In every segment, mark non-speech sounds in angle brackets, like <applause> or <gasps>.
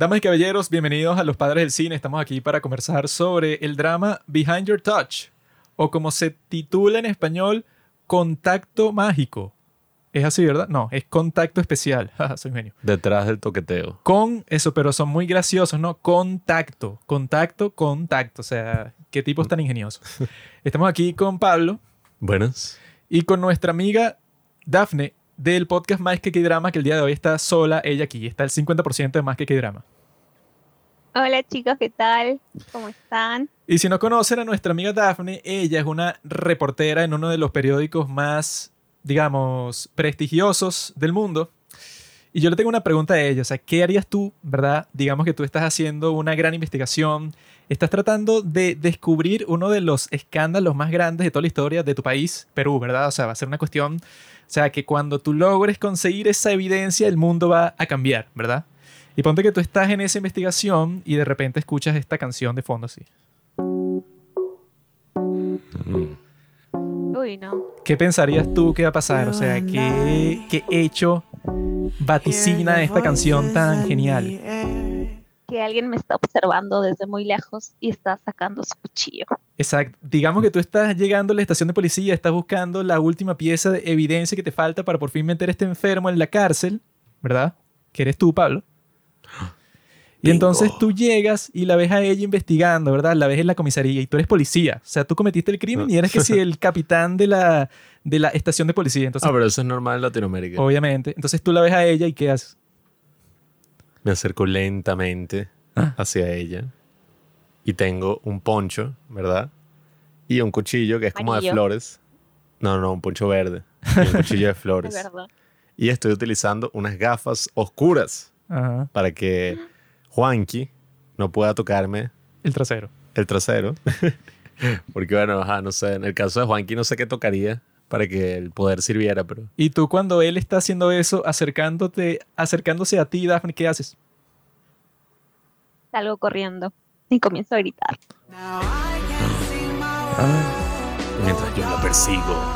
Damas y caballeros, bienvenidos a Los Padres del Cine. Estamos aquí para conversar sobre el drama Behind Your Touch, o como se titula en español, Contacto Mágico. Es así, ¿verdad? No, es Contacto Especial. <laughs> Soy genio. Detrás del toqueteo. Con eso, pero son muy graciosos, ¿no? Contacto, contacto, contacto. O sea, qué tipos tan ingeniosos. <laughs> Estamos aquí con Pablo Buenas. y con nuestra amiga Dafne del podcast Más que Drama, que el día de hoy está sola ella aquí. Está el 50% de Más que Drama. Hola chicos, ¿qué tal? ¿Cómo están? Y si no conocen a nuestra amiga Daphne, ella es una reportera en uno de los periódicos más, digamos, prestigiosos del mundo. Y yo le tengo una pregunta a ella, o sea, ¿qué harías tú, verdad? Digamos que tú estás haciendo una gran investigación, estás tratando de descubrir uno de los escándalos más grandes de toda la historia de tu país, Perú, ¿verdad? O sea, va a ser una cuestión, sea, que cuando tú logres conseguir esa evidencia, el mundo va a cambiar, ¿verdad? Y ponte que tú estás en esa investigación y de repente escuchas esta canción de fondo así. Uy, no. ¿Qué pensarías tú que va a pasar? O sea, ¿qué, qué hecho vaticina esta canción tan genial? Que alguien me está observando desde muy lejos y está sacando su cuchillo. Exacto. Digamos que tú estás llegando a la estación de policía, estás buscando la última pieza de evidencia que te falta para por fin meter a este enfermo en la cárcel, ¿verdad? Que eres tú, Pablo. Y Bingo. entonces tú llegas y la ves a ella investigando, ¿verdad? La ves en la comisaría y tú eres policía. O sea, tú cometiste el crimen y eres que si <laughs> el capitán de la, de la estación de policía. Entonces, Ah, pero eso es normal en Latinoamérica. obviamente. Entonces tú la ves a ella y ¿qué haces? Me acerco lentamente Ah. hacia ella y tengo un poncho, ¿verdad? Y un cuchillo que es como de flores. No, no, un poncho verde. <laughs> Y un cuchillo de Es flores. verdad. y estoy utilizando unas gafas oscuras Ajá. para que Juanqui no pueda tocarme El trasero. el trasero. <laughs> Porque bueno, ajá, no sé, en el caso de Juanqui no sé qué tocaría para que el poder sirviera, pero Y tú cuando él está haciendo eso, acercándote, acercándose a ti, Daphne, ¿qué haces? Salgo corriendo y comienzo a gritar. mientras yo la persigo,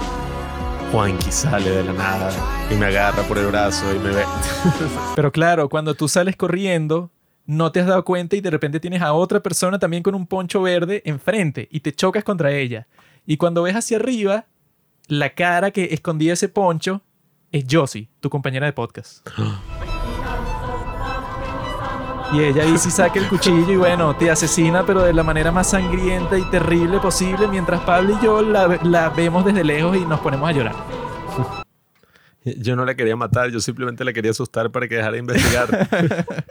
Juanqui sale de la nada y me agarra por el brazo y me ve. <laughs> Pero claro, cuando tú sales corriendo, no te has dado cuenta y de repente tienes a otra persona también con un poncho verde enfrente y te chocas contra ella. Y cuando ves hacia arriba, la cara que escondía ese poncho es Josie, tu compañera de podcast. Y ella ahí sí saca el cuchillo y bueno, te asesina, pero de la manera más sangrienta y terrible posible, mientras Pablo y yo la, la vemos desde lejos y nos ponemos a llorar. Yo no la quería matar, yo simplemente la quería asustar para que dejara de investigar. <laughs>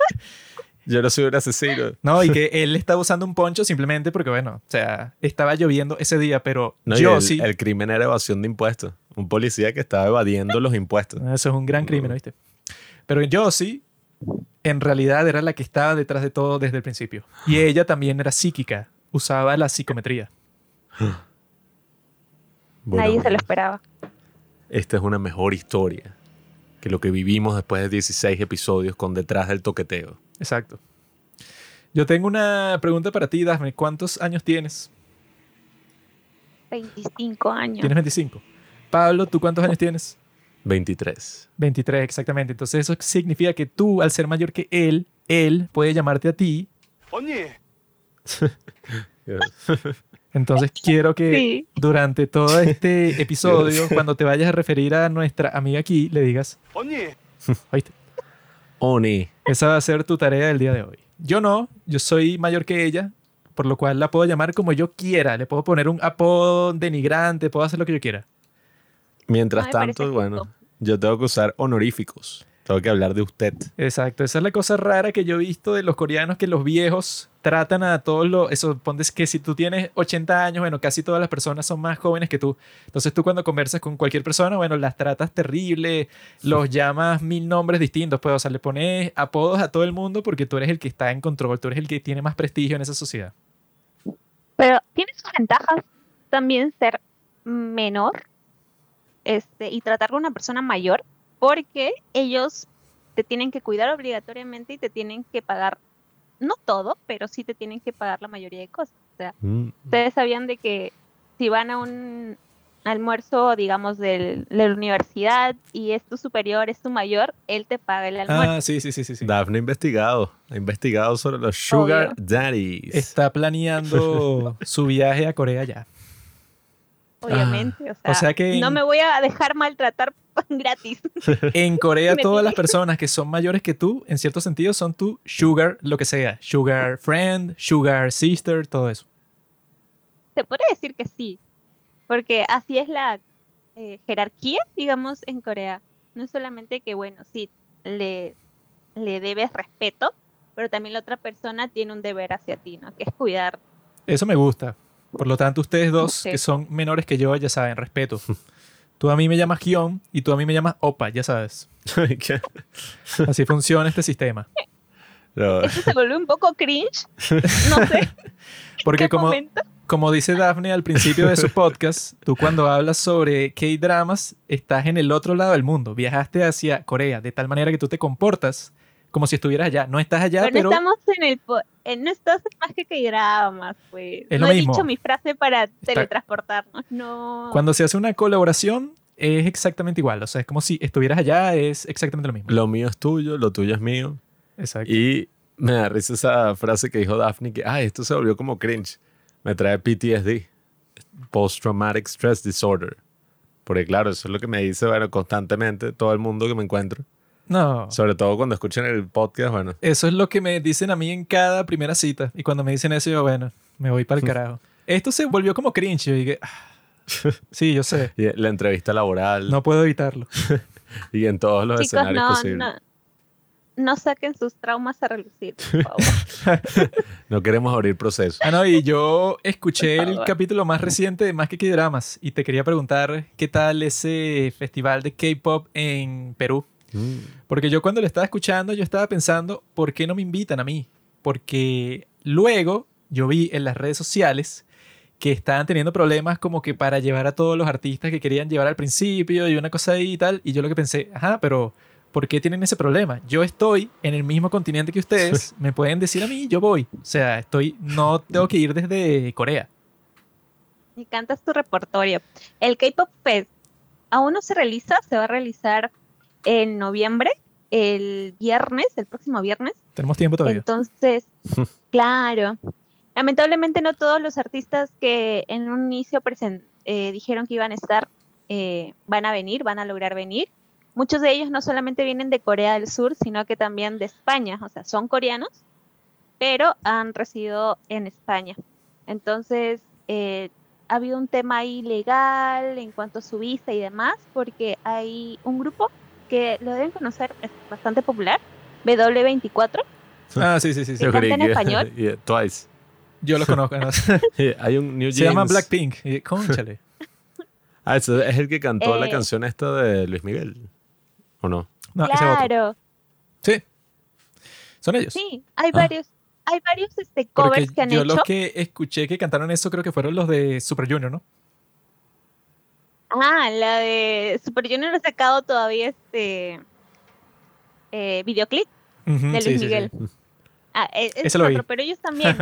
yo no soy un asesino. <laughs> No, y que él estaba usando un poncho simplemente porque, bueno, o sea, estaba lloviendo ese día, pero No, y yo el, sí. el crimen era evasión de impuestos. Un policía que estaba evadiendo los impuestos. Eso es un gran crimen, ¿viste? Pero yo sí, en realidad era la que estaba detrás de todo desde el principio. Y ella también era psíquica, usaba la psicometría. <gasps> Bueno, Nadie se lo esperaba. esta es una mejor historia que lo que vivimos después de 16 episodios con Detrás del Toqueteo. Exacto. Yo tengo una pregunta para ti, Daphne. ¿Cuántos años tienes? 25 años. Tienes 25. Pablo, ¿tú cuántos años tienes? 23. 23, exactamente. Entonces eso significa que tú, al ser mayor que él, él puede llamarte a ti. <laughs> Entonces quiero que Sí. durante todo este <laughs> episodio, cuando te vayas a referir a nuestra amiga aquí, le digas, ¿oíste? <laughs> Oni. Esa va a ser tu tarea del día de hoy. Yo no, yo soy mayor que ella, por lo cual la puedo llamar como yo quiera. Le puedo poner un apodo denigrante, puedo hacer lo que yo quiera. Mientras tanto, bueno, yo tengo que usar honoríficos. Tengo que hablar de usted. Exacto, esa es la cosa rara que yo he visto de los coreanos, que los viejos tratan a todos los... Eso, ponte que si tú tienes 80 años, bueno, casi todas las personas son más jóvenes que tú. Entonces tú cuando conversas con cualquier persona, bueno, las tratas terrible, los llamas mil nombres distintos, pues, o sea, le pones apodos a todo el mundo porque tú eres el que está en control, tú eres el que tiene más prestigio en esa sociedad. Pero tiene sus ventajas también ser menor este, y tratar con una persona mayor porque ellos te tienen que cuidar obligatoriamente y te tienen que pagar, no todo, pero sí te tienen que pagar la mayoría de cosas. O sea, Mm. ustedes sabían de que si van a un almuerzo, digamos, del- de la universidad y es tu superior, es tu mayor, él te paga el almuerzo. Ah, sí, sí, sí, sí. sí. Daphne ha investigado. Ha investigado sobre los Sugar Daddies. Está planeando <laughs> su viaje a Corea ya. obviamente. O sea, o sea que no me voy a dejar maltratar gratis. <laughs> En Corea todas las personas que son mayores que tú, en cierto sentido, son tu sugar, lo que sea. Sugar friend, sugar sister, todo eso. Se podría decir que sí, porque así es la eh, jerarquía, digamos, en Corea. No es solamente que, bueno, sí, le, le debes respeto, pero también la otra persona tiene un deber hacia ti, ¿no? Que es cuidar. Eso me gusta. Por lo tanto, ustedes dos, Sí. que son menores que yo, ya saben, respeto. <laughs> Tú a mí me llamas Kion y tú a mí me llamas Opa, ya sabes. ¿Qué? <laughs> Así funciona este sistema. No, Eso se vuelve un poco cringe, no sé. <laughs> Porque qué como, momento. como dice Daphne al principio de su <laughs> podcast, tú cuando hablas sobre K-dramas estás en el otro lado del mundo. Viajaste hacia Corea de tal manera que tú te comportas como si estuvieras allá. No estás allá, Pero, pero, estamos en el... eh, no estás más que que dramas, pues. Es no lo he mismo. dicho mi frase para teletransportarnos, no. cuando se hace una colaboración es exactamente igual. O sea, es como si estuvieras allá, es exactamente lo mismo. lo mío es tuyo, lo tuyo es mío. Exacto. Y me da risa esa frase que dijo Daphne, que, ah, esto se volvió como cringe. Me trae PTSD, Post Traumatic Stress Disorder. Porque claro, eso es lo que me dice, bueno, constantemente todo el mundo que me encuentro. No. Sobre todo cuando escuchan el podcast, bueno. Eso es lo que me dicen a mí en cada primera cita. Y cuando me dicen eso, yo, bueno, me voy para el <laughs> carajo. Esto se volvió como cringe. Yo dije, "Ah". <laughs> sí, yo sé. Y la entrevista laboral No puedo evitarlo. <laughs> y en todos los Chicos, escenarios no, posibles. no. No saquen sus traumas a relucir, por favor. No queremos abrir procesos. Ah, no, y yo escuché el capítulo más reciente de Más que Dramas y te quería preguntar qué tal ese festival de K-pop en Perú. Mm. Porque yo cuando lo estaba escuchando, yo estaba pensando, ¿por qué no me invitan a mí? Porque luego yo vi en las redes sociales que estaban teniendo problemas como que para llevar a todos los artistas que querían llevar al principio y una cosa ahí y tal. Y yo lo que pensé, ajá, pero ¿por qué tienen ese problema? Yo estoy en el mismo continente que ustedes, me pueden decir a mí, yo voy. O sea, estoy, no tengo que ir desde Corea. Y cantas tu repertorio. El K-Pop Fest aún no se realiza, se va a realizar en noviembre, el viernes, el próximo viernes. Tenemos tiempo todavía. Entonces, <laughs> claro. Lamentablemente no todos los artistas que en un inicio eh, dijeron que iban a estar eh, van a venir, van a lograr venir. Muchos de ellos no solamente vienen de Corea del Sur, sino que también de España. O sea, son coreanos, pero han residido en España. Entonces, eh, ha habido un tema ahí legal en cuanto a su visa y demás, porque hay un grupo que lo deben conocer, es bastante popular, W24, Ah, sí, sí, sí. sí. Yo en español. <laughs> Yeah, Twice. Yo los conozco. ¿no? <laughs> Yeah, Hay un New Se llama Jeans. Blackpink. Y, Cónchale. <laughs> Ah, ese es el que cantó la Eh. canción esta de Luis Miguel. ¿O no? No, ese es otro. claro, Sí. Son ellos. sí, hay Ah. varios, hay varios este, Porque covers que han yo hecho. los que escuché que cantaron eso creo que fueron los de Super Junior, ¿no? Ah, la de Super Junior no ha sacado todavía este eh, videoclip de Luis sí, Miguel. sí. Ah, e- es lo vi. otro, pero ellos <laughs> también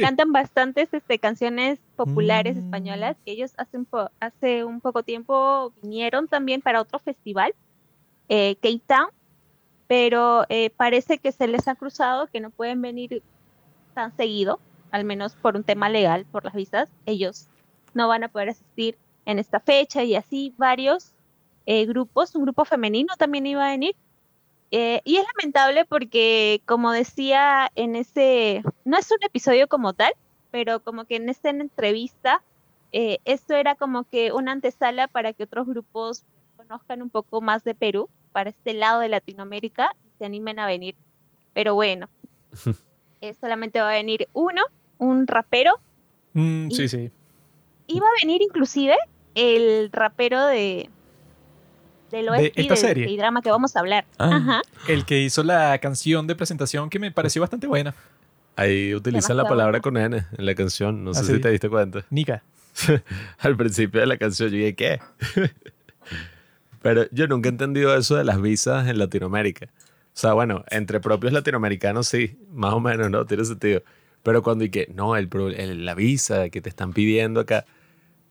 cantan bastantes este, canciones populares Mm. españolas. Ellos hace un, po- hace un poco tiempo vinieron también para otro festival, eh, Cape Town, pero eh, parece que se les ha cruzado que no pueden venir tan seguido, al menos por un tema legal, por las visas. Ellos no van a poder asistir en esta fecha y así varios eh, grupos. Un grupo femenino también iba a venir. Eh, y es lamentable porque, como decía en ese, no es un episodio como tal, pero como que en esta entrevista, eh, esto era como que una antesala para que otros grupos conozcan un poco más de Perú, para este lado de Latinoamérica, y se animen a venir. Pero bueno, <laughs> eh, solamente va a venir uno, un rapero. Mm, sí, sí. Iba a venir inclusive el rapero de del De OST, esta del serie. drama que vamos a hablar. Ah. Ajá. El que hizo la canción de presentación que me pareció bastante buena. Ahí utilizan la palabra con N en la canción. No sé Ah, si sí. te diste cuenta. Nika. <laughs> Al principio de la canción yo dije, ¿qué? <laughs> Pero yo nunca he entendido eso de las visas en Latinoamérica. O sea, bueno, entre propios latinoamericanos sí, más o menos, ¿no? Tiene sentido. Pero cuando y que, no, el, el- la visa que te están pidiendo acá.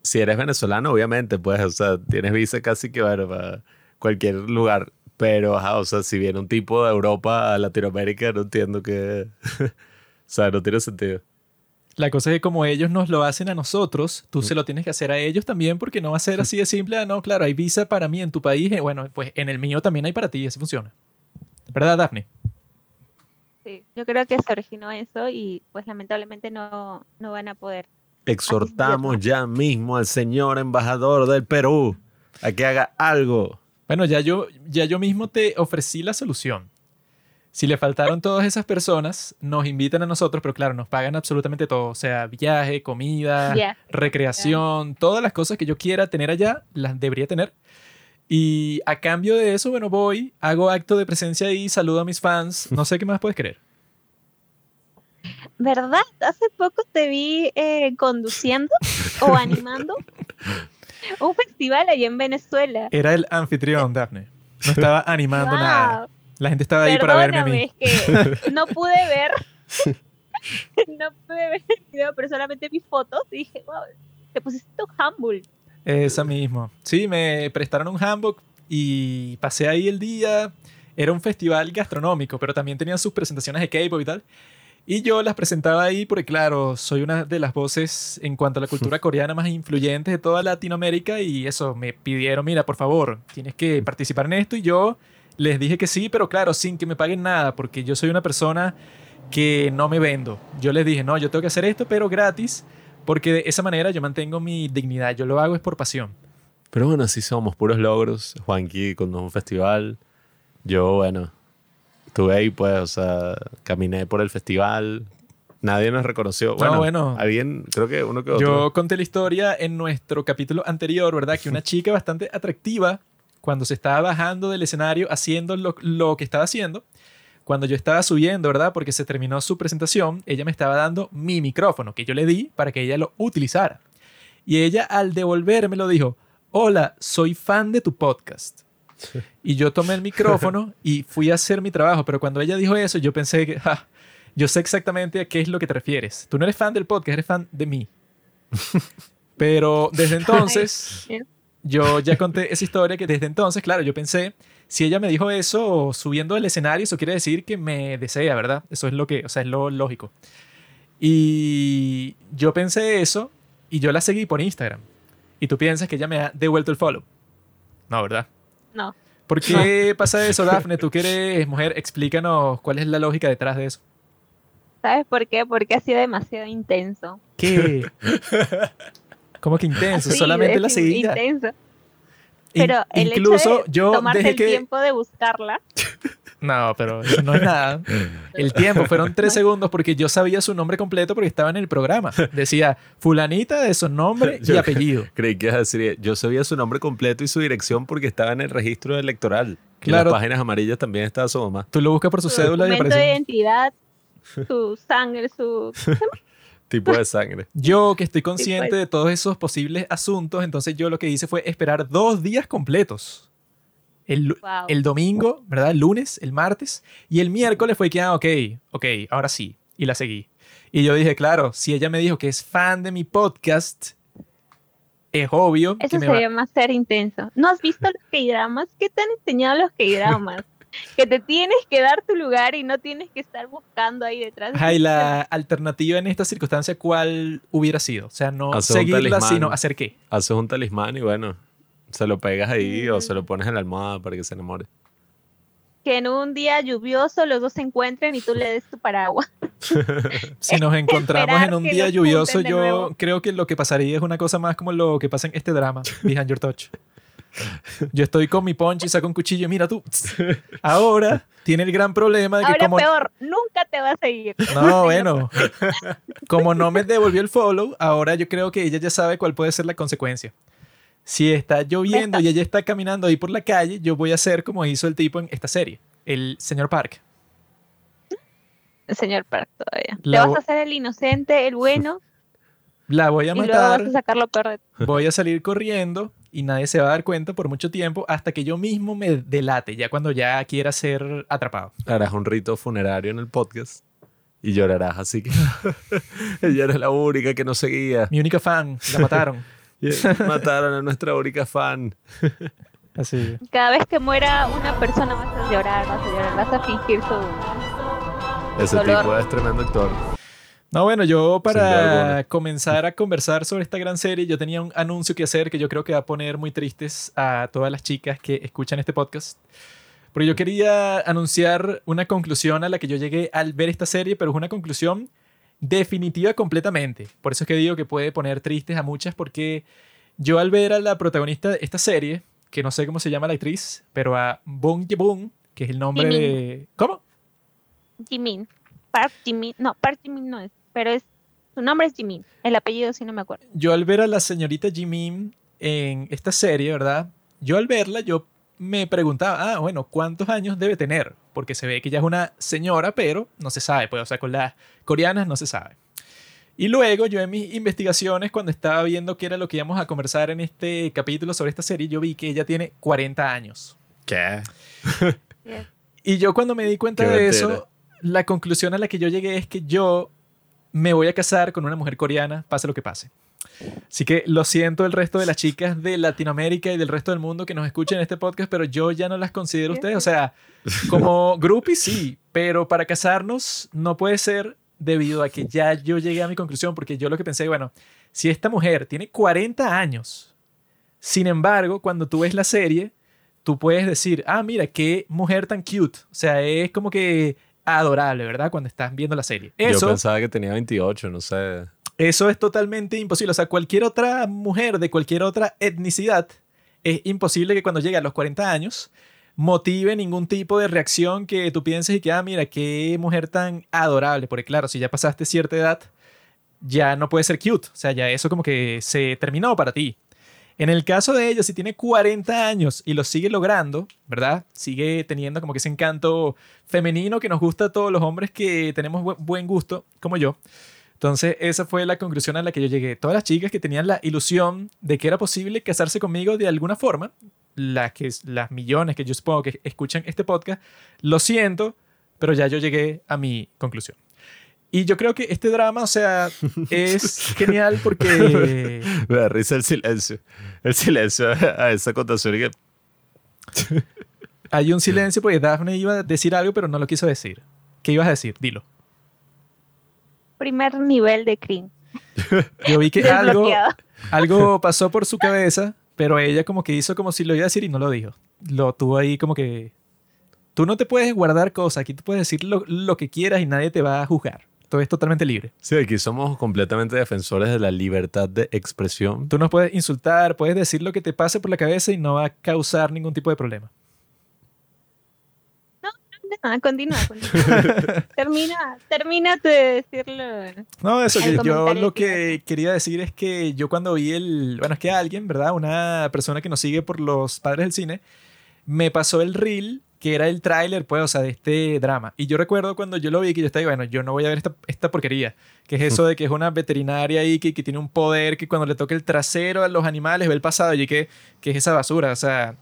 Si eres venezolano, obviamente, pues, o sea, tienes visa casi que, bueno, para cualquier lugar. Pero, ajá, o sea, si viene un tipo de Europa a Latinoamérica, no entiendo que... <laughs> o sea, no tiene sentido. La cosa es que como ellos nos lo hacen a nosotros, tú se lo tienes que hacer a ellos también porque no va a ser así de simple. Ah, No, claro, hay visa para mí en tu país. eh, Bueno, pues en el mío también hay para ti. Así funciona. ¿Verdad, Daphne? Sí, yo creo que se originó eso y pues lamentablemente no, no van a poder. Exhortamos ya mismo al señor embajador del Perú a que haga algo. Bueno, ya yo, ya yo mismo te ofrecí la solución. Si le faltaron todas esas personas, nos invitan a nosotros, pero claro, nos pagan absolutamente todo. O sea, viaje, comida, recreación, todas las cosas que yo quiera tener allá, las debería tener. Y a cambio de eso, bueno, voy, hago acto de presencia ahí, saludo a mis fans. No sé qué más puedes creer. ¿Verdad? Hace poco te vi eh, conduciendo o <laughs> animando un festival ahí en Venezuela. Era el anfitrión, Daphne. No estaba animando nada. Wow. La gente estaba ahí para verme a mí. Perdóname, es que no pude ver, <laughs> no pude ver el video, pero solamente vi fotos y dije, wow, te pusiste tu humble. Esa mismo. Sí, me prestaron un handbook y pasé ahí el día. Era un festival gastronómico, pero también tenían sus presentaciones de K-pop y tal. Y yo las presentaba ahí porque, claro, soy una de las voces en cuanto a la cultura <laughs> coreana más influyentes de toda Latinoamérica y eso, me pidieron, mira, por favor, tienes que participar en esto y yo les dije que sí, pero claro, sin que me paguen nada, porque yo soy una persona que no me vendo. Yo les dije, no, yo tengo que hacer esto, pero gratis, porque de esa manera yo mantengo mi dignidad. Yo lo hago es por pasión. Pero bueno, así somos, puros logros. Juanqui con un festival. Yo, bueno, estuve ahí, pues, o sea, caminé por el festival. Nadie nos reconoció. Bueno, bueno. alguien, creo que uno que otro. Yo conté la historia en nuestro capítulo anterior, ¿verdad? Que una <laughs> chica bastante atractiva, cuando se estaba bajando del escenario haciendo lo, lo que estaba haciendo, cuando yo estaba subiendo, ¿verdad? Porque se terminó su presentación, ella me estaba dando mi micrófono, que yo le di para que ella lo utilizara. Y ella al devolverme lo dijo, hola, soy fan de tu podcast. Y yo tomé el micrófono <laughs> y fui a hacer mi trabajo, pero cuando ella dijo eso, yo pensé que, "Ja, yo sé exactamente a qué es lo que te refieres. Tú no eres fan del podcast, eres fan de mí. <laughs> Pero desde entonces, yo ya conté esa historia que desde entonces, claro, yo pensé, si ella me dijo eso subiendo del escenario, eso quiere decir que me desea, ¿verdad? Eso es lo que, o sea, es lo lógico. Y yo pensé eso y yo la seguí por Instagram. Y tú piensas que ella me ha devuelto el follow. No, ¿verdad? No. ¿Por qué pasa eso, <laughs> Dafne? Tú que eres mujer, explícanos cuál es la lógica detrás de eso. ¿Sabes por qué? Porque ha sido demasiado intenso. ¿Qué? <laughs> ¿Cómo que intenso? Sí, Solamente la in- seguía. Intenso. In- Pero el incluso hecho de yo tomarte el que tiempo de buscarla, <laughs> no, pero <laughs> eso no es nada. El tiempo fueron tres segundos porque yo sabía su nombre completo porque estaba en el programa. Decía fulanita de su nombre y <laughs> Yo- apellido. Creí que ibas a decir, yo sabía su nombre completo y su dirección porque estaba en el registro electoral. Y en Claro. las páginas amarillas también estaba su mamá. Tú lo buscas por su su cédula y documento de aparece. identidad, su sangre, su... <laughs> Tipo de sangre. Yo que estoy consciente de todos esos posibles asuntos, entonces yo lo que hice fue esperar dos días completos. El, Wow. el domingo, ¿verdad? El lunes, el martes. Y el miércoles fue que, ah, ok, ok, ahora sí. Y la seguí. Y yo dije, claro, si ella me dijo que es fan de mi podcast, es obvio Eso que me va... sería más ser intenso. ¿No has visto los K-dramas? ¿Qué te han enseñado los K-dramas? que te tienes que dar tu lugar y no tienes que estar buscando ahí detrás. Ajá, y la alternativa en esta circunstancia, ¿cuál hubiera sido? O sea, no Hacer un seguirla, sino hacer qué. Haces un talismán y bueno, se lo pegas ahí o se lo pones en la almohada para que se enamore. Que en un día lluvioso los dos se encuentren y tú le des tu paraguas. <laughs> Si nos encontramos en un día lluvioso, yo nuevo. creo que lo que pasaría es una cosa más como lo que pasa en este drama, Behind Your Touch. Yo estoy con mi poncho y saco un cuchillo. Mira tú, ahora tiene el gran problema de que Ahora como... peor, nunca te va a seguir. No, <laughs> bueno. Como no me devolvió el follow, ahora yo creo que ella ya sabe cuál puede ser la consecuencia. Si está lloviendo y ella está caminando ahí por la calle, yo voy a hacer como hizo el tipo en esta serie, el señor Park. El señor Park todavía. La te vas a hacer el inocente, el bueno, <laughs> La voy a y luego vas matar, a sacar lo peor de voy a salir corriendo y nadie se va a dar cuenta por mucho tiempo hasta que yo mismo me delate, ya cuando ya quiera ser atrapado. Harás un rito funerario en el podcast y llorarás así que <laughs> ella era la única que no seguía. Mi única fan, la mataron. <laughs> Y <laughs> mataron a nuestra única fan. Así. Cada vez que muera una persona vas a llorar, vas a llorar, vas a fingir su... Ese Dolor. tipo es tremendo actor. No, bueno, yo para comenzar a conversar sobre esta gran serie, yo tenía un anuncio que hacer que yo creo que va a poner muy tristes a todas las chicas que escuchan este podcast. Porque yo quería anunciar una conclusión a la que yo llegué al ver esta serie, pero es una conclusión definitiva completamente. Por eso es que digo que puede poner tristes a muchas, porque yo al ver a la protagonista de esta serie, que no sé cómo se llama la actriz, pero a Bong Ye-bung, que es el nombre Jimin. de... ¿Cómo? Jimin. Park Jimin. No, Park Jimin no es, pero es... Su nombre es Jimin. El apellido sí no me acuerdo. yo al ver a la señorita Jimin en esta serie, ¿verdad? Yo al verla, yo me preguntaba, ah, bueno, ¿cuántos años debe tener? Porque se ve que ella es una señora, pero no se sabe, pues, o sea, con las coreanas no se sabe. Y luego yo en mis investigaciones, cuando estaba viendo qué era lo que íbamos a conversar en este capítulo sobre esta serie, yo vi que ella tiene 40 años. ¿Qué? <laughs> Y yo cuando me di cuenta Qué de eso, la conclusión a la que yo llegué es que yo me voy a casar con una mujer coreana, pase lo que pase. Así que lo siento el resto de las chicas de Latinoamérica y del resto del mundo que nos escuchen en este podcast, pero yo ya no las considero ustedes. O sea, como groupies sí, pero para casarnos no puede ser debido a que ya yo llegué a mi conclusión, porque yo lo que pensé, bueno, si esta mujer tiene 40 años, sin embargo, cuando tú ves la serie, tú puedes decir, ah, mira, qué mujer tan cute. O sea, es como que adorable, ¿verdad? Cuando estás viendo la serie. Yo Eso, pensaba que tenía 28, no sé. Eso es totalmente imposible. O sea, cualquier otra mujer de cualquier otra etnicidad, es imposible que cuando llegue a los 40 años motive ningún tipo de reacción que tú pienses y que, ah, mira, qué mujer tan adorable. Porque claro, si ya pasaste cierta edad, ya no puede ser cute. O sea, ya eso como que se terminó para ti. En el caso de ella, si tiene 40 años y lo sigue logrando, ¿verdad? Sigue teniendo como que ese encanto femenino que nos gusta a todos los hombres que tenemos bu- buen gusto, como yo. Entonces, esa fue la conclusión a la que yo llegué. Todas las chicas que tenían la ilusión de que era posible casarse conmigo de alguna forma, las, que, las millones que yo supongo que escuchan este podcast, lo siento, pero ya yo llegué a mi conclusión. Y yo creo que este drama, o sea, <laughs> es genial porque... <laughs> Me da risa el silencio. El silencio a esa contación <laughs> Hay un silencio porque Daphne iba a decir algo, pero no lo quiso decir. ¿Qué ibas a decir? Dilo. Primer nivel de cringe. <laughs> Yo vi que algo pasó por su cabeza, pero ella como que hizo como si lo iba a decir y no lo dijo. Lo tuvo ahí como que... Tú no te puedes guardar cosas, aquí tú puedes decir lo, lo que quieras y nadie te va a juzgar. Todo es totalmente libre. Sí, aquí somos completamente defensores de la libertad de expresión. Tú nos puedes insultar, puedes decir lo que te pase por la cabeza y no va a causar ningún tipo de problema. Ah, continúa, continúa. <laughs> termina, termina de decirlo. No, eso que yo lo que que quería decir es que yo cuando vi el, bueno, es que alguien, ¿verdad? Una persona que nos sigue por los padres del cine, me pasó el reel que era el tráiler, pues, o sea, de este drama. Y yo recuerdo cuando yo lo vi que yo estaba, ahí, bueno, yo no voy a ver esta, esta porquería, que es eso de que es una veterinaria ahí que, que tiene un poder que cuando le toca el trasero a los animales ve el pasado y que, que es esa basura, o sea,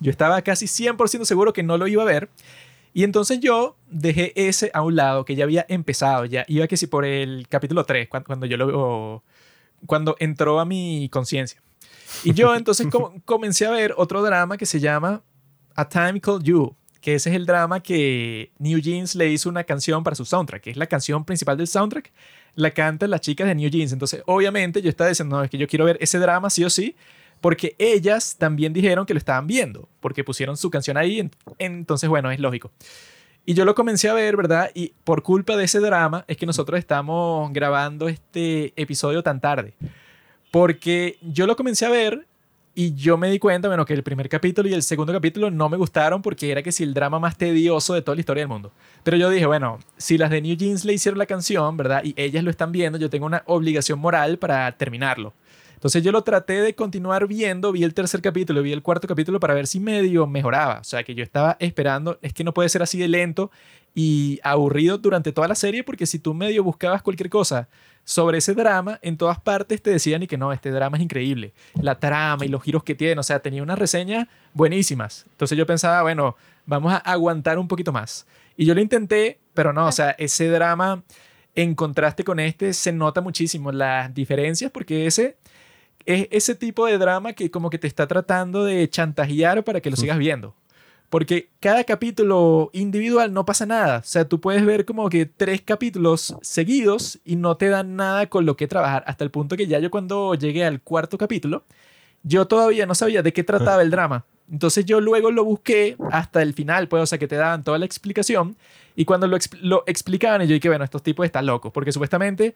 yo estaba casi 100% seguro que no lo iba a ver. Y entonces yo dejé ese a un lado, que ya había empezado, ya iba que si por el capítulo 3, cuando, cuando yo lo cuando entró a mi conciencia. Y yo entonces <laughs> com- comencé a ver otro drama que se llama A Time Called You, que ese es el drama que New Jeans le hizo una canción para su soundtrack, que es la canción principal del soundtrack, la cantan las chicas de New Jeans. Entonces, obviamente yo estaba diciendo, no, es que yo quiero ver ese drama sí o sí, porque ellas también dijeron que lo estaban viendo, porque pusieron su canción ahí, en- entonces bueno, es lógico. Y yo lo comencé a ver, ¿verdad? Y por culpa de ese drama es que nosotros estamos grabando este episodio tan tarde. Porque yo lo comencé a ver y yo me di cuenta, bueno, que el primer capítulo y el segundo capítulo no me gustaron porque era que si el drama más tedioso de toda la historia del mundo. Pero yo dije, bueno, si las de New Jeans le hicieron la canción, ¿verdad? Y ellas lo están viendo, yo tengo una obligación moral para terminarlo. Entonces yo lo traté de continuar viendo, vi el tercer capítulo, vi el cuarto capítulo para ver si medio mejoraba. O sea, que yo estaba esperando, es que no puede ser así de lento y aburrido durante toda la serie porque si tú medio buscabas cualquier cosa sobre ese drama, en todas partes te decían y que no, este drama es increíble. La trama y los giros que tiene, o sea, tenía unas reseñas buenísimas. Entonces yo pensaba, bueno, vamos a aguantar un poquito más. Y yo lo intenté, pero no, o sea, ese drama en contraste con este se nota muchísimo las diferencias porque ese es ese tipo de drama que como que te está tratando de chantajear para que lo sigas viendo. Porque cada capítulo individual no pasa nada. O sea, tú puedes ver como que tres capítulos seguidos y no te dan nada con lo que trabajar. Hasta el punto que ya yo cuando llegué al cuarto capítulo, yo todavía no sabía de qué trataba el drama. Entonces yo luego lo busqué hasta el final, pues, o sea, que te daban toda la explicación. Y cuando lo, lo explicaban, yo dije, bueno, estos tipos están locos, porque supuestamente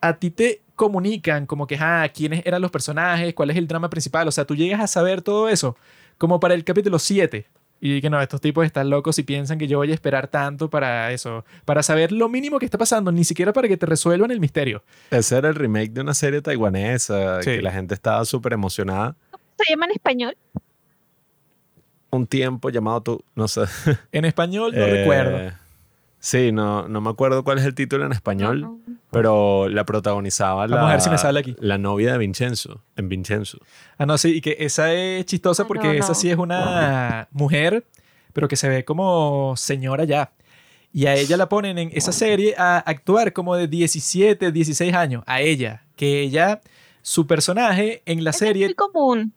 a ti te comunican como que, ah, quiénes eran los personajes, cuál es el drama principal. O sea, tú llegas a saber todo eso como para el capítulo 7. Y que no, estos tipos están locos y piensan que yo voy a esperar tanto para eso, para saber lo mínimo que está pasando, ni siquiera para que te resuelvan el misterio. Ese era el remake de una serie taiwanesa Sí. que la gente estaba súper emocionada. ¿Se llama en español? Un tiempo llamado tú, no sé. En español no <laughs> Eh, recuerdo. Sí, no, no me acuerdo cuál es el título en español, No, no. Pero la protagonizaba la, Vamos a ver si me sale aquí. la novia de Vincenzo, en Vincenzo. Ah, no, sí, y que esa es chistosa Ah, porque no, esa no. sí es una mujer, pero que se ve como señora ya. Y a ella la ponen en esa serie a actuar como de 17, 16 años. A ella. Que ella, su personaje en la Eso Es serie, muy común.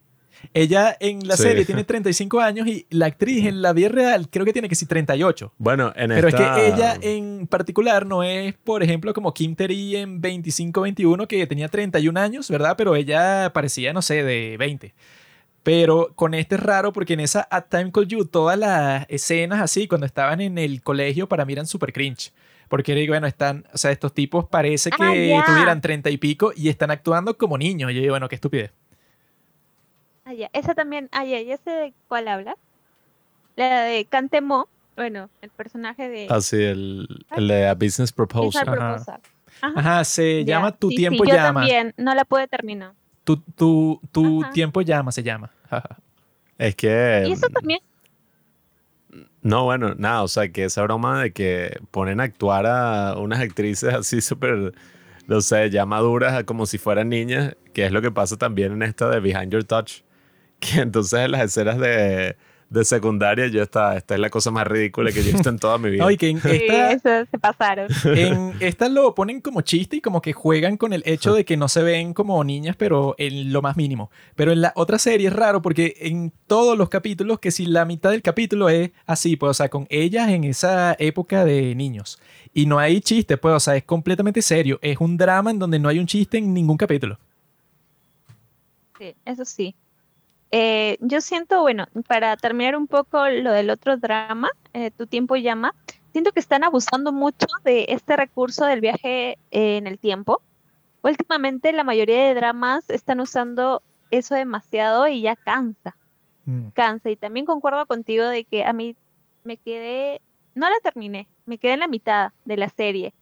Ella en la Sí. serie tiene 35 años y la actriz en la vida real creo que tiene que sí 38. Bueno, en Pero esta... es que ella en particular no es, por ejemplo, como Kim Terry en 25-21 que tenía 31 años, ¿verdad? Pero ella parecía, no sé, de 20. Pero con este es raro porque en esa At Time Call You todas las escenas así, cuando estaban en el colegio, para mí eran súper cringe. Porque, bueno, están, o sea, estos tipos parece que Ah, tuvieran 30 y pico y están actuando como niños. Y yo digo, bueno, qué estupidez. Ah, ya. Esa también, ah, ya, ya sé de cuál habla. La de Cantemo, bueno, el personaje de Así, Ah, el, el de A Business Proposal. Ajá. Se Ya, llama Tu sí, tiempo sí, yo llama. también, no la pude terminar. Tu, tu, tu tiempo llama se llama. <laughs> Es que... Y eso también, No, bueno, nada, o sea, que esa broma de que ponen a actuar a unas actrices así súper, no sé, ya maduras como si fueran niñas, que es lo que pasa también en esta de Behind Your Touch, <laughs> que entonces en las escenas de, de secundaria yo esta, esta es la cosa más ridícula que yo he visto en toda mi vida. <laughs> No, y que en sí, esta, eso se pasaron. <laughs> En esta lo ponen como chiste y como que juegan con el hecho de que no se ven como niñas, pero en lo más mínimo. Pero en la otra serie es raro porque en todos los capítulos, que si la mitad del capítulo es así, pues, o sea, con ellas en esa época de niños. Y no hay chiste, pues, o sea, es completamente serio. Es un drama en donde no hay un chiste en ningún capítulo. Sí, eso sí. Eh, yo siento, bueno, para terminar un poco lo del otro drama, eh, Tu tiempo llama, siento que están abusando mucho de este recurso del viaje eh, en el tiempo. Últimamente la mayoría de dramas están usando eso demasiado y ya cansa, Mm. cansa. Y también concuerdo contigo de que a mí me quedé, no la terminé, me quedé en la mitad de la serie.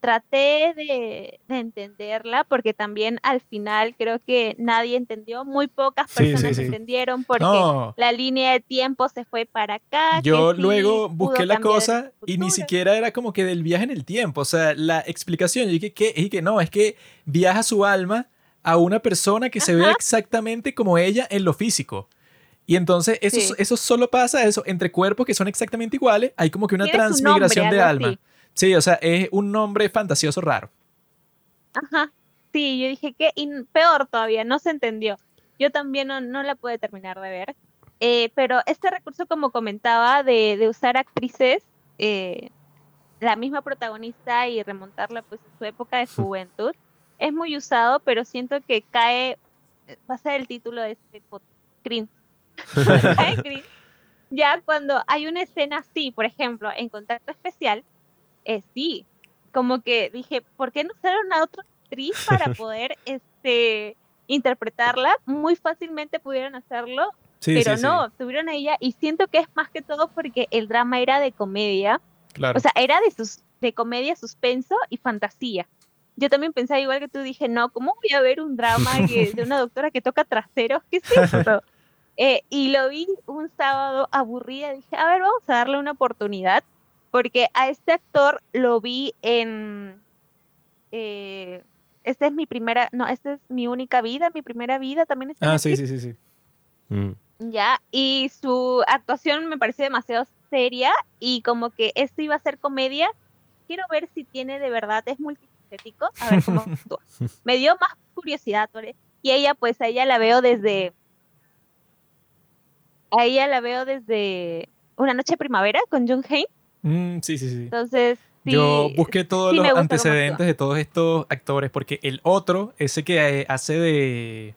Traté de, de entenderla porque también al final creo que nadie entendió, muy pocas Sí, sí, personas sí. entendieron porque No, la línea de tiempo se fue para acá. Yo luego busqué la cosa y ni siquiera era como que del viaje en el tiempo. O sea, la explicación, yo dije que, y que no, es que viaja su alma a una persona que se ve exactamente como ella en lo físico. Y entonces eso, eso solo pasa eso entre cuerpos que son exactamente iguales. Hay como que una transmigración nombre, de alma. así. Sí, o sea, es un nombre fantasioso raro. Ajá. Sí, yo dije que, y peor todavía, no se entendió. Yo también no, no la pude terminar de ver. Eh, pero este recurso, como comentaba, de, de usar actrices, eh, la misma protagonista y remontarla pues a su época de <laughs> juventud, es muy usado, pero siento que cae, va a ser el título de este podcast, cringe. <laughs> <laughs> Cae cringe. Ya cuando hay una escena así, por ejemplo, en Contacto Especial, eh, sí, como que dije, ¿por qué no usaron a otra actriz para <laughs> poder este, interpretarla? Muy fácilmente pudieron hacerlo, Sí, pero sí, sí. no, tuvieron a ella y siento que es más que todo porque el drama era de comedia, Claro. o sea, era de, sus, de comedia, suspenso y fantasía. Yo también pensaba igual que tú, dije, no, ¿cómo voy a ver un drama que- <laughs> de una doctora que toca traseros? ¿Qué es esto? <laughs> Eh, y lo vi un sábado aburrida, dije, a ver, vamos a darle una oportunidad, porque a este actor lo vi en... Eh, esta es mi primera, no, esta es mi única vida, mi primera vida, también está ah, sí, sí, sí, sí. Mm. Ya, y su actuación me pareció demasiado seria y como que esto iba a ser comedia. Quiero ver si tiene de verdad, es multifacético, a ver cómo <laughs> actúa. Me dio más curiosidad, por e- Y ella, pues, a ella la veo desde. A ella la veo desde Una Noche de Primavera con Jung Hain. Mm, sí, sí, sí. Entonces, sí. Yo busqué todos sí los antecedentes de todos estos actores, porque el otro, ese que eh, hace de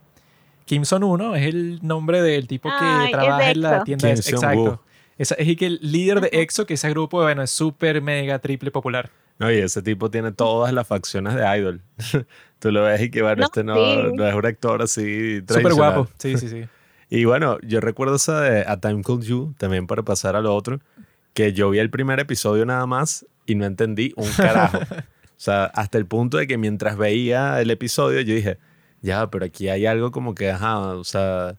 Kim Son-uno, es el nombre del tipo que Ay, trabaja en la EXO. tienda. de-. Exacto. Esa- es el que el líder de. EXO, que ese grupo, bueno, es súper, mega, triple popular. No, y ese tipo tiene todas las facciones de idol. <laughs> Tú lo ves y que, bueno, No, este no, sí. no es un actor así Súper guapo. Sí, sí, sí. <laughs> Y bueno, yo recuerdo esa de A Time Called You, también para pasar a lo otro, que yo vi el primer episodio nada más y no entendí un carajo. <laughs> o sea, hasta el punto de que mientras veía el episodio yo dije, ya, pero aquí hay algo como que, ajá, o sea,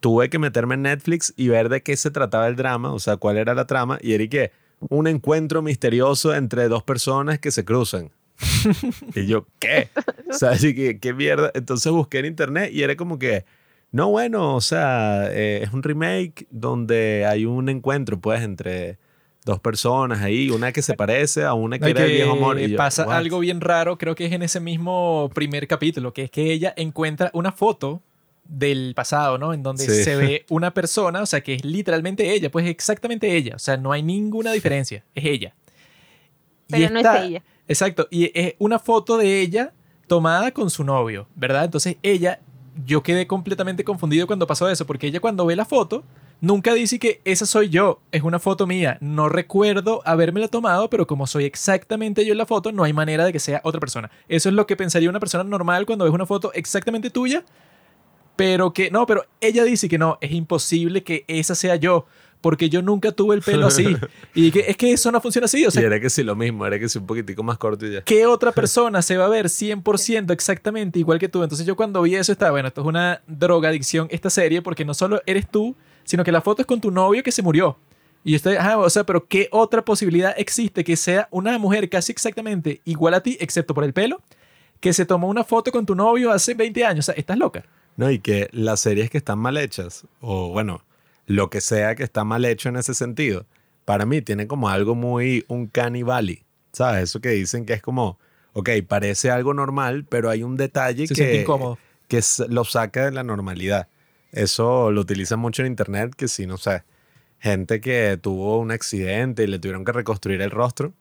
tuve que meterme en Netflix y ver de qué se trataba el drama, o sea, cuál era la trama, y era que un encuentro misterioso entre dos personas que se cruzan. <laughs> y yo, ¿qué? <laughs> O sea, así que, ¿qué mierda? Entonces busqué en internet y era como que, no, bueno, o sea, eh, es un remake donde hay un encuentro, pues, entre dos personas ahí, una que se parece a una que No, era el viejo amor. Y yo, pasa "What?". algo bien raro, creo que es en ese mismo primer capítulo, que es que ella encuentra una foto del pasado, ¿no? En donde Sí. se ve <laughs> una persona, o sea, que es literalmente ella, pues exactamente ella, o sea, no hay ninguna diferencia, es ella. Y Pero no está- es ella. Exacto, y es una foto de ella tomada con su novio, ¿verdad? Entonces ella, yo quedé completamente confundido cuando pasó eso, porque ella cuando ve la foto, nunca dice que esa soy yo, es una foto mía. No recuerdo habérmela tomado, pero como soy exactamente yo en la foto, no hay manera de que sea otra persona. Eso es lo que pensaría una persona normal cuando ves una foto exactamente tuya, pero que no, pero ella dice que no, es imposible que esa sea yo. Porque yo nunca tuve el pelo así. <laughs> Y que es que eso no funciona así. O sea, y era que sí lo mismo, era que sí un poquitico más corto y ya. ¿qué otra persona se va a ver 100% exactamente igual que tú? Entonces yo cuando vi eso estaba, bueno, esto es una drogadicción esta serie porque no solo eres tú, sino que la foto es con tu novio que se murió. Y yo estoy, ajá, o sea, pero ¿qué otra posibilidad existe que sea una mujer casi exactamente igual a ti, excepto por el pelo, que se tomó una foto con tu novio hace 20 años? O sea, estás loca. No, y que las series que están mal hechas, o bueno, lo que sea que está mal hecho en ese sentido, para mí tiene como algo muy un canibali, ¿sabes? Eso que dicen que es como, ok, parece algo normal, pero hay un detalle Se que, incómodo. que lo saca de la normalidad. Eso lo utilizan mucho en internet, que si, no sé, gente que tuvo un accidente y le tuvieron que reconstruir el rostro,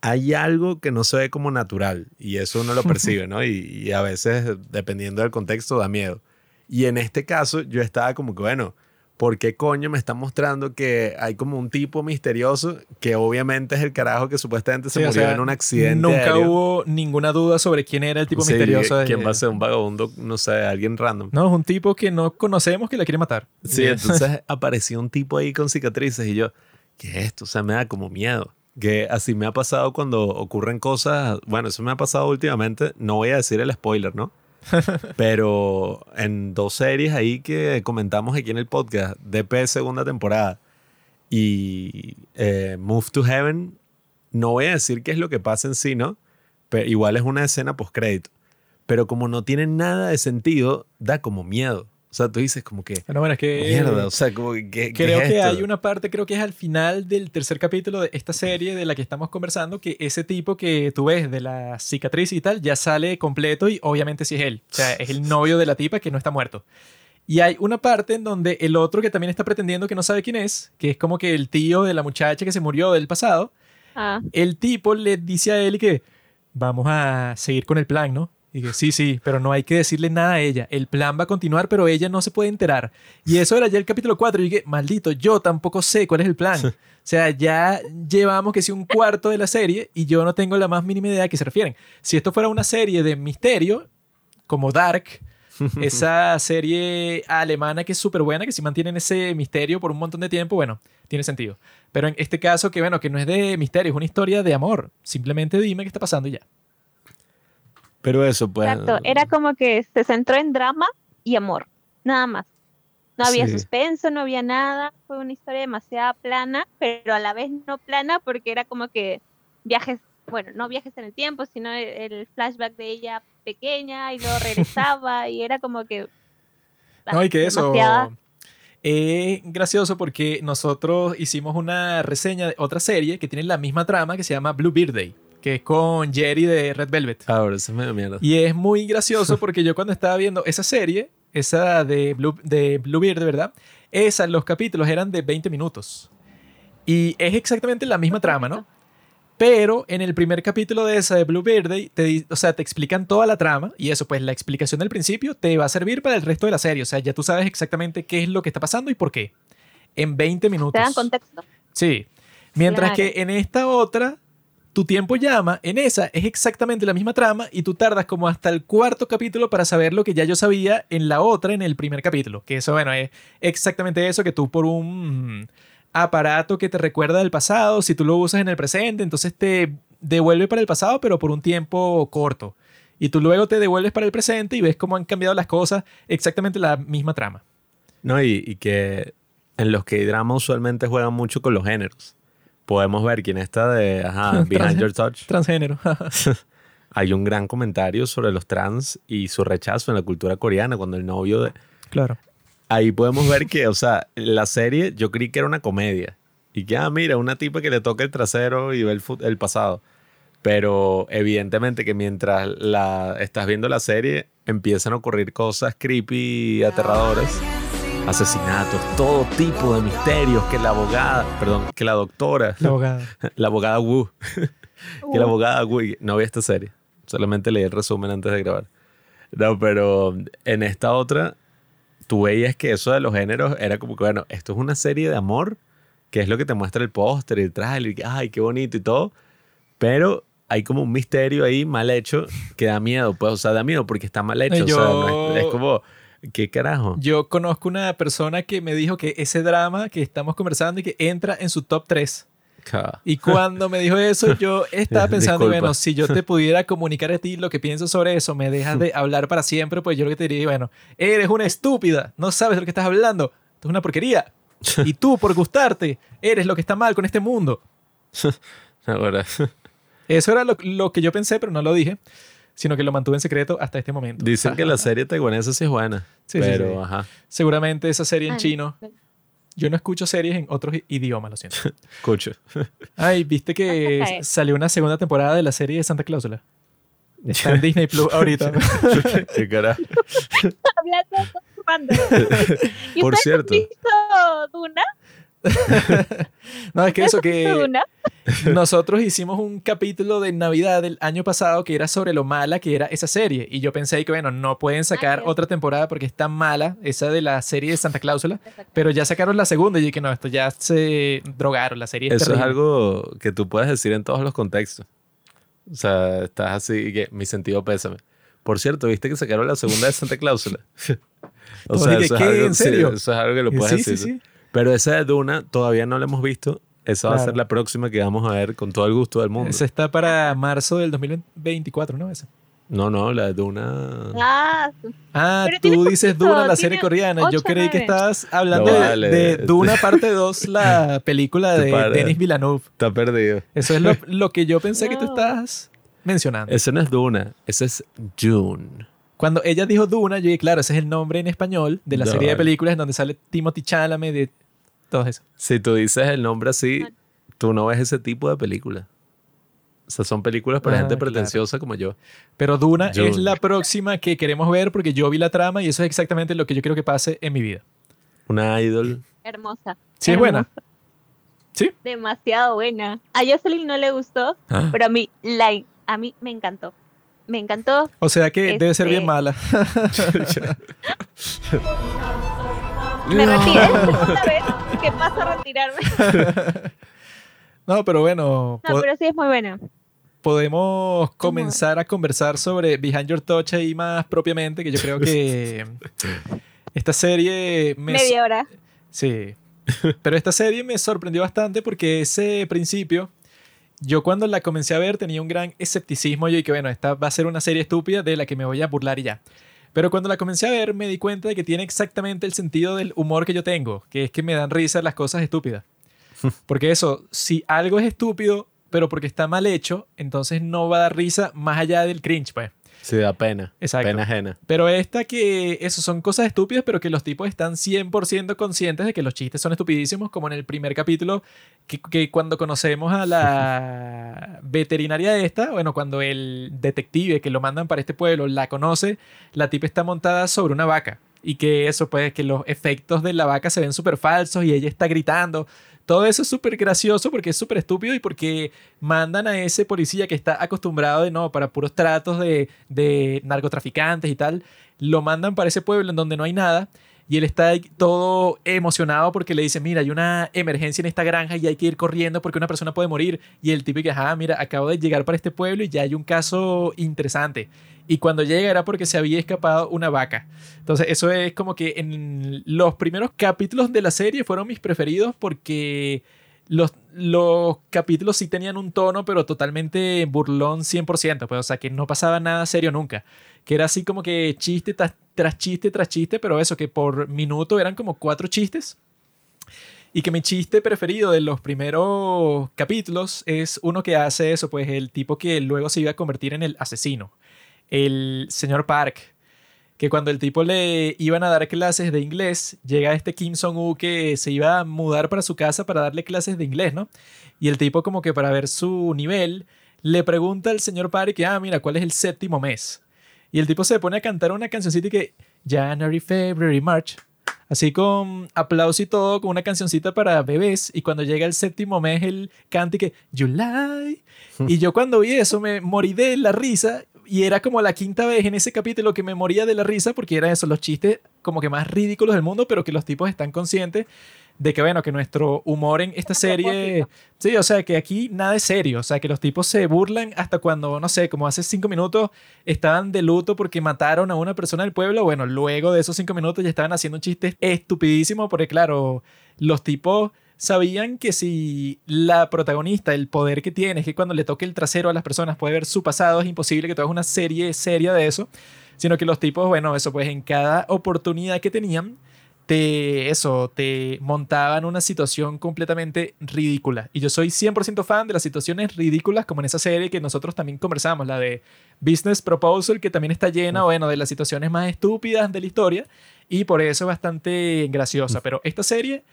hay algo que no se ve como natural y eso uno lo <laughs> percibe, ¿no? Y, y a veces, dependiendo del contexto, da miedo. Y en este caso, yo estaba como que, bueno, ¿por qué coño me está mostrando que hay como un tipo misterioso que obviamente es el carajo que supuestamente se Sí, o murió sea, en un accidente? Nunca aéreo? hubo ninguna duda sobre quién era el tipo Sí, misterioso. de- ¿Quién va a ser un vagabundo? No sé, alguien random. No, es un tipo que no conocemos que la quiere matar. Sí, <laughs> entonces apareció un tipo ahí con cicatrices y yo, ¿qué es esto? O sea, me da como miedo. Que así me ha pasado cuando ocurren cosas, bueno, eso me ha pasado últimamente, no voy a decir el spoiler, ¿no? <laughs> Pero en dos series ahí que comentamos aquí en el podcast, DP segunda temporada y eh, Move to Heaven, no voy a decir qué es lo que pasa en sí, ¿no? Pero igual es una escena post-crédito. Pero como no tiene nada de sentido, da como miedo. O sea, tú dices como que, Bueno, bueno, es que... Mierda, o sea, como que, ¿qué- qué Creo es que esto? hay una parte, creo que es al final del tercer capítulo de esta serie de la que estamos conversando, que ese tipo que tú ves de la cicatriz y tal, ya sale completo y obviamente sí es él. O sea, es el novio de la tipa que no está muerto. Y hay una parte en donde el otro que también está pretendiendo que no sabe quién es, que es como que el tío de la muchacha que se murió del pasado, Ah, el tipo le dice a él que vamos a seguir con el plan, ¿no? Y que sí, sí, pero no hay que decirle nada a ella. El plan va a continuar, pero ella no se puede enterar. Y eso era ya el capítulo 4. Y dije, maldito, yo tampoco sé cuál es el plan. O sea, ya llevamos que si un cuarto de la serie y yo no tengo la más mínima idea a qué se refieren. Si esto fuera una serie de misterio, como Dark, <laughs> esa serie alemana que es súper buena, que si mantienen ese misterio por un montón de tiempo, bueno, tiene sentido. Pero en este caso, que bueno, que no es de misterio, es una historia de amor. Simplemente dime qué está pasando y ya. Pero eso, pues. exacto. Era como que se centró en drama y amor, nada más. No había Sí. suspenso, no había nada. Fue una historia demasiado plana, pero a la vez no plana porque era como que viajes, bueno, no viajes en el tiempo, sino el, el flashback de ella pequeña y luego <laughs> regresaba y era como que... No, y que eso es gracioso porque nosotros hicimos una reseña de otra serie que tiene la misma trama que se llama Blue Birthday, que es con Jerry de Red Velvet. Ahora, eso es medio mierda. Y es muy gracioso porque yo cuando estaba viendo esa serie, esa de, Blue, de Bluebeard, ¿verdad? Esa, los capítulos eran de 20 minutos. Y es exactamente la misma trama, ¿no? Pero en el primer capítulo de esa de Blue Verde, te, o sea, te explican toda la trama y eso, pues la explicación del principio te va a servir para el resto de la serie. O sea, ya tú sabes exactamente qué es lo que está pasando y por qué. En 20 minutos. ¿Te dan contexto? Sí. Mientras Claro. que en esta otra, tu tiempo llama, en esa es exactamente la misma trama y tú tardas como hasta el cuarto capítulo para saber lo que ya yo sabía en la otra, en el primer capítulo. Que eso, bueno, es exactamente eso que tú por un aparato que te recuerda del pasado, si tú lo usas en el presente, entonces te devuelve para el pasado, pero por un tiempo corto. Y tú luego te devuelves para el presente y ves cómo han cambiado las cosas, exactamente la misma trama. No, y, y que en los que drama usualmente juegan mucho con los géneros. Podemos ver quién está de ajá, <laughs> Behind Your Touch. Transgénero. <laughs> Hay un gran comentario sobre los trans y su rechazo en la cultura coreana cuando el novio de... claro. Ahí podemos ver que, o sea, la serie yo creí que era una comedia. Y que, ah, mira, una tipa que le toca el trasero y ve el, el pasado. Pero evidentemente que mientras la, estás viendo la serie, empiezan a ocurrir cosas creepy y aterradoras. Asesinatos, todo tipo de misterios. Que la abogada, perdón, que la doctora, La abogada. <laughs> la abogada Wu, <laughs> que la abogada Wu, no vi esta serie. Solamente leí el resumen antes de grabar. No, pero en esta otra, tú veías que eso de los géneros era como que, bueno, esto es una serie de amor, que es lo que te muestra el póster el trailer, y que, ay, qué bonito y todo. Pero hay como un misterio ahí mal hecho que da miedo, pues, o sea, da miedo porque está mal hecho. O sea, no es, Yo- es como, ¿qué carajo? Yo conozco una persona que me dijo que ese drama que estamos conversando y que entra en su top 3. Ca- Y cuando me dijo eso, yo <laughs> estaba pensando, bueno, si yo te pudiera comunicar a ti lo que pienso sobre eso, me dejas de hablar para siempre, pues yo lo que te diría, bueno, eres una estúpida, no sabes de lo que estás hablando, esto es una porquería. <laughs> Y tú, por gustarte, eres lo que está mal con este mundo. <laughs> Ahora, Eso era lo, lo que yo pensé, pero no lo dije, sino que lo mantuve en secreto hasta este momento. dicen que la <laughs> serie taiwanesa sí es buena, Sí, sí, pero sí. ajá, Seguramente esa serie en chino. Yo no escucho series en otros i- idiomas, lo siento. <laughs> escucho. Ay, ¿viste que salió una segunda temporada de la serie de Santa Cláusula? Está en Disney Plus <laughs> ahorita. ¿Qué carajo? Hablando de cosas random. ¿Y Por cierto. han visto Duna? <laughs> No, es que eso ¿Ustedes han visto que <laughs> nosotros hicimos un capítulo de Navidad del año pasado que era sobre lo mala que era esa serie. Y yo pensé que, bueno, no pueden sacar Ah, otra temporada porque es tan mala esa de la serie de Santa Cláusula. Pero ya sacaron la segunda y yo dije, no, esto ya se drogaron, la serie es Eso es algo que tú puedes decir en todos los contextos. O sea, estás así que mi sentido pésame. Por cierto, ¿viste que sacaron la segunda de Santa Cláusula? <laughs> o dije, eso es, algo, ¿En sí, serio? eso es algo que lo puedes sí, decir. sí. Pero esa de Duna todavía no la hemos visto. Esa va a ser la próxima que vamos a ver con todo el gusto del mundo. Esa está para marzo del 2024, ¿no? Esa. No, no, la de Duna. Ah, Ah, tú dices poquito, Duna, la serie coreana. Yo creí que estabas hablando No, de- vale. de, Duna parte 2, la <laughs> película de. Denis Villeneuve. Está perdido. Eso es lo, <laughs> lo que yo pensé que tú No. estabas mencionando. Ese no es Duna, ese es Dune. Cuando ella dijo Duna, yo dije, claro, ese es el nombre en español de la No, serie de películas en donde sale Timothy Chalamet, de todo eso. Si tú dices el nombre así, tú no ves ese tipo de película. O sea, son películas para Ah, gente claro. pretenciosa como yo. Pero Duna Dune. es la próxima que queremos ver porque yo vi la trama y eso es exactamente lo que yo quiero que pase en mi vida. Una idol. hermosa. ¿Sí es buena? ¿Sí? Demasiado buena. A Jocelyn no le gustó, Ah. pero a mí, la, a mí me encantó. Me encantó. O sea que debe ser bien Este- mala. <laughs> <laughs> Me retiré. Es la segunda vez que paso a retirarme. <laughs> No, pero bueno, No, pero sí es muy buena. podemos comenzar a conversar sobre Behind Your Touch ahí más propiamente, que yo creo que <laughs> esta serie me... Media hora. Sí. Pero esta serie me sorprendió bastante porque ese principio, yo cuando la comencé a ver tenía un gran escepticismo. Yo dije, bueno, esta va a ser una serie estúpida de la que me voy a burlar y ya. Pero cuando la comencé a ver me di cuenta de que tiene exactamente el sentido del humor que yo tengo, que es que me dan risa las cosas estúpidas. <laughs> Porque eso, si algo es estúpido, pero porque está mal hecho, entonces no va a dar risa más allá del cringe, pues. Sí, da pena. Exacto. Pena ajena. Pero esta que, eso son cosas estúpidas, pero que los tipos están 100% conscientes de que los chistes son estupidísimos, como en el primer capítulo, que, que cuando conocemos a la <laughs> veterinaria esta, bueno, cuando el detective que lo mandan para este pueblo la conoce, la tipa está montada sobre una vaca. Y que eso, pues, que los efectos de la vaca se ven súper falsos y ella está gritando. Todo eso es súper gracioso porque es súper estúpido y porque mandan a ese policía que está acostumbrado de no, para puros tratos de, de narcotraficantes y tal, lo mandan para ese pueblo en donde no hay nada y él está todo emocionado porque le dice, mira, hay una emergencia en esta granja y hay que ir corriendo porque una persona puede morir. Y el tipo que, ah, mira, acabo de llegar para este pueblo y ya hay un caso interesante. Y cuando llega era porque se había escapado una vaca. Entonces, eso es como que en los primeros capítulos de la serie fueron mis preferidos porque los, los capítulos sí tenían un tono, pero totalmente burlón 100%, pues, o sea, que no pasaba nada serio nunca. Que era así como que chiste tras, tras chiste tras chiste, pero eso, que por minuto eran como cuatro chistes. Y que mi chiste preferido de los primeros capítulos es uno que hace eso, pues el tipo que luego se iba a convertir en el asesino, el señor Park. Que cuando el tipo le iban a dar clases de inglés, llega este Kim Song-u que se iba a mudar para su casa para darle clases de inglés, ¿no? Y el tipo como que para ver su nivel, le pregunta al señor Park que, ah, mira, ¿cuál es el séptimo mes? Y el tipo se pone a cantar una cancioncita y que January, February, March. Así con aplauso y todo, con una cancioncita para bebés. Y cuando llega el séptimo mes, él canta y que July. <laughs> Y yo cuando vi eso me morí de la risa. Y era como la quinta vez en ese capítulo que me moría de la risa porque eran eso, los chistes como que más ridículos del mundo, pero que los tipos están conscientes de que, bueno, que nuestro humor en esta serie... Sí, o sea, que aquí nada es serio. O sea, que los tipos se burlan hasta cuando, no sé, como hace cinco minutos estaban de luto porque mataron a una persona del pueblo. Bueno, luego de esos cinco minutos ya estaban haciendo un chiste estupidísimo porque, claro, los tipos sabían que si la protagonista, el poder que tiene es que cuando le toque el trasero a las personas puede ver su pasado, es imposible que tú hagas una serie seria de eso, sino que los tipos, bueno, eso pues en cada oportunidad que tenían, te, eso, te montaban una situación completamente ridícula. Y yo soy 100% fan de las situaciones ridículas, como en esa serie que nosotros también conversamos, la de Business Proposal, que también está llena, bueno, de las situaciones más estúpidas de la historia, y por eso es bastante graciosa. Pero esta serie,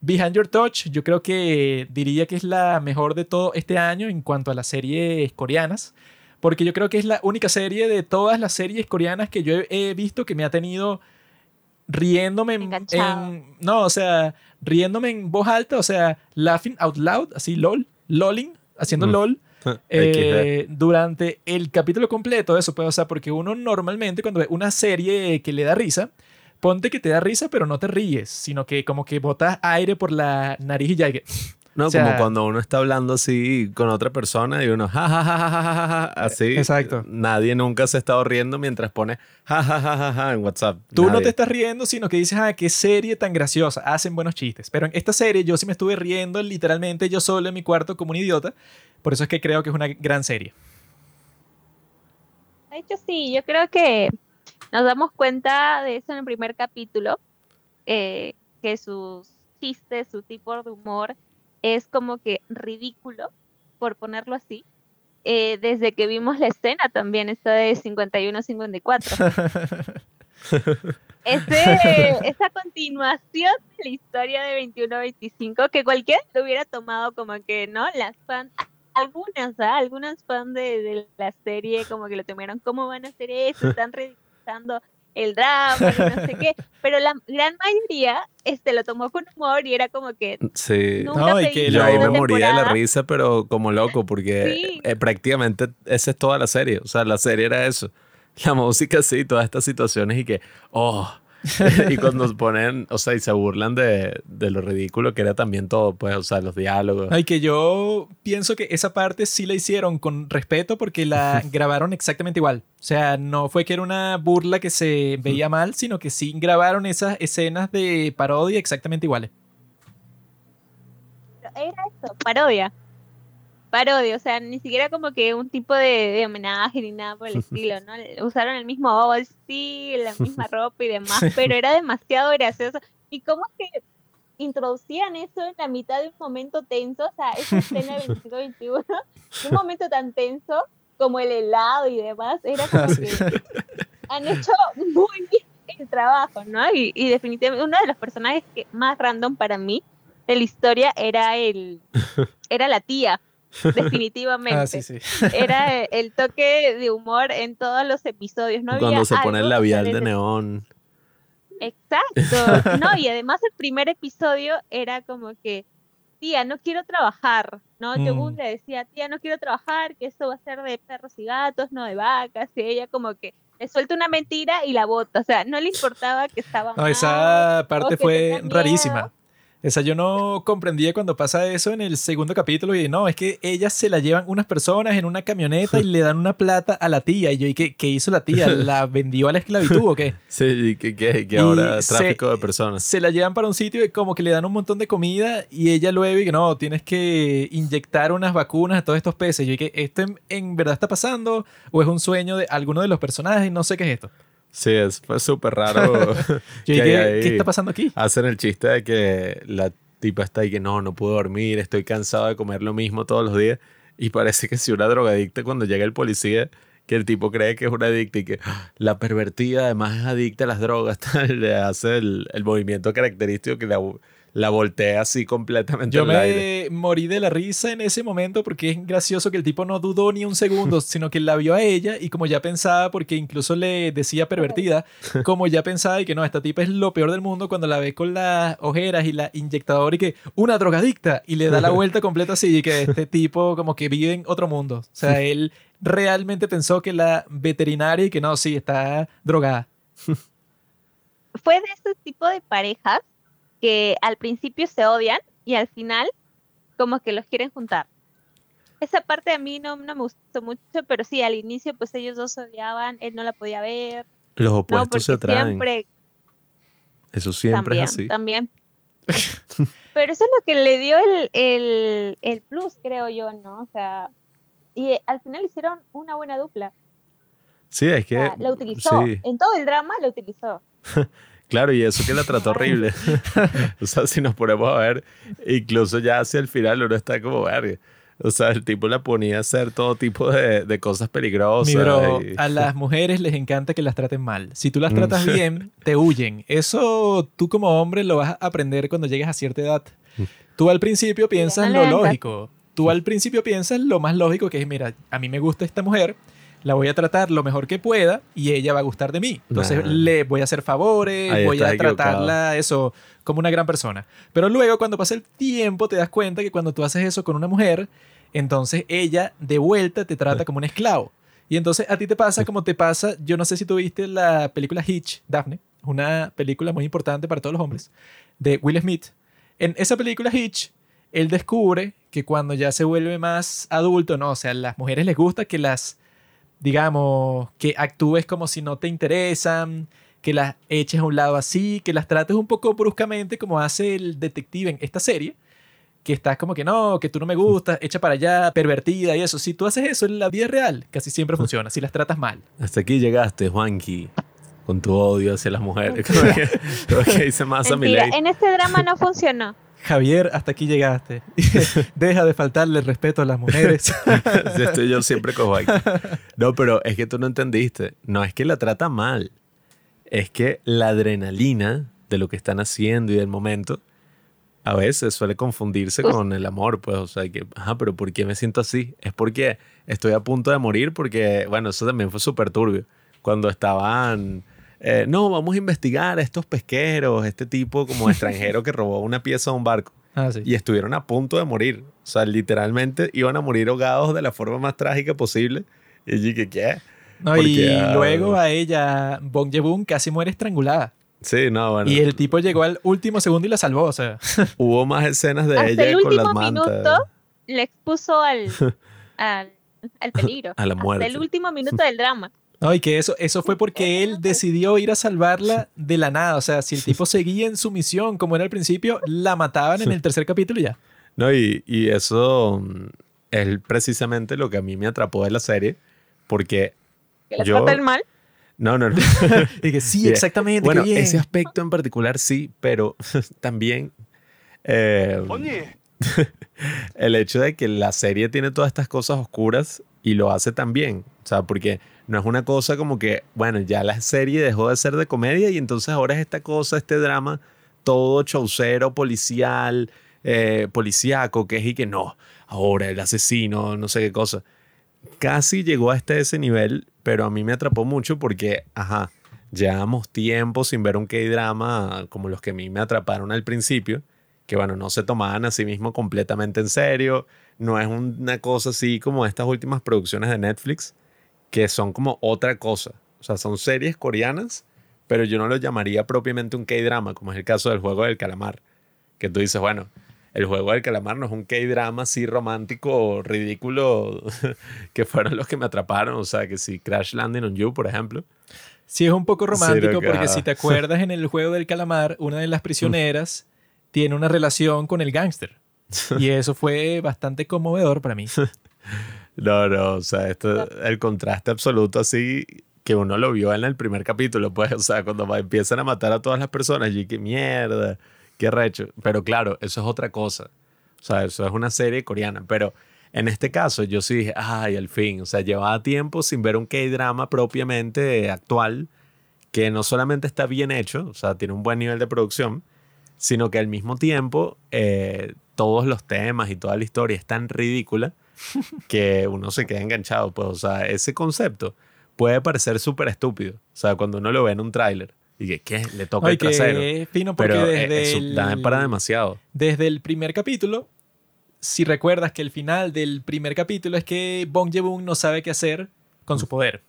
Behind Your Touch, yo creo que diría que es la mejor de todo este año en cuanto a las series coreanas. Porque yo creo que es la única serie de todas las series coreanas que yo he visto que me ha tenido riéndome en, no, o sea, riéndome en voz alta, o sea, laughing out loud, así lol, lolling, haciendo Mm. lol XD. eh, durante el capítulo completo, eso pues, o sea, porque uno normalmente cuando ve una serie que le da risa, ponte que te da risa, pero no te ríes, sino que como que botas aire por la nariz y ya que, <laughs> No, O sea- como cuando uno está hablando así con otra persona y uno ja, ja, ja, ja, ja, ja, ja, así. Exacto. Nadie nunca se ha estado riendo mientras pone ja, ja, ja, ja, ja en WhatsApp. Tú no te estás riendo, sino que dices, ah, qué serie tan graciosa, hacen buenos chistes. Pero en esta serie yo sí me estuve riendo literalmente yo solo en mi cuarto como un idiota. Por eso es que creo que es una gran serie. De hecho, sí, yo creo que nos damos cuenta de eso en el primer capítulo, eh, que sus chistes, su tipo de humor es como que ridículo, por ponerlo así, eh, desde que vimos la escena también, esta de 51-54. Ese, esa continuación de la historia de 21-25 que cualquiera lo hubiera tomado como que, ¿no? Las fans, algunas, ¿ah? algunas fans de, de la serie como que lo tomaron, ¿cómo van a hacer eso? Están ridiculizando el drama y no sé qué, <laughs> pero la gran mayoría este, lo tomó con humor y era como que Sí. nunca No, y que Yo ahí me moría de la risa, pero como loco, porque Sí. eh, prácticamente esa es toda la serie. O sea, la serie era eso. La música, sí, todas estas situaciones y que, oh. <laughs> y cuando ponen, o sea, y se burlan de, de lo ridículo que era también todo, pues, o sea, los diálogos. Ay, que yo pienso que esa parte sí la hicieron con respeto porque la <laughs> grabaron exactamente igual. O sea, no fue que era una burla que se veía mal, sino que sí grabaron esas escenas de parodia exactamente iguales. Era eso, parodia. Parodia, o sea, ni siquiera como que un tipo de, de homenaje ni nada por el <laughs> estilo, ¿no? Usaron el mismo sí, la misma <laughs> ropa y demás, pero era demasiado gracioso. ¿Y cómo es que introducían eso en la mitad de un momento tenso? O sea, esa escena 25-21, un momento tan tenso, como el helado y demás, era como <laughs> que han hecho muy bien el trabajo, ¿no? Y, y definitivamente uno de los personajes que más random para mí de la historia era el era la tía, <laughs> definitivamente. Ah, sí, sí. Era el, toque de humor en todos los episodios, no había Cuando se pone el labial de neón. Exacto. <laughs> No, y además el primer episodio era como que, tía, no quiero trabajar, ¿no? Mm. Yogun le decía, tía, no quiero trabajar, que esto va a ser de perros y gatos, no de vacas, y ella como que le suelta una mentira y la bota, o sea, no le importaba que estaba No, mal, esa parte fue rarísima. Esa yo no comprendía cuando pasa eso en el segundo capítulo y no, es que ellas se la llevan unas personas en una camioneta y le dan una plata a la tía. Y yo, ¿y qué, qué hizo la tía? ¿La <laughs> vendió a la esclavitud o qué? Sí, y que, que, que Y ahora se- tráfico de personas. Se la llevan para un sitio y como que le dan un montón de comida y ella luego y que no, tienes que inyectar unas vacunas a todos estos peces. Y yo dije, ¿esto en, en verdad está pasando o es un sueño de alguno de los personajes? No sé qué es esto. Sí, es, súper raro. <laughs> Que. ¿qué está pasando aquí? Hacen el chiste de que la tipa está ahí que no, no puedo dormir, estoy cansado de comer lo mismo todos los días. Y parece que si una drogadicta cuando llega el policía, que el tipo cree que es una adicta y que "Ah, la pervertida además es adicta a las drogas, <laughs> tal, le hace el, el movimiento característico que la, la voltea así completamente Yo en el aire. me morí de la risa en ese momento porque es gracioso que el tipo no dudó ni un segundo, <laughs> sino que la vio a ella y como ya pensaba, porque incluso le decía pervertida, <laughs> como ya pensaba y que no, esta tipa es lo peor del mundo cuando la ve con las ojeras y la inyectadora y que una drogadicta y le da la vuelta completa así y que este <laughs> tipo como que vive en otro mundo. O sea, él realmente pensó que la veterinaria y que no, sí, está drogada. Fue de ese tipo de parejas que al principio se odian y al final como que los quieren juntar. Esa parte a mí no, no me gustó mucho, pero sí, al inicio pues ellos dos se odiaban, él no la podía ver, Los no, opuestos porque se atraen. siempre Eso siempre también, es así. también. <laughs> Pero eso es lo que le dio el, el, el plus, creo yo, ¿no? O sea, y eh, al final hicieron una buena dupla. Sí, es O que... sea, la utilizó. sí. En todo el drama la utilizó. <laughs> Claro, y eso que la trató horrible. <laughs> o sea, si nos ponemos a ver, incluso ya hacia el final uno está como verga. O sea, el tipo la ponía a hacer todo tipo de, de cosas peligrosas. Mi bro, y- a las <laughs> mujeres les encanta que las traten mal. Si tú las Mm. tratas bien, te huyen. Eso tú como hombre lo vas a aprender cuando llegues a cierta edad. Mm. Tú al principio piensas lo lógico. Tú al principio piensas lo más lógico que es, mira, a mí me gusta esta mujer, la voy a tratar lo mejor que pueda y ella va a gustar de mí. Entonces Nah. le voy a hacer favores, Ahí voy a equivocado. tratarla eso como una gran persona. Pero luego cuando pasa el tiempo te das cuenta que cuando tú haces eso con una mujer, entonces ella de vuelta te trata como un esclavo. Y entonces a ti te pasa como te pasa, yo no sé si tú viste la película Hitch, Daphne, una película muy importante para todos los hombres, de Will Smith. En esa película Hitch, él descubre que cuando ya se vuelve más adulto, no, o sea, a las mujeres les gusta que las, digamos, que actúes como si no te interesan, que las eches a un lado así, que las trates un poco bruscamente como hace el detective en esta serie, que estás como que no, que tú no me gustas, echa para allá, pervertida y eso. Si tú haces eso en la vida real, casi siempre funciona, si las tratas mal. Hasta aquí llegaste, Juanqui, con tu odio hacia las mujeres. <laughs> Como que, dice más a mi ley. en este drama no funcionó. Javier, hasta aquí llegaste. <laughs> Deja de faltarle el respeto a las mujeres. <laughs> Estoy yo siempre con Juanqui. No, pero es que tú no entendiste. No es que la trata mal. Es que la adrenalina de lo que están haciendo y del momento a veces suele confundirse con el amor, pues, o sea, que, ajá, pero ¿por qué me siento así? Es porque estoy a punto de morir, porque, bueno, eso también fue súper turbio. Cuando estaban, eh, no, vamos a investigar a estos pesqueros, este tipo como extranjero que robó una pieza de un barco, <laughs> Ah, sí. y estuvieron a punto de morir. O sea, literalmente iban a morir ahogados de la forma más trágica posible. Y yo dije, ¿qué? No, porque, y ah, luego a ella, Bong Joon casi muere estrangulada. Sí, no, bueno. Y el tipo llegó al último segundo y la salvó, o sea. <laughs> Hubo más escenas de Hasta ella el con las último mantas. minuto le expuso al, <laughs> al, al peligro. A la Hasta muerte. el último minuto del drama. No, y que eso, eso fue porque él decidió ir a salvarla de la nada. O sea, si el tipo <laughs> seguía en su misión como era al principio, la mataban en el tercer capítulo y ya. No, y, y eso mm, es precisamente lo que a mí me atrapó de la serie. Porque, Que Yo- trata el mal. no, no, no. <laughs> Y que sí, <laughs> exactamente. bueno, bien. ese aspecto en particular sí, pero también eh, el hecho de que la serie tiene todas estas cosas oscuras y lo hace tan bien. O sea, porque no es una cosa como que, bueno, ya la serie dejó de ser de comedia y entonces ahora es esta cosa, este drama, todo chaucero, policial, eh, policíaco, que es y que no, ahora el asesino, no sé qué cosa. Casi llegó hasta ese nivel, pero a mí me atrapó mucho porque, ajá, llevamos tiempo sin ver un K-drama como los que a mí me atraparon al principio, que bueno, no se tomaban a sí mismo completamente en serio, no es una cosa así como estas últimas producciones de Netflix, que son como otra cosa. O sea, son series coreanas, pero yo no lo llamaría propiamente un K-drama, como es el caso del juego del calamar. Que tú dices, bueno, el juego del calamar no es un K-drama así romántico, ridículo, <laughs> que fueron los que me atraparon. O sea, que si Crash Landing on You, por ejemplo. Sí, es un poco romántico porque si te acuerdas en el juego del calamar, una de las prisioneras tiene una relación con el gángster. <laughs> Y eso fue bastante conmovedor para mí. <laughs> No, no, o sea, esto, el contraste absoluto así que uno lo vio en el primer capítulo, pues, o sea, cuando empiezan a matar a todas las personas, y qué mierda, qué recho. Pero claro, eso es otra cosa. O sea, eso es una serie coreana, pero en este caso yo sí dije, ay, al fin, o sea, llevaba tiempo sin ver un K-drama propiamente actual, que no solamente está bien hecho, o sea, tiene un buen nivel de producción, sino que al mismo tiempo eh, todos los temas y toda la historia es tan ridícula <laughs> que uno se queda enganchado. Pues, o sea, ese concepto puede parecer súper estúpido. O sea, cuando uno lo ve en un tráiler y que, ¿qué? Le toca el trasero. Fino porque Pero desde eh, da el, para demasiado. desde el primer capítulo, si recuerdas que el final del primer capítulo es que Bong Joon no sabe qué hacer con su poder.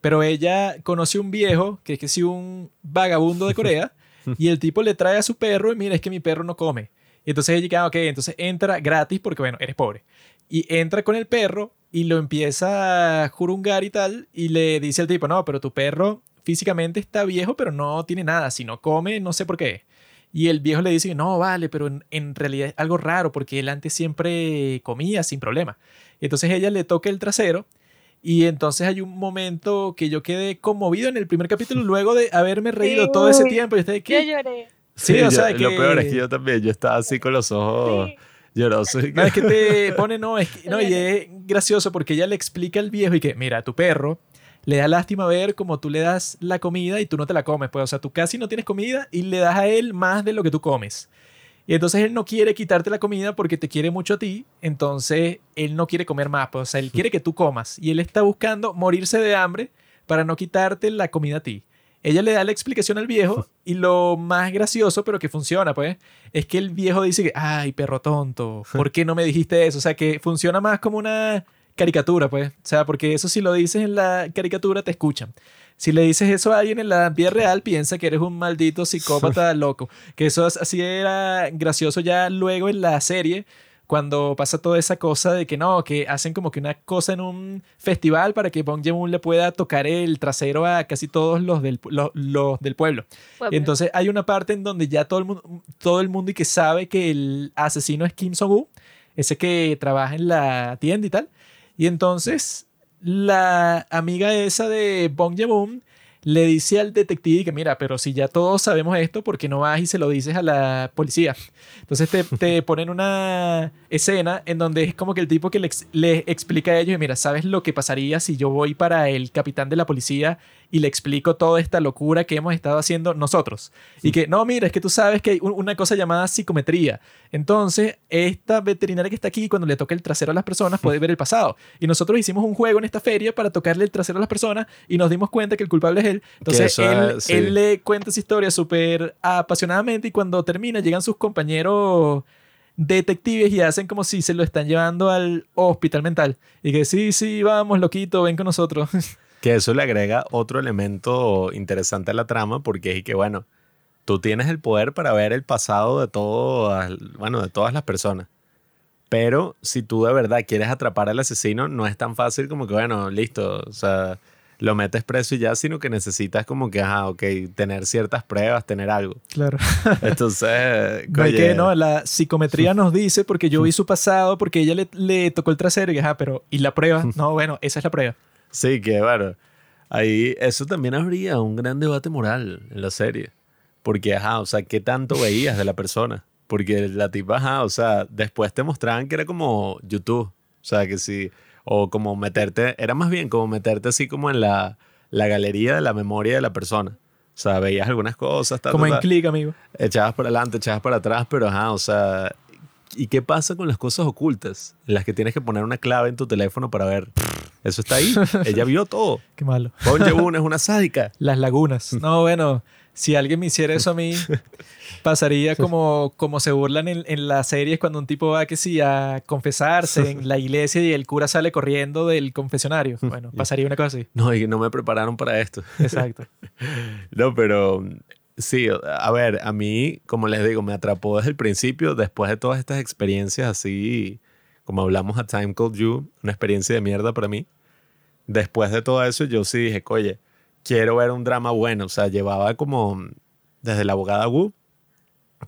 Pero ella conoce un viejo, que es que sí un vagabundo de Corea, <laughs> y el tipo le trae a su perro y mira, es que mi perro no come. Y entonces ella queda, ok, entonces entra gratis porque, bueno, eres pobre. Y entra con el perro y lo empieza a jurungar y tal, y le dice al tipo, no, pero tu perro físicamente está viejo, pero no tiene nada. Si no come, no sé por qué. Y el viejo le dice, no, vale, pero en, en realidad es algo raro porque él antes siempre comía sin problema. Y entonces ella le toca el trasero y entonces hay un momento que yo quedé conmovido en el primer capítulo luego de haberme reído Sí, todo ese tiempo. Y usted, Yo ¿qué? lloré. Sí, yo- o sea, Lo que- peor es que yo también, yo estaba así con los ojos Sí. Llorosos. y No, es que que- te pone, no, es que, no, y es gracioso porque ella le explica al viejo y que, mira, a tu perro le da lástima ver como tú le das la comida y tú no te la comes, pues, o sea, tú casi no tienes comida y le das a él más de lo que tú comes. Y entonces él no quiere quitarte la comida porque te quiere mucho a ti, entonces él no quiere comer más, pues, o sea, él quiere que tú comas y él está buscando morirse de hambre para no quitarte la comida a ti. Ella le da la explicación al viejo y lo más gracioso, pero que funciona, pues, es que el viejo dice que, ay, perro tonto, ¿por qué no me dijiste eso? O sea, que funciona más como una caricatura, pues. O sea, porque eso si lo dices en la caricatura te escuchan. Si le dices eso a alguien en la vida real, piensa que eres un maldito psicópata loco. Que eso es- así era gracioso ya luego en la serie, cuando pasa toda esa cosa de que no, que hacen como que una cosa en un festival para que Bong Joon le pueda tocar el trasero a casi todos los del, pu- lo- los del pueblo. Y entonces hay una parte en donde ya todo el mundo, todo el mundo y que sabe que el asesino es Kim Song-woo, ese que trabaja en la tienda y tal. Y entonces la amiga esa de Bong Joon le dice al detective que mira, pero si ya todos sabemos esto, ¿por qué no vas y se lo dices a la policía? Entonces te, te <laughs> ponen una escena en donde es como que el tipo que le, ex- le explica a ellos, mira, ¿sabes lo que pasaría si yo voy para el capitán de la policía y le explico toda esta locura que hemos estado haciendo nosotros? Y que, no, mira, es que tú sabes que hay un- una cosa llamada psicometría. Entonces, esta veterinaria que está aquí, cuando le toca el trasero a las personas, puede ver el pasado. Y nosotros hicimos un juego en esta feria para tocarle el trasero a las personas y nos dimos cuenta que el culpable es él. Entonces, eso él, es- sí. él le cuenta esa historia súper apasionadamente y cuando termina llegan sus compañeros detectives y hacen como si se lo están llevando al hospital mental. Y que sí, sí, vamos, loquito, ven con nosotros. <laughs> Que eso le agrega otro elemento interesante a la trama, porque es que, bueno, tú tienes el poder para ver el pasado de todas, bueno, de todas las personas. Pero si tú de verdad quieres atrapar al asesino, no es tan fácil como que, bueno, listo, o sea, lo metes preso y ya, sino que necesitas como que, ajá, ok, tener ciertas pruebas, tener algo. Claro. Entonces, <laughs> oye, que, no, la psicometría nos dice, porque yo vi <laughs> su pasado, porque ella le, le tocó el trasero y ajá, pero ¿y la prueba? <laughs> No, bueno, esa es la prueba. Sí, que bueno, ahí eso también habría un gran debate moral en la serie. Porque, ajá, o sea, ¿qué tanto veías de la persona? Porque la tipa, ajá, o sea, después te mostraban que era como YouTube. O sea, que sí, O como meterte, era más bien como meterte así como en la, la galería de la memoria de la persona. O sea, veías algunas cosas, tal, Como en tal. click, amigo. echabas para adelante, echabas para atrás, pero ajá, o sea, ¿y qué pasa con las cosas ocultas? En las que tienes que poner una clave en tu teléfono para ver. Eso está ahí. Ella vio todo. <laughs> Qué malo. Joon <laughs> es una sádica. Las lagunas. No, bueno, si alguien me hiciera eso a mí, <laughs> pasaría como, como se burlan en, en las series cuando un tipo va que sí a confesarse en la iglesia y el cura sale corriendo del confesionario. Bueno, pasaría una cosa así. No, y no me prepararon para esto. Exacto. No, pero sí, a ver, a mí, como les digo, me atrapó desde el principio, después de todas estas experiencias así, como hablamos a Time Called You, una experiencia de mierda para mí. Después de todo eso, yo sí dije, oye, quiero ver un drama bueno. O sea, llevaba como desde la abogada Wu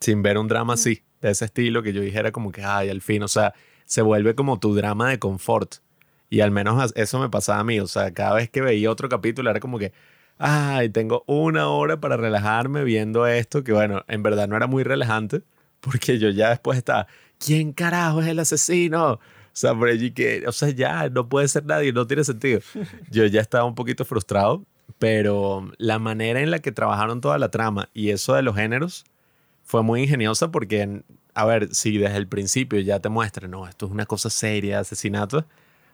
sin ver un drama así, de ese estilo, que yo dijera como que, ay, al fin, o sea, se vuelve como tu drama de confort. Y al menos eso me pasaba a mí. O sea, cada vez que veía otro capítulo era como que, ay, tengo una hora para relajarme viendo esto, que bueno, en verdad no era muy relajante, porque yo ya después estaba, ¿quién carajo es el asesino? O sea, por allí que, o sea, ya no puede ser nadie, no tiene sentido. <laughs> Yo ya estaba un poquito frustrado, pero la manera en la que trabajaron toda la trama y eso de los géneros fue muy ingeniosa porque, a ver, si desde el principio ya te muestran, no, esto es una cosa seria, asesinato,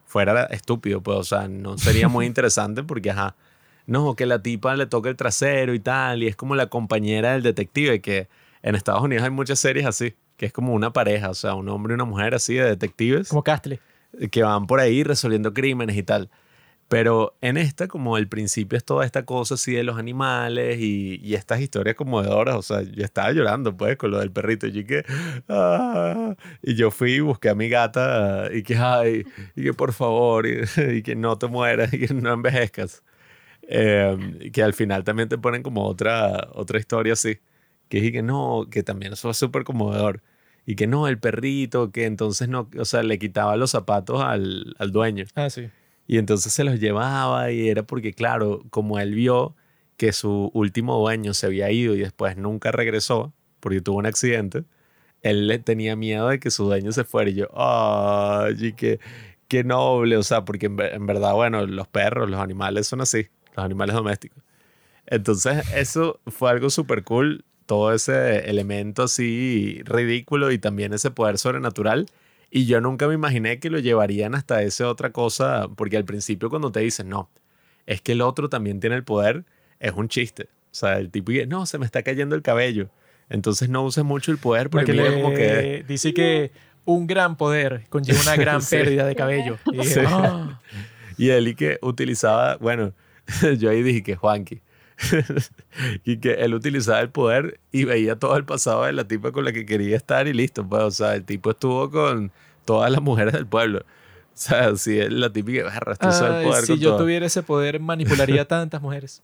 fuera estúpido, pues, o sea, no sería muy <laughs> interesante porque, ajá, no, que la tipa le toca el trasero y tal, y es como la compañera del detective, que en Estados Unidos hay muchas series así, que es como una pareja, o sea, un hombre y una mujer así de detectives Como Castle. que van por ahí resolviendo crímenes y tal. Pero en esta, como el principio es toda esta cosa así de los animales y, y estas historias conmovedoras, o sea, yo estaba llorando pues con lo del perrito y que, ah, y yo fui y busqué a mi gata y que, ay, y que por favor, y, <laughs> y que no te mueras y que no envejezcas. Eh, y que al final también te ponen como otra, otra historia así, que dije que no, que también eso es súper conmovedor. Y que no, el perrito, que entonces no, o sea, le quitaba los zapatos al, al dueño. Ah, sí. Y entonces se los llevaba y era porque, claro, como él vio que su último dueño se había ido y después nunca regresó porque tuvo un accidente, él le tenía miedo de que su dueño se fuera. Y yo, ay, qué, qué noble, o sea, porque en, en verdad, bueno, los perros, los animales son así, los animales domésticos. Entonces, eso fue algo súper cool, todo ese elemento así ridículo y también ese poder sobrenatural. Y yo nunca me imaginé que lo llevarían hasta esa otra cosa, porque al principio cuando te dicen, no, es que el otro también tiene el poder, es un chiste. O sea, el tipo dice, no, se me está cayendo el cabello. Entonces no uses mucho el poder porque le como que... dice que un gran poder conlleva una gran <laughs> Sí. pérdida de cabello. Y dije, Sí. "Ah". Y él y que utilizaba, bueno, <laughs> yo ahí dije que Juanqui. <laughs> y que él utilizaba el poder y veía todo el pasado de la tipa con la que quería estar y listo. Pues, o sea, el tipo estuvo con todas las mujeres del pueblo. <laughs> O sea, si es la típica barra, el poder si con yo todo". tuviera ese poder, manipularía tantas mujeres.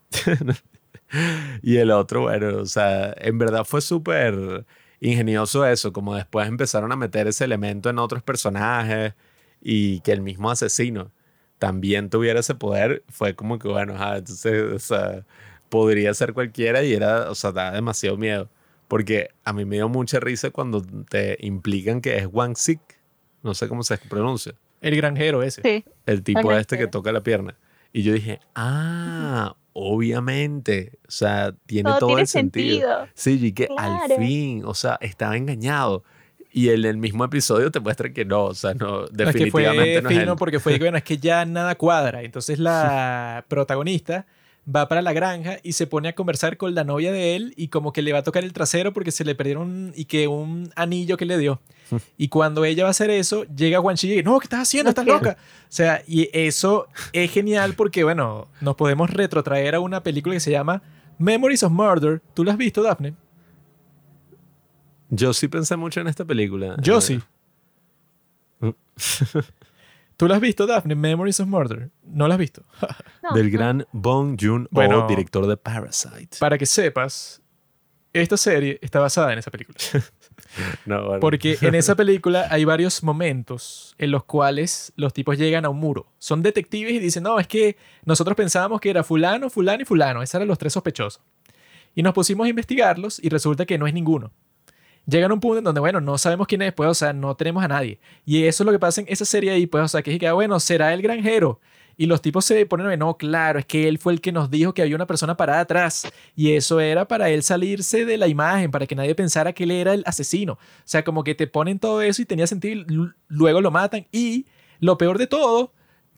Y el otro, bueno, o sea, en verdad fue súper ingenioso eso, como después empezaron a meter ese elemento en otros personajes y que el mismo asesino también tuviera ese poder, fue como que, bueno, entonces, o sea, podría ser cualquiera y era, o sea, da demasiado miedo. Porque a mí me dio mucha risa cuando te implican que es Wang Sik, no sé cómo se pronuncia, El granjero ese. Sí. el tipo Wang este que toca la pierna. Y yo dije, ah, obviamente, o sea, tiene Todo, todo, tiene el sentido. sentido. Sí, y que al fin, o sea, estaba engañado. Y en el mismo episodio te muestra que no, o sea, no, No, es que fue definitivamente no es fino él. porque fue, bueno, es que ya nada cuadra. Entonces la <laughs> protagonista va para la granja y se pone a conversar con la novia de él y como que le va a tocar el trasero porque se le perdieron y que un anillo que le dio. <laughs> Y cuando ella va a hacer eso, llega Juan Chi y no, ¿qué estás haciendo? ¿Estás loca? O sea, y eso es genial porque, bueno, nos podemos retrotraer a una película que se llama Memories of Murder. ¿Tú la has visto, Daphne? Yo sí pensé mucho en esta película. Yo sí. <laughs> ¿Tú la has visto, Daphne? Memories of Murder. ¿No la has visto? <laughs> No, Del gran Bong Joon-ho, Bueno. director de Parasite. Para que sepas, esta serie está basada en esa película. <laughs> No, bueno. Porque en esa película hay varios momentos en los cuales los tipos llegan a un muro. Son detectives y dicen, no, es que nosotros pensábamos que era fulano, fulano y fulano. Esos eran los tres sospechosos. Y nos pusimos a investigarlos y resulta que no es ninguno. Llegan a un punto en donde, bueno, no sabemos quién es, pues, o sea, no tenemos a nadie. Y eso es lo que pasa en esa serie ahí, pues, o sea, que es que, ah, bueno, será el granjero. Y los tipos se ponen no, claro, es que él fue el que nos dijo que había una persona parada atrás. Y eso era para él salirse de la imagen, para que nadie pensara que él era el asesino. O sea, como que te ponen todo eso y tenía sentido, y luego lo matan. Y lo peor de todo,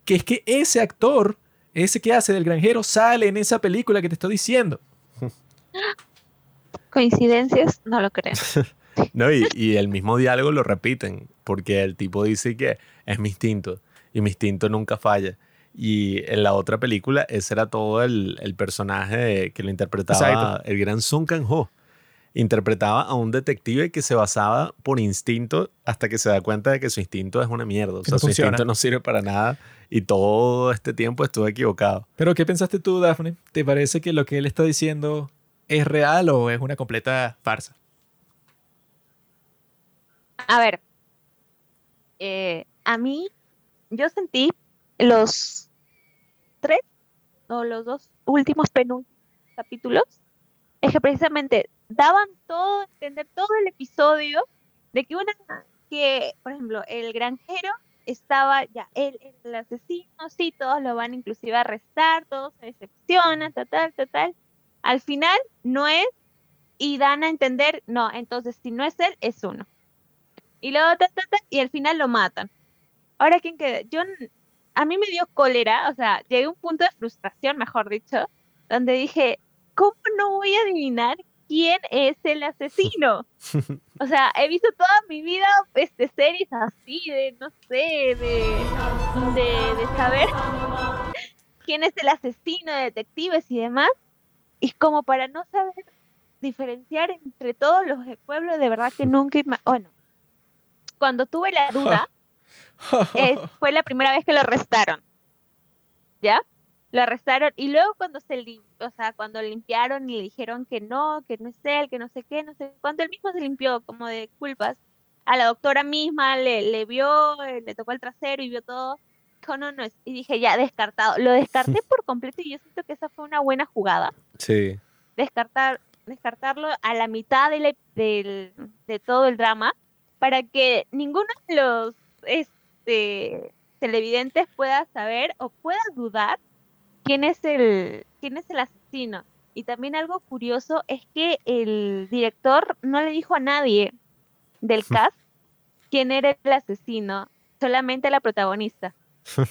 que es que ese actor, ese que hace del granjero, sale en esa película que te estoy diciendo. <laughs> Coincidencias, no lo creo. <laughs> No, y, y el mismo diálogo lo repiten, porque el tipo dice que es mi instinto, y mi instinto nunca falla. Y en la otra película, ese era todo el, el personaje que lo interpretaba Exacto. el gran Sun Kang-ho. Interpretaba a un detective que se basaba por instinto hasta que se da cuenta de que su instinto es una mierda. O Que sea, no su funciona. instinto no sirve para nada y todo este tiempo estuve equivocado. Pero, ¿qué pensaste tú, Daphne? ¿Te parece que lo que él está diciendo es real o es una completa farsa? A ver, eh, a mí, yo sentí los tres o los dos últimos penúltimos capítulos, es que precisamente daban todo, entender todo el episodio de que una, que, por ejemplo, el granjero estaba ya, él, el asesino, sí, todos lo van inclusive a arrestar, todos se decepcionan, total, total. Al final no es, y dan a entender, no, entonces si no es él, es uno. Y luego, ta, ta, ta, y al final lo matan. Ahora, ¿quién queda? Yo, a mí me dio cólera, o sea, llegué a un punto de frustración, mejor dicho, donde dije, ¿cómo no voy a adivinar quién es el asesino? <laughs> O sea, he visto toda mi vida este, series así, de, no sé, de, de, de saber <laughs> quién es el asesino, de detectives y demás. Y como para no saber diferenciar entre todos los del pueblo, de verdad que nunca... Bueno, cuando tuve la duda, <laughs> es- fue la primera vez que lo arrestaron. ¿Ya? Lo arrestaron y luego cuando se o sea, cuando limpiaron y le dijeron que no, que no es él, que no sé qué, no sé cuánto, él mismo se limpió como de culpas. A la doctora misma le, le vio, eh, le tocó el trasero y vio todo. Dijo, no, no es. Y dije, ya, descartado. Lo descarté <laughs> por completo y yo siento que esa fue una buena jugada. Sí. Descartar, descartarlo a la mitad del, ep- del- de todo el drama para que ninguno de los este, televidentes pueda saber o pueda dudar quién es el quién es el asesino. Y también algo curioso es que el director no le dijo a nadie del <laughs> cast quién era el asesino, solamente a la protagonista.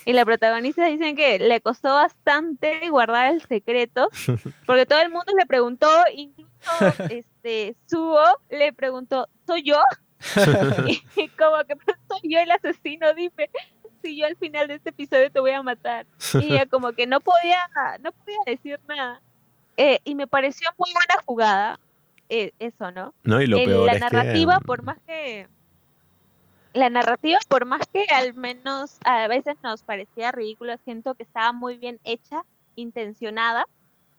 Y la protagonista dicen que le costó bastante guardar el secreto, <laughs> porque todo el mundo le preguntó, incluso <laughs> este Subo le preguntó, ¿soy yo? <laughs> <laughs> y como que "Pero <laughs> soy yo el asesino, dime si yo al final de este episodio te voy a matar. Y ella como que no podía, no podía decir nada. Eh, y me pareció muy buena jugada, eh, eso, ¿no? No, y lo El- peor la es narrativa, que... por más que. La narrativa, por más que al menos a veces nos parecía ridícula, siento que estaba muy bien hecha, intencionada.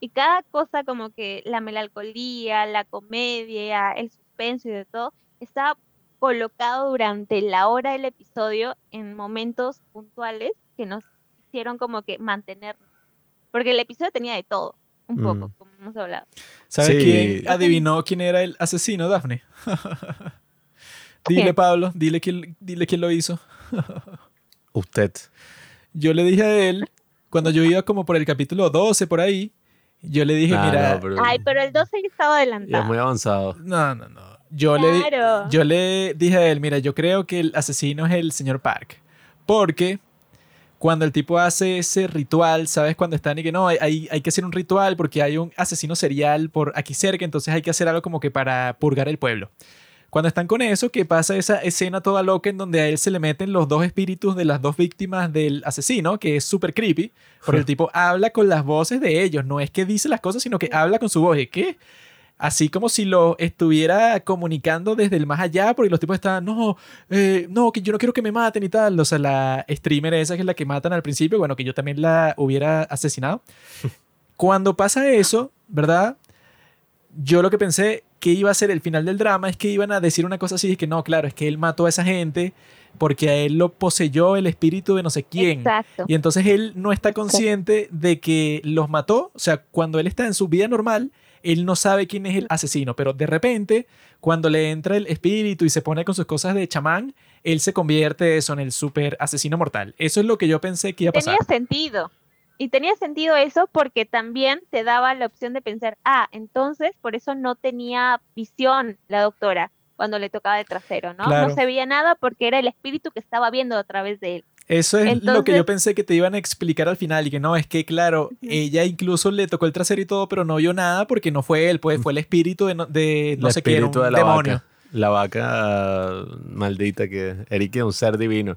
Y cada cosa, como que la melancolía, la comedia, el suspenso y de todo, estaba colocado durante la hora del episodio en momentos puntuales que nos hicieron como que mantenernos. Porque el episodio tenía de todo, un poco, Mm. como hemos hablado. ¿Sabes Sí. quién adivinó quién era el asesino, Daphne? <laughs> dile. Pablo, dile quién, dile quién lo hizo. <laughs> Usted. Yo le dije a él, cuando yo iba como por el capítulo 12 por ahí, yo le dije, Ah, mira, no, pero Ay, pero el 12 ya estaba ya adelantado. es muy avanzado. no, no, no. Yo, le, yo le dije a él, mira, yo creo que el asesino es el señor Park. Porque cuando el tipo hace ese ritual, ¿sabes? Cuando están y que no, hay, hay, hay que hacer un ritual porque hay un asesino serial por aquí cerca, entonces hay que hacer algo como que para purgar el pueblo. Cuando están con eso, que pasa esa escena toda loca en donde a él se le meten los dos espíritus de las dos víctimas del asesino, que es súper creepy, porque el tipo habla con las voces de ellos, no es que dice las cosas, sino que habla con su voz. ¿Y qué? Así como si lo estuviera comunicando desde el más allá, porque los tipos estaban, no, eh, no, que yo no quiero que me maten y tal. O sea, la streamer esa que es la que matan al principio, bueno, que yo también la hubiera asesinado. <laughs> Cuando pasa eso, ¿verdad? Yo lo que pensé que iba a ser el final del drama es que iban a decir una cosa así, es que no, claro, es que él mató a esa gente porque a él lo poseyó el espíritu de no sé quién. Exacto. Y entonces él no está consciente de que los mató. O sea, cuando él está en su vida normal, él no sabe quién es el asesino, pero de repente, cuando le entra el espíritu y se pone con sus cosas de chamán, él se convierte eso en el super asesino mortal. Eso es lo que yo pensé que iba a pasar. Tenía sentido. Y tenía sentido eso porque también te daba la opción de pensar, ah, entonces por eso no tenía visión la doctora cuando le tocaba de trasero, ¿no? Claro. No se veía nada porque era el espíritu que estaba viendo a través de él. Eso es lo que yo pensé que te iban a explicar al final y que no, es que claro, ella incluso le tocó el trasero y todo, pero no vio nada porque no fue él, pues fue el espíritu de no, de no sé qué, era un espíritu de la demonio. vaca. La vaca maldita que Eric es un ser divino.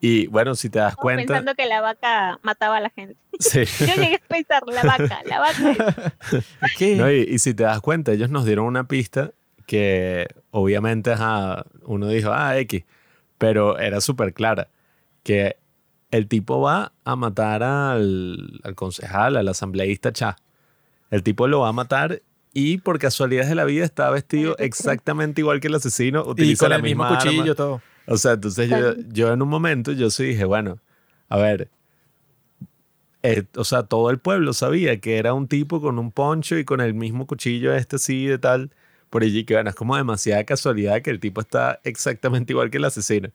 Y bueno, si te das Estaba cuenta, Pensando que la vaca mataba a la gente. sí. <laughs> Yo llegué a pensar, la vaca, la vaca. <laughs> ¿Qué? No, y, y si te das cuenta, ellos nos dieron una pista que obviamente ajá, uno dijo, ah, X, pero era súper clara, que el tipo va a matar al, al concejal, al asambleísta Cha. El tipo lo va a matar y por casualidades de la vida está vestido exactamente igual que el asesino, y utiliza con la el mismo cuchillo, arma. todo. O sea, entonces yo, yo en un momento yo sí dije, bueno, a ver, eh, o sea, todo el pueblo sabía que era un tipo con un poncho y con el mismo cuchillo este así de tal, por allí que bueno, es como demasiada casualidad que el tipo está exactamente igual que el asesino.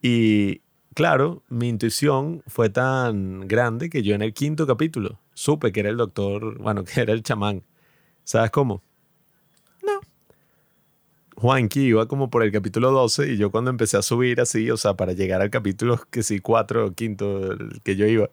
Y claro, mi intuición fue tan grande que yo en el quinto capítulo supe que era el doctor, bueno, <laughs> que era el chamán. ¿Sabes cómo? No. Juanqui iba como por el capítulo 12 y yo cuando empecé a subir así, o sea, para llegar al capítulo que sí, 4 o quinto el que yo iba,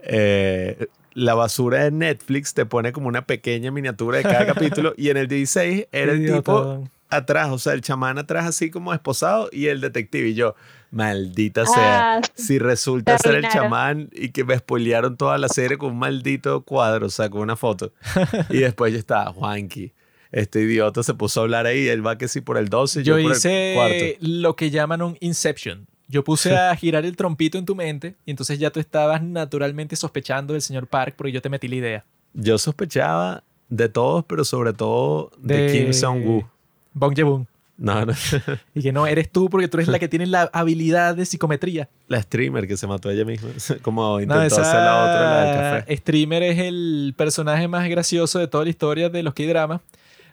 eh, la basura de Netflix te pone como una pequeña miniatura de cada <laughs> capítulo y en el 16 era el tipo atrás, o sea, el chamán atrás así como esposado y el detective y yo, maldita sea, Ah, si resulta ser el chamán y que me spoilearon toda la serie con un maldito cuadro, o sea, con una foto. <laughs> y después yo estaba, Juanqui, este idiota se puso a hablar ahí, él va que sí por el 12 y yo, Yo por el hice cuarto. lo que llaman un inception. Yo puse a <laughs> girar el trompito en tu mente y entonces ya tú estabas naturalmente sospechando del señor Park porque yo te metí la idea. Yo sospechaba de todos, pero sobre todo de, De- Kim Jong-woo. Bong Joon. No, no. <laughs> Y que no, eres tú porque tú eres la que <laughs> tiene la habilidad de psicometría. la streamer que se mató ella misma. <laughs> Como No, intentó esa hacer la otra, la del café. streamer es el personaje más gracioso de toda la historia de los K-dramas.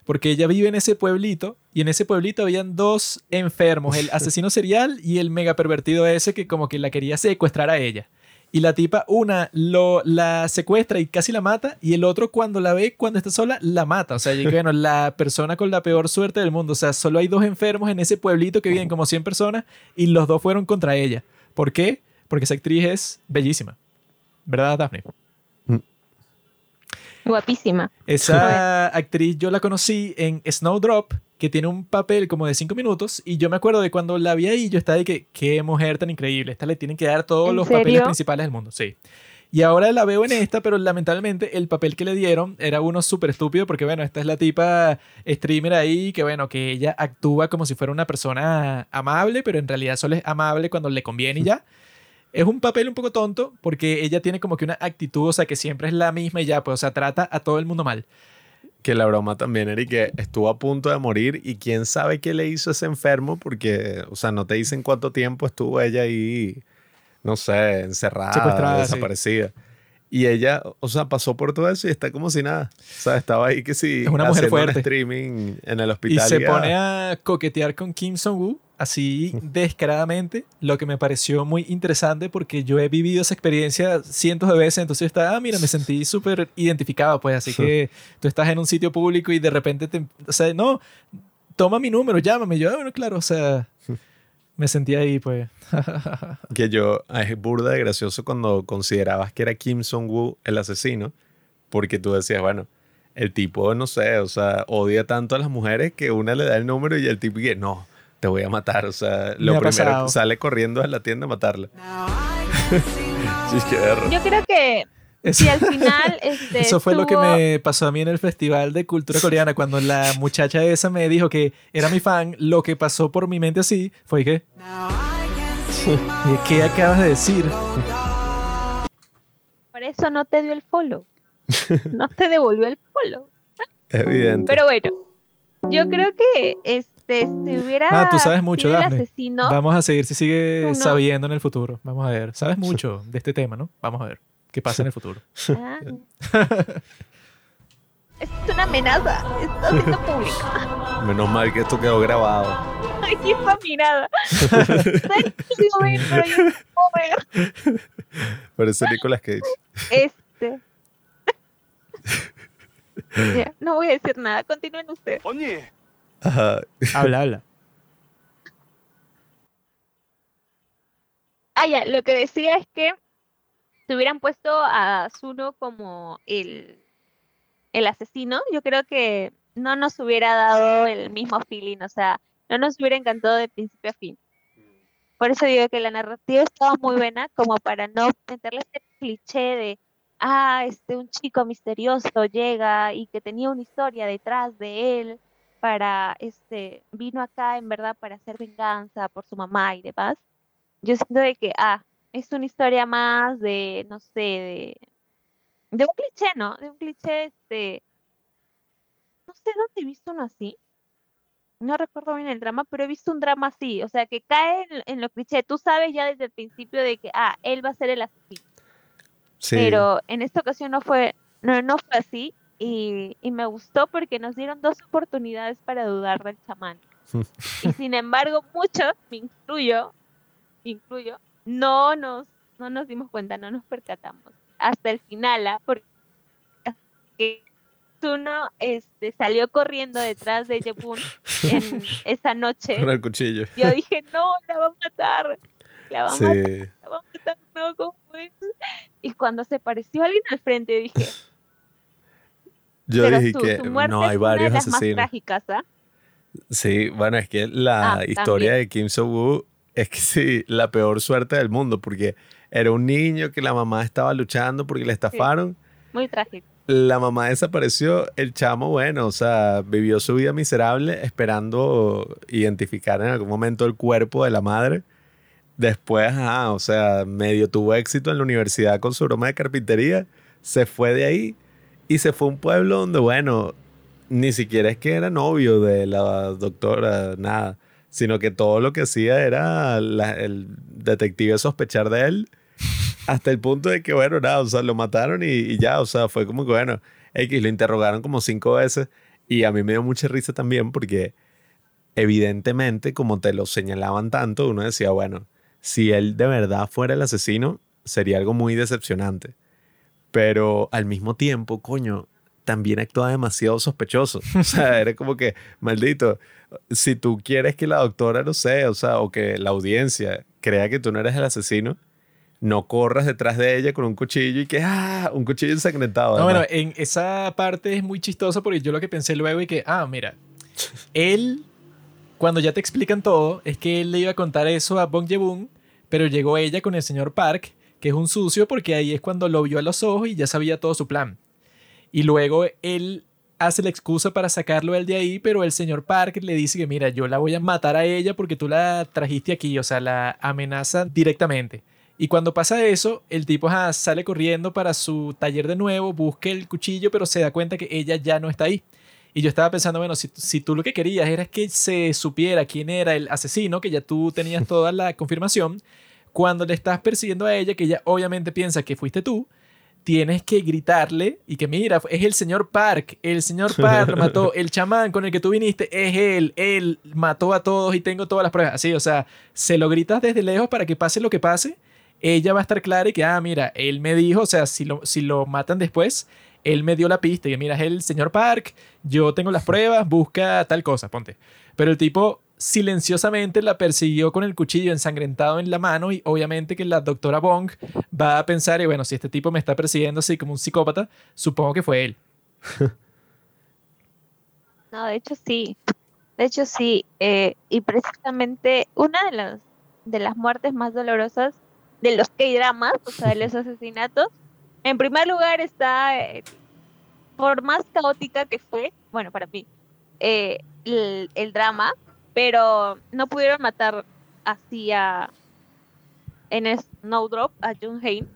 Porque ella vive en ese pueblito y en ese pueblito habían dos enfermos, el asesino serial y el mega pervertido ese que como que la quería secuestrar a ella. Y la tipa, una lo, la secuestra y casi la mata, y el otro cuando la ve, cuando está sola, la mata. O sea, y bueno, la persona con la peor suerte del mundo. O sea, solo hay dos enfermos en ese pueblito que viven como 100 personas y los dos fueron contra ella. ¿Por qué? Porque esa actriz es bellísima. ¿Verdad, Daphne? Guapísima. Esa actriz yo la conocí en Snowdrop, que tiene un papel como de cinco minutos, y yo me acuerdo de cuando la vi ahí, yo estaba de que, qué mujer tan increíble, esta le tienen que dar todos ¿En los papeles serio? principales del mundo, sí. Y ahora la veo en <laughs> esta, pero lamentablemente el papel que le dieron era uno súper estúpido, porque bueno, esta es la tipa streamer ahí, que bueno, que ella actúa como si fuera una persona amable, pero en realidad solo es amable cuando le conviene y ya. Es un papel un poco tonto porque ella tiene como que una actitud, o sea, que siempre es la misma y ya, pues, o sea, trata a todo el mundo mal. Que la broma también, Eric, que estuvo a punto de morir y quién sabe qué le hizo ese enfermo porque, o sea, no te dicen cuánto tiempo estuvo ella ahí, no sé, encerrada, sí. Y ella, o sea, pasó por todo eso y está como si nada. O sea, estaba ahí que sí, Es una mujer haciendo un fuerte. streaming en el Y hospital. se ah, pone a coquetear con Kim Jong-woo así <laughs> descaradamente, lo que me pareció muy interesante porque yo he vivido esa experiencia cientos de veces, entonces está, ah, mira, me sentí súper identificado, pues así que tú estás en un sitio público y de repente te, o sea, no, toma mi número, llámame, yo, ah, bueno, claro, o sea, me sentí ahí, pues. <laughs> Que yo, ah, es burda de gracioso cuando considerabas que era Kim Jong-woo el asesino, porque tú decías, bueno, el tipo, no sé, o sea, odia tanto a las mujeres que una le da el número y el tipo dice, no, te voy a matar. O sea, lo primero pasado. que sale corriendo a la tienda a matarla. <laughs> Que berro. Yo creo que Eso, si al final. Este, eso fue lo que me pasó a mí en el Festival de Cultura Coreana, cuando la muchacha esa me dijo que era mi fan, lo que pasó por mi mente así fue que, ¿qué acabas de decir? Por eso no te dio el follow. No te devolvió el follow. Es evidente. Pero bueno, yo creo que este, si hubiera. Ah, tú sabes mucho, sido el Dafne. asesino, Vamos a seguir si sigue no. sabiendo en el futuro. Vamos a ver. Sabes mucho de este tema, ¿no? Vamos a ver qué pasa en el futuro. Ah. Esto <laughs> es una amenaza. Está siendo pública. Menos mal que esto quedó grabado. Aquí está mirada. Parece Nicolas Cage. Este. Ya, no voy a decir nada. Continúen ustedes. Ajá. Habla, habla. Ah, ya, lo que decía es que si hubieran puesto a Zuno como el, el asesino, yo creo que no nos hubiera dado el mismo feeling, o sea, no nos hubiera encantado de principio a fin. Por eso digo que la narrativa estaba muy buena, como para no meterle este cliché de, ah, este, un chico misterioso llega y que tenía una historia detrás de él, para, este, vino acá en verdad para hacer venganza por su mamá y demás. Yo siento de que, ah, es una historia más de, no sé, de, de un cliché, ¿no? De un cliché, este, no sé dónde he visto uno así. No recuerdo bien el drama, pero he visto un drama así, o sea, que cae en, en lo cliché. Tú sabes ya desde el principio de que, ah, él va a ser el asesino. Sí. Pero en esta ocasión no fue, no, no fue así. Y, y me gustó porque nos dieron dos oportunidades para dudar del chamán. <laughs> y sin embargo, muchos, me incluyo, me incluyo, no nos, no nos dimos cuenta, no nos percatamos. Hasta el final, ¿ah? porque uno este, salió corriendo detrás de Jebun en <laughs> esa noche. Con el cuchillo. Yo dije, no, la va a matar. La va a Sí. matar, la va a matar, no, ¿cómo es? Y cuando se pareció alguien al frente, dije, <laughs> Yo pero dije su, que su muerte no hay es una de varios más asesinos. trágicas, ¿ah? Sí, bueno, es que la Ah, historia también. de Kim So-woo es que sí, la peor suerte del mundo, porque era un niño que la mamá estaba luchando porque le estafaron, Muy trágico. la mamá desapareció, el chamo, bueno, o sea, vivió su vida miserable esperando identificar en algún momento el cuerpo de la madre. Después, ajá, o sea, medio tuvo éxito en la universidad con su broma de carpintería, se fue de ahí y se fue a un pueblo donde, bueno, ni siquiera es que era novio de la doctora, nada, sino que todo lo que hacía era el detective sospechar de él hasta el punto de que, bueno, nada, o sea, lo mataron y, y ya, o sea, fue como que, bueno, X lo interrogaron como cinco veces y a mí me dio mucha risa también porque evidentemente, como te lo señalaban tanto, uno decía, bueno, si él de verdad fuera el asesino, sería algo muy decepcionante. Pero al mismo tiempo, coño, también actuaba demasiado sospechoso. O sea, <laughs> era como que, maldito, si tú quieres que la doctora, no sé, o sea, o que la audiencia crea que tú no eres el asesino, no corras detrás de ella con un cuchillo y que, ah, un cuchillo ensangrentado. No, bueno, en esa parte es muy chistoso porque yo lo que pensé luego y que, ah, mira, él, cuando ya te explican todo, es que él le iba a contar eso a Bong Joon, pero llegó ella con el señor Park, que es un sucio porque ahí es cuando lo vio a los ojos y ya sabía todo su plan. Y luego él hace la excusa para sacarlo él de ahí, pero el señor Park le dice que, mira, yo la voy a matar a ella porque tú la trajiste aquí, o sea, la amenaza directamente. Y cuando pasa eso, el tipo sale corriendo para su taller de nuevo, busca el cuchillo, pero se da cuenta que ella ya no está ahí. Y yo estaba pensando, bueno, si, si tú lo que querías era que se supiera quién era el asesino, que ya tú tenías toda la confirmación, cuando le estás persiguiendo a ella, que ella obviamente piensa que fuiste tú, tienes que gritarle y que mira, es el señor Park, el señor Park <laughs> mató, el chamán con el que tú viniste es él, él mató a todos y tengo todas las pruebas. Así, o sea, se lo gritas desde lejos para que pase lo que pase, ella va a estar clara y que, ah, mira, él me dijo, o sea, si lo, si lo matan después, él me dio la pista y que, mira, es el señor Park, yo tengo las pruebas, busca tal cosa, ponte. Pero el tipo silenciosamente la persiguió con el cuchillo ensangrentado en la mano y obviamente que la doctora Bong va a pensar, y bueno, si este tipo me está persiguiendo así como un psicópata, supongo que fue él. <laughs> No, de hecho sí. De hecho sí. eh, y precisamente una de las, de las muertes más dolorosas de los K-dramas, o sea, de los <laughs> asesinatos, en primer lugar está, eh, por más caótica que fue, bueno, para mí, eh, el, el drama, pero no pudieron matar así a en Snowdrop a Jung Hain.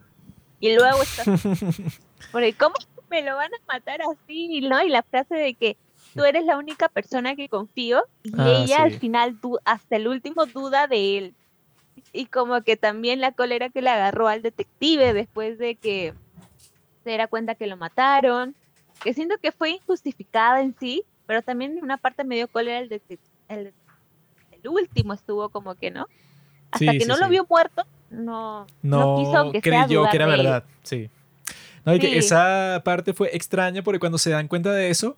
Y luego está <laughs> porque ¿cómo me lo van a matar así? ¿no? Y la frase de que tú eres la única persona que confío y Ah, ella al sí. final du- hasta el último duda de él. Y como que también la cólera que le agarró al detective después de que se diera cuenta que lo mataron. que siento que fue injustificada en sí, pero también en una parte me dio cólera el, de, el, el último estuvo como que, ¿no? Hasta Sí, que sí, no lo vio muerto, no, No, quiso aunque sea creyó que era verdad, sí. No, y que esa parte fue extraña porque cuando se dan cuenta de eso,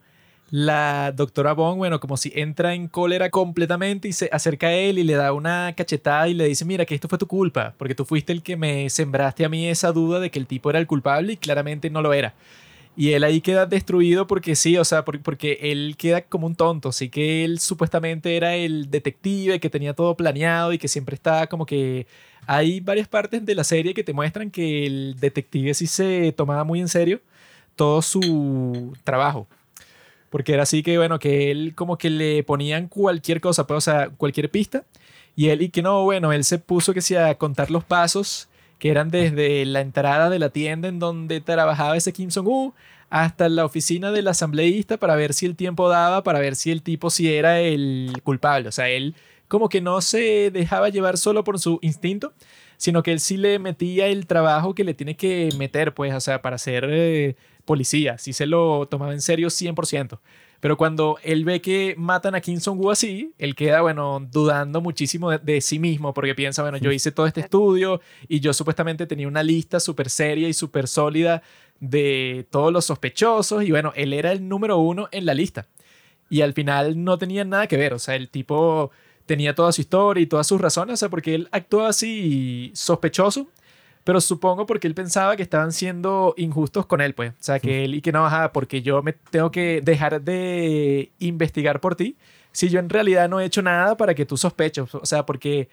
la doctora Bond, bueno, como si entra en cólera completamente y se acerca a él y le da una cachetada y le dice, mira, que esto fue tu culpa, porque tú fuiste el que me sembraste a mí esa duda de que el tipo era el culpable y claramente no lo era. Y él ahí queda destruido porque sí, o sea, por- porque él queda como un tonto. Sí que él supuestamente era el detective que tenía todo planeado y que siempre estaba como que... Hay varias partes de la serie que te muestran que el detective sí se tomaba muy en serio todo su trabajo. Porque era así que, bueno, que él como que le ponían cualquier cosa, pues, o sea, cualquier pista. Y él, y que no, bueno, él se puso que sí a contar los pasos que eran desde la entrada de la tienda en donde trabajaba ese Kim Jong-un hasta la oficina del asambleísta para ver si el tiempo daba, para ver si el tipo sí era el culpable. O sea, él como que no se dejaba llevar solo por su instinto, sino que él sí le metía el trabajo que le tiene que meter, pues, o sea, para ser eh, policía. Sí se lo tomaba en serio 100%. Pero cuando él ve que matan a Kim Jong-un así, él queda, bueno, dudando muchísimo de, de sí mismo, porque piensa, bueno, yo hice todo este estudio y yo supuestamente tenía una lista súper seria y súper sólida de todos los sospechosos y bueno, él era el número uno en la lista. Y al final no tenía nada que ver, o sea, el tipo tenía toda su historia y todas sus razones, o sea, porque él actuaba así sospechoso, pero supongo porque él pensaba que estaban siendo injustos con él, pues. O sea, que él y que no, ajá, porque yo me tengo que dejar de investigar por ti si yo en realidad no he hecho nada para que tú sospeches. O sea, porque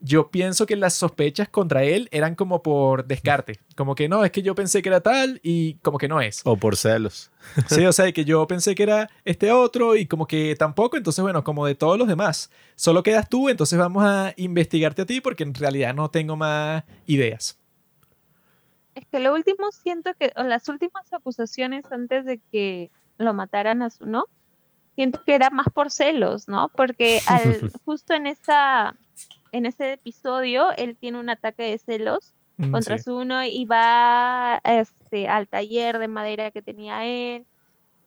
yo pienso que las sospechas contra él eran como por descarte. Como que no, es que yo pensé que era tal y como que no es. O por celos. Sí, o sea, que yo pensé que era este otro y como que tampoco, entonces bueno, como de todos los demás, solo quedas tú, entonces vamos a investigarte a ti porque en realidad no tengo más ideas. Es que lo último siento que, o las últimas acusaciones antes de que lo mataran a su no, siento que era más por celos, ¿no? Porque al, <laughs> justo en esa, en ese episodio, él tiene un ataque de celos Mm, contra sí. su uno y va este, al taller de madera que tenía él.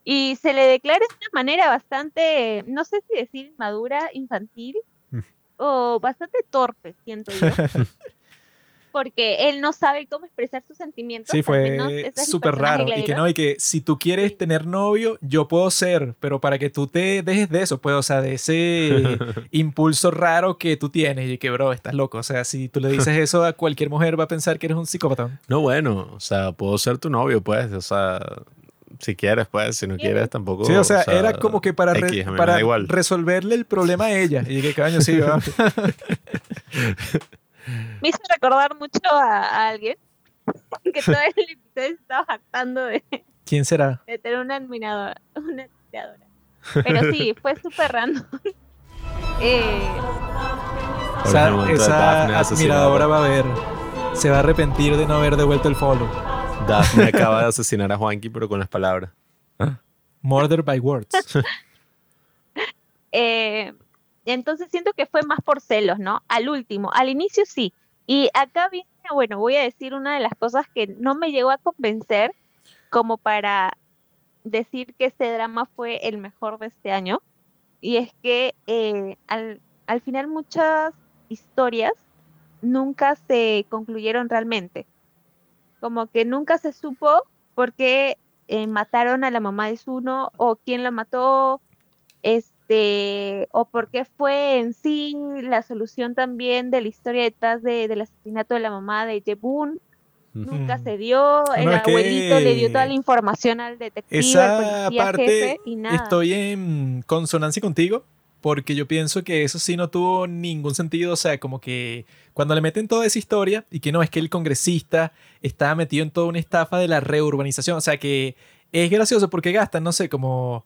Y se le declara de una manera bastante, no sé si decir madura, infantil, Mm. o bastante torpe, siento yo. <laughs> Porque él no sabe cómo expresar sus sentimientos. Sí, fue súper raro. Y que no, y que si tú quieres Sí. tener novio, yo puedo ser, pero para que tú te dejes de eso, pues, o sea, de ese <laughs> impulso raro que tú tienes y que, bro, estás loco. O sea, si tú le dices eso a cualquier mujer, va a pensar que eres un psicópata. No, bueno, o sea, puedo ser tu novio, pues, o sea, si quieres, pues, si no ¿Quieres? tampoco. Sí, o sea, era como que para, re- resolverle el problema a ella. Y que, coño, sí, va. <laughs> Me hizo recordar mucho a, a alguien que <laughs> todo el episodio se estaba jactando de, ¿Quién será? de tener una admiradora. Una admiradora. Pero sí, <laughs> fue súper random. Eh, Esa, esa admiradora va a ver. Se va a arrepentir de no haber devuelto el follow. Daphne <laughs> acaba de asesinar a Juanqui, pero con las palabras. Murder by words. eh, entonces siento que fue más por celos, ¿no? Al último, al inicio sí. Y acá viene, bueno, voy a decir una de las cosas que no me llegó a convencer como para decir que este drama fue el mejor de este año. Y es que eh, al, al final muchas historias nunca se concluyeron realmente. Como que nunca se supo por qué eh, mataron a la mamá de Zuno o quién la mató, este, o por qué fue en sí la solución también de la historia detrás de- del asesinato de la mamá de Jebun. Nunca se dio, el No, abuelito le dio toda la información al detective, al Esa policía parte jefe y nada. estoy en consonancia contigo porque yo pienso que eso sí no tuvo ningún sentido, o sea, como que cuando le meten toda esa historia y que no, es que el congresista estaba metido en toda una estafa de la reurbanización, o sea, que es gracioso porque gastan, no sé, como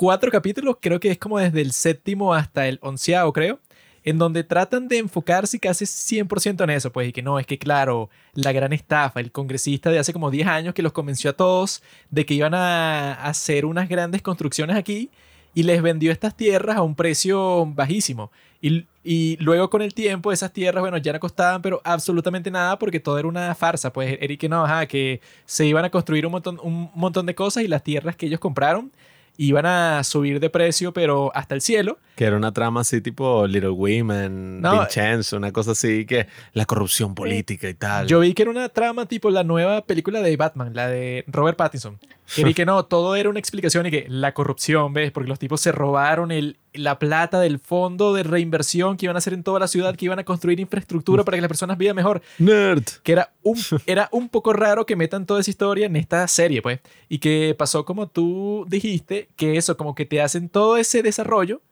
cuatro capítulos, creo que es como desde el séptimo hasta el onceavo, creo, en donde tratan de enfocarse casi 100% en eso, pues, y que no, es que claro, la gran estafa, el congresista de hace como 10 años que los convenció a todos de que iban a hacer unas grandes construcciones aquí y les vendió estas tierras a un precio bajísimo. Y, y luego con el tiempo esas tierras, bueno, ya no costaban, pero absolutamente nada porque todo era una farsa. Pues Eric no, ajá, que se iban a construir un montón, un montón de cosas y las tierras que ellos compraron iban a subir de precio, pero hasta el cielo. Que era una trama así tipo Little Women, No, Vincenzo, una cosa así que la corrupción política y tal. Yo vi que era una trama tipo la nueva película de Batman, la de Robert Pattinson. Que vi que no, todo era una explicación y que la corrupción, ¿ves? Porque los tipos se robaron el, la plata del fondo de reinversión que iban a hacer en toda la ciudad, que iban a construir infraestructura para que las personas vivan mejor. Nerd. Que era un, <laughs> era un poco raro que metan toda esa historia en esta serie, pues. Y que pasó como tú dijiste, que eso, como que te hacen todo ese desarrollo,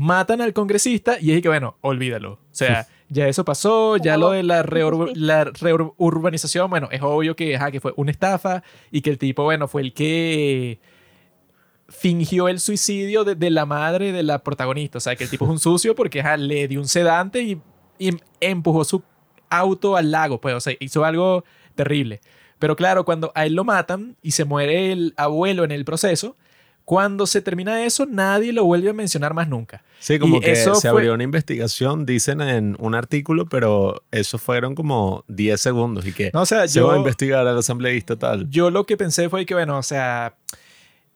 matan al congresista y es que, bueno, olvídalo. O sea, ya eso pasó, ya lo de la, reurb- la reurbanización, bueno, es obvio que, ajá, que fue una estafa y que el tipo, bueno, fue el que fingió el suicidio de, de la madre de la protagonista. O sea, que el tipo es un sucio porque ajá, le dio un sedante y, y empujó su auto al lago, pues, o sea, hizo algo terrible. Pero claro, cuando a él lo matan y se muere el abuelo en el proceso, cuando se termina eso, nadie lo vuelve a mencionar más nunca. Sí, como Y que eso se fue- abrió una investigación, dicen en un artículo, pero eso fueron como 10 segundos y que No, o sea, se va a yo, investigar al asambleísta tal. yo lo que pensé fue que, bueno, o sea,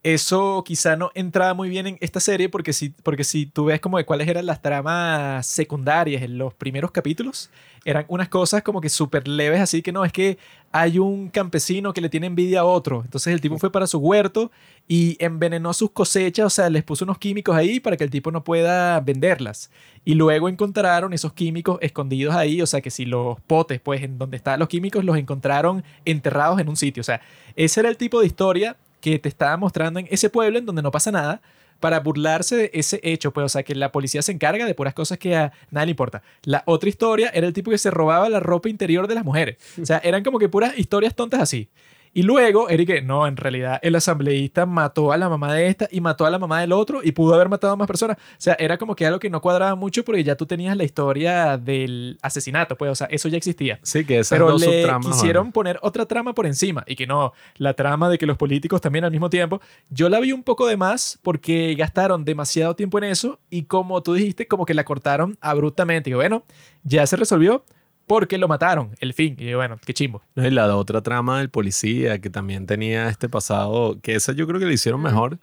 eso quizá no entraba muy bien en esta serie porque si, porque si tú ves como de cuáles eran las tramas secundarias en los primeros capítulos, eran unas cosas como que súper leves, así que no, es que hay un campesino que le tiene envidia a otro. Entonces el tipo fue para su huerto y envenenó sus cosechas, o sea, les puso unos químicos ahí para que el tipo no pueda venderlas. Y luego encontraron esos químicos escondidos ahí, o sea, que si los potes, pues, en donde estaban los químicos, los encontraron enterrados en un sitio. O sea, ese era el tipo de historia que te estaba mostrando en ese pueblo en donde no pasa nada para burlarse de ese hecho, pues, o sea, que la policía se encarga de puras cosas que a nadie le importa. La otra historia era el tipo que se robaba la ropa interior de las mujeres. O sea, eran como que puras historias tontas así. Y luego, Eric, no, en realidad el asambleísta mató a la mamá de esta y mató a la mamá del otro y pudo haber matado a más personas. O sea, era como que algo que no cuadraba mucho porque ya tú tenías la historia del asesinato, pues, o sea, eso ya existía. Sí, que esas Pero dos le subtramas. quisieron bueno. poner otra trama por encima y que no, la trama de que los políticos también al mismo tiempo. Yo la vi un poco de más porque gastaron demasiado tiempo en eso y como tú dijiste, como que la cortaron abruptamente. Y bueno, ya se resolvió porque lo mataron, el fin. Y bueno, qué chimbo. No, y la otra trama del policía que también tenía este pasado, que esa yo creo que le hicieron mejor.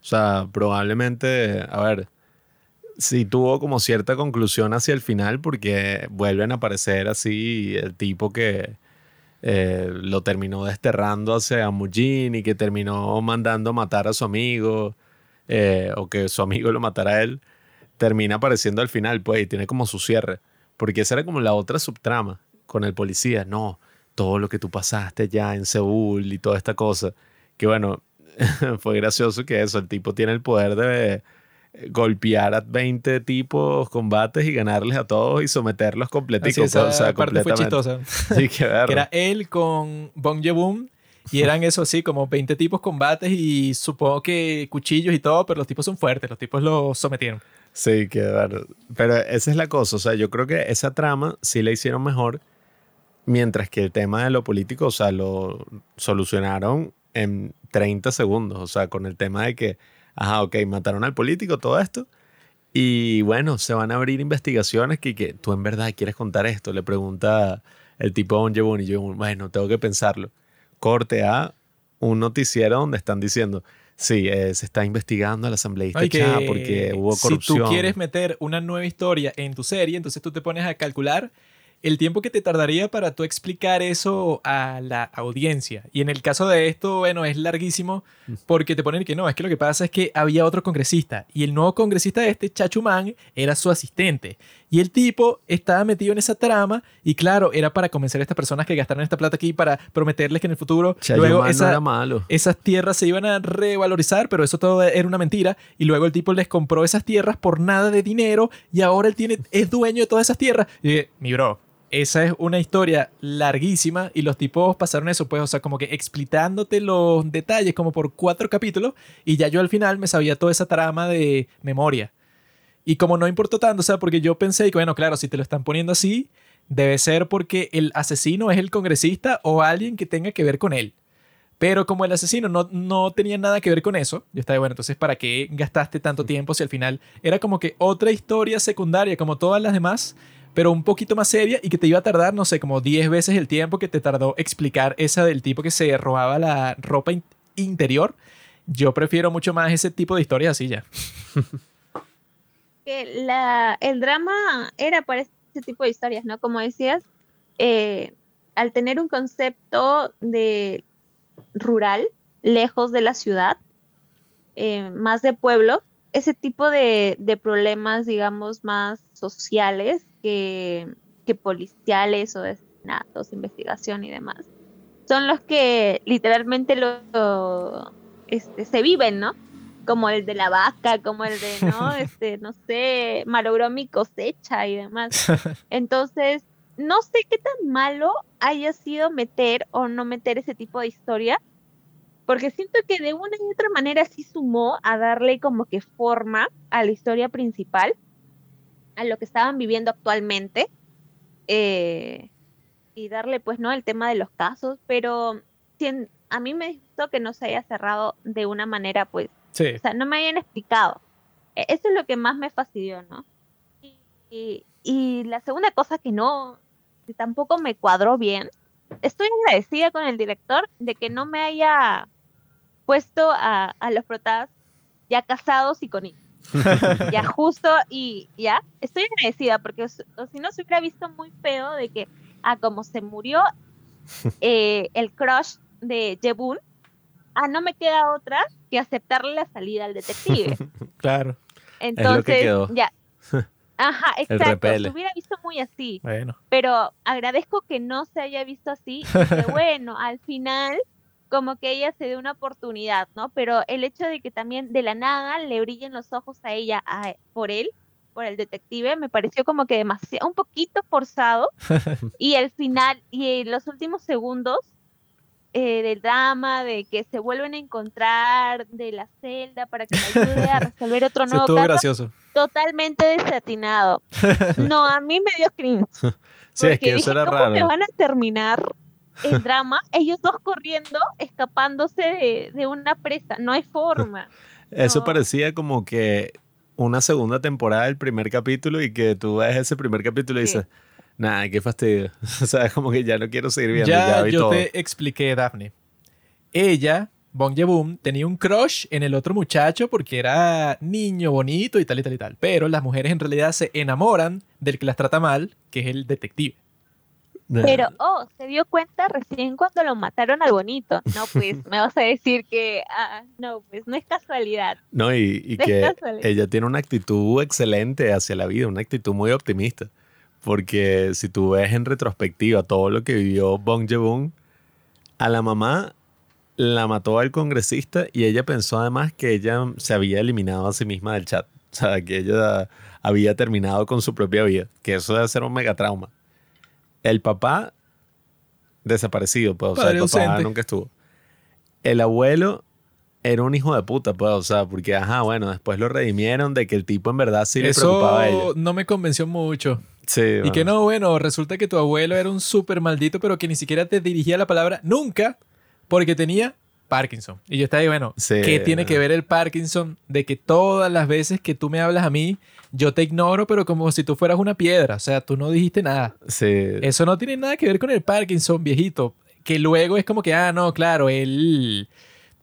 O sea, probablemente, a ver, sí tuvo como cierta conclusión hacia el final porque vuelven a aparecer así el tipo que eh, lo terminó desterrando hacia Mujin y que terminó mandando matar a su amigo eh, o que su amigo lo matara a él, termina apareciendo al final, pues, y tiene como su cierre. Porque esa era como la otra subtrama con el policía. No, todo lo que tú pasaste ya en Seúl y toda esta cosa. Que bueno, <laughs> fue gracioso que eso, el tipo tiene el poder de eh, golpear a 20 tipos, combates y ganarles a todos y someterlos completicos. esa pues, o sea, parte fue chistosa. <laughs> Sí. Que era él con Bong Joon y eran eso así, como 20 tipos combates y supongo que cuchillos y todo, pero los tipos son fuertes, los tipos los sometieron. Sí, que bueno. Pero esa es la cosa. O sea, yo creo que esa trama sí la hicieron mejor. Mientras que el tema de lo político, o sea, lo solucionaron en 30 segundos. O sea, con el tema de que, ajá, ok, mataron al político, todo esto. Y bueno, se van a abrir investigaciones que, que tú en verdad quieres contar esto. Le pregunta el tipo a Joon y yo, bueno, tengo que pensarlo. Corte a un noticiero donde están diciendo, sí, eh, se está investigando al asambleísta Ay, que Cha porque hubo corrupción. Si tú quieres meter una nueva historia en tu serie, entonces tú te pones a calcular el tiempo que te tardaría para tú explicar eso a la audiencia. Y en el caso de esto, bueno, es larguísimo porque te ponen que no, es que lo que pasa es que había otro congresista y el nuevo congresista de este, Chachumán, era su asistente. Y el tipo estaba metido en esa trama y claro, era para convencer a estas personas que gastaron esta plata aquí para prometerles que en el futuro luego no esa, era malo. esas tierras se iban a revalorizar, pero eso todo era una mentira. Y luego el tipo les compró esas tierras por nada de dinero y ahora él tiene, es dueño de todas esas tierras. Y dije, mi bro, esa es una historia larguísima y los tipos pasaron eso, pues, o sea, como que explicándote los detalles como por cuatro capítulos y ya yo al final me sabía toda esa trama de memoria. Y como no importó tanto, o sea, porque yo pensé que, bueno, claro, si te lo están poniendo así, debe ser porque el asesino es el congresista o alguien que tenga que ver con él. Pero como el asesino no, no tenía nada que ver con eso, yo estaba, bueno, entonces, ¿para qué gastaste tanto tiempo si al final era como que otra historia secundaria, como todas las demás, pero un poquito más seria y que te iba a tardar, no sé, como 10 veces el tiempo que te tardó explicar esa del tipo que se robaba la ropa in- interior? Yo prefiero mucho más ese tipo de historias así ya. <laughs> que la, el drama era para este tipo de historias, ¿no? Como decías, eh, al tener un concepto de rural, lejos de la ciudad, eh, más de pueblo, ese tipo de, de problemas, digamos, más sociales que, que policiales o de asesinatos, investigación y demás, son los que literalmente lo, este, se viven, ¿no? Como el de la vaca, como el de, ¿no? <laughs> Este, no sé, malogró mi cosecha y demás. <laughs> Entonces, no sé qué tan malo haya sido meter o no meter ese tipo de historia, porque siento que de una y otra manera sí sumó a darle como que forma a la historia principal, a lo que estaban viviendo actualmente, eh, y darle pues, ¿no? El tema de los casos, pero si a mí me gustó que no se haya cerrado de una manera pues Sí. o sea, no me habían explicado. E- Eso es lo que más me fastidió, ¿no? Y, y- y la segunda cosa que no, que tampoco me cuadró bien, estoy agradecida con el director de que no me haya puesto a, a los protas ya casados y con hijos. <laughs> ya justo y ya, estoy agradecida porque si no se hubiera visto muy feo de que, ah, como se murió <laughs> eh, el crush de Jebun, ah, no me queda otra que aceptarle la salida al detective. <laughs> Claro. Entonces, quedó. ya. <laughs> Ajá, exacto. Se hubiera visto muy así. Bueno. Pero agradezco que no se haya visto así. y que, <laughs> bueno, al final, como que ella se dé una oportunidad, ¿no? Pero el hecho de que también de la nada le brillen los ojos a ella a- por él, por el detective, me pareció como que demasiado, un poquito forzado. y el final, y los últimos segundos eh, del drama, de que se vuelven a encontrar de la celda para que le ayude a <laughs> resolver otro nuevo caso, gracioso. totalmente desatinado. <laughs> No, a mí me dio cringe. Sí, es que eso dije, era ¿cómo me raro. van a terminar el drama? Ellos dos corriendo, escapándose de, de una presa. No hay forma. <laughs> Eso No. parecía como que una segunda temporada del primer capítulo y que tú ves ese primer capítulo y Sí. dices, nada, qué fastidio. <laughs> o sea, es como que ya no quiero seguir viendo. Ya, yo todo. te expliqué, Daphne. Ella, Bong Joon, tenía un crush en el otro muchacho porque era niño, bonito y tal y tal y tal. Pero las mujeres en realidad se enamoran del que las trata mal, que es el detective. Pero, oh, se dio cuenta recién cuando lo mataron al bonito. No, pues, me vas a decir que, ah, no, pues, no es casualidad. No, y, y No que ella tiene una actitud excelente hacia la vida, una actitud muy optimista. Porque si tú ves en retrospectiva todo lo que vivió Bong Joon, a la mamá la mató al congresista y ella pensó además que ella se había eliminado a sí misma del chat. O sea, que ella había terminado con su propia vida. Que eso debe ser un megatrauma. El papá desaparecido, pues. O sea, el papá ausente. nunca estuvo. El abuelo era un hijo de puta, pues, o sea, porque, ajá, bueno, después lo redimieron de que el tipo en verdad sí le preocupaba a ella. No me convenció mucho. Sí, Y que no, bueno, resulta que tu abuelo era un súper maldito, pero que ni siquiera te dirigía la palabra nunca porque tenía Parkinson. Y yo estaba ahí, bueno, Sí. ¿qué tiene que ver el Parkinson de que todas las veces que tú me hablas a mí, yo te ignoro, pero como si tú fueras una piedra? O sea, tú no dijiste nada. Sí. Eso no tiene nada que ver con el Parkinson, viejito. Que luego es como que, ah, no, claro, él,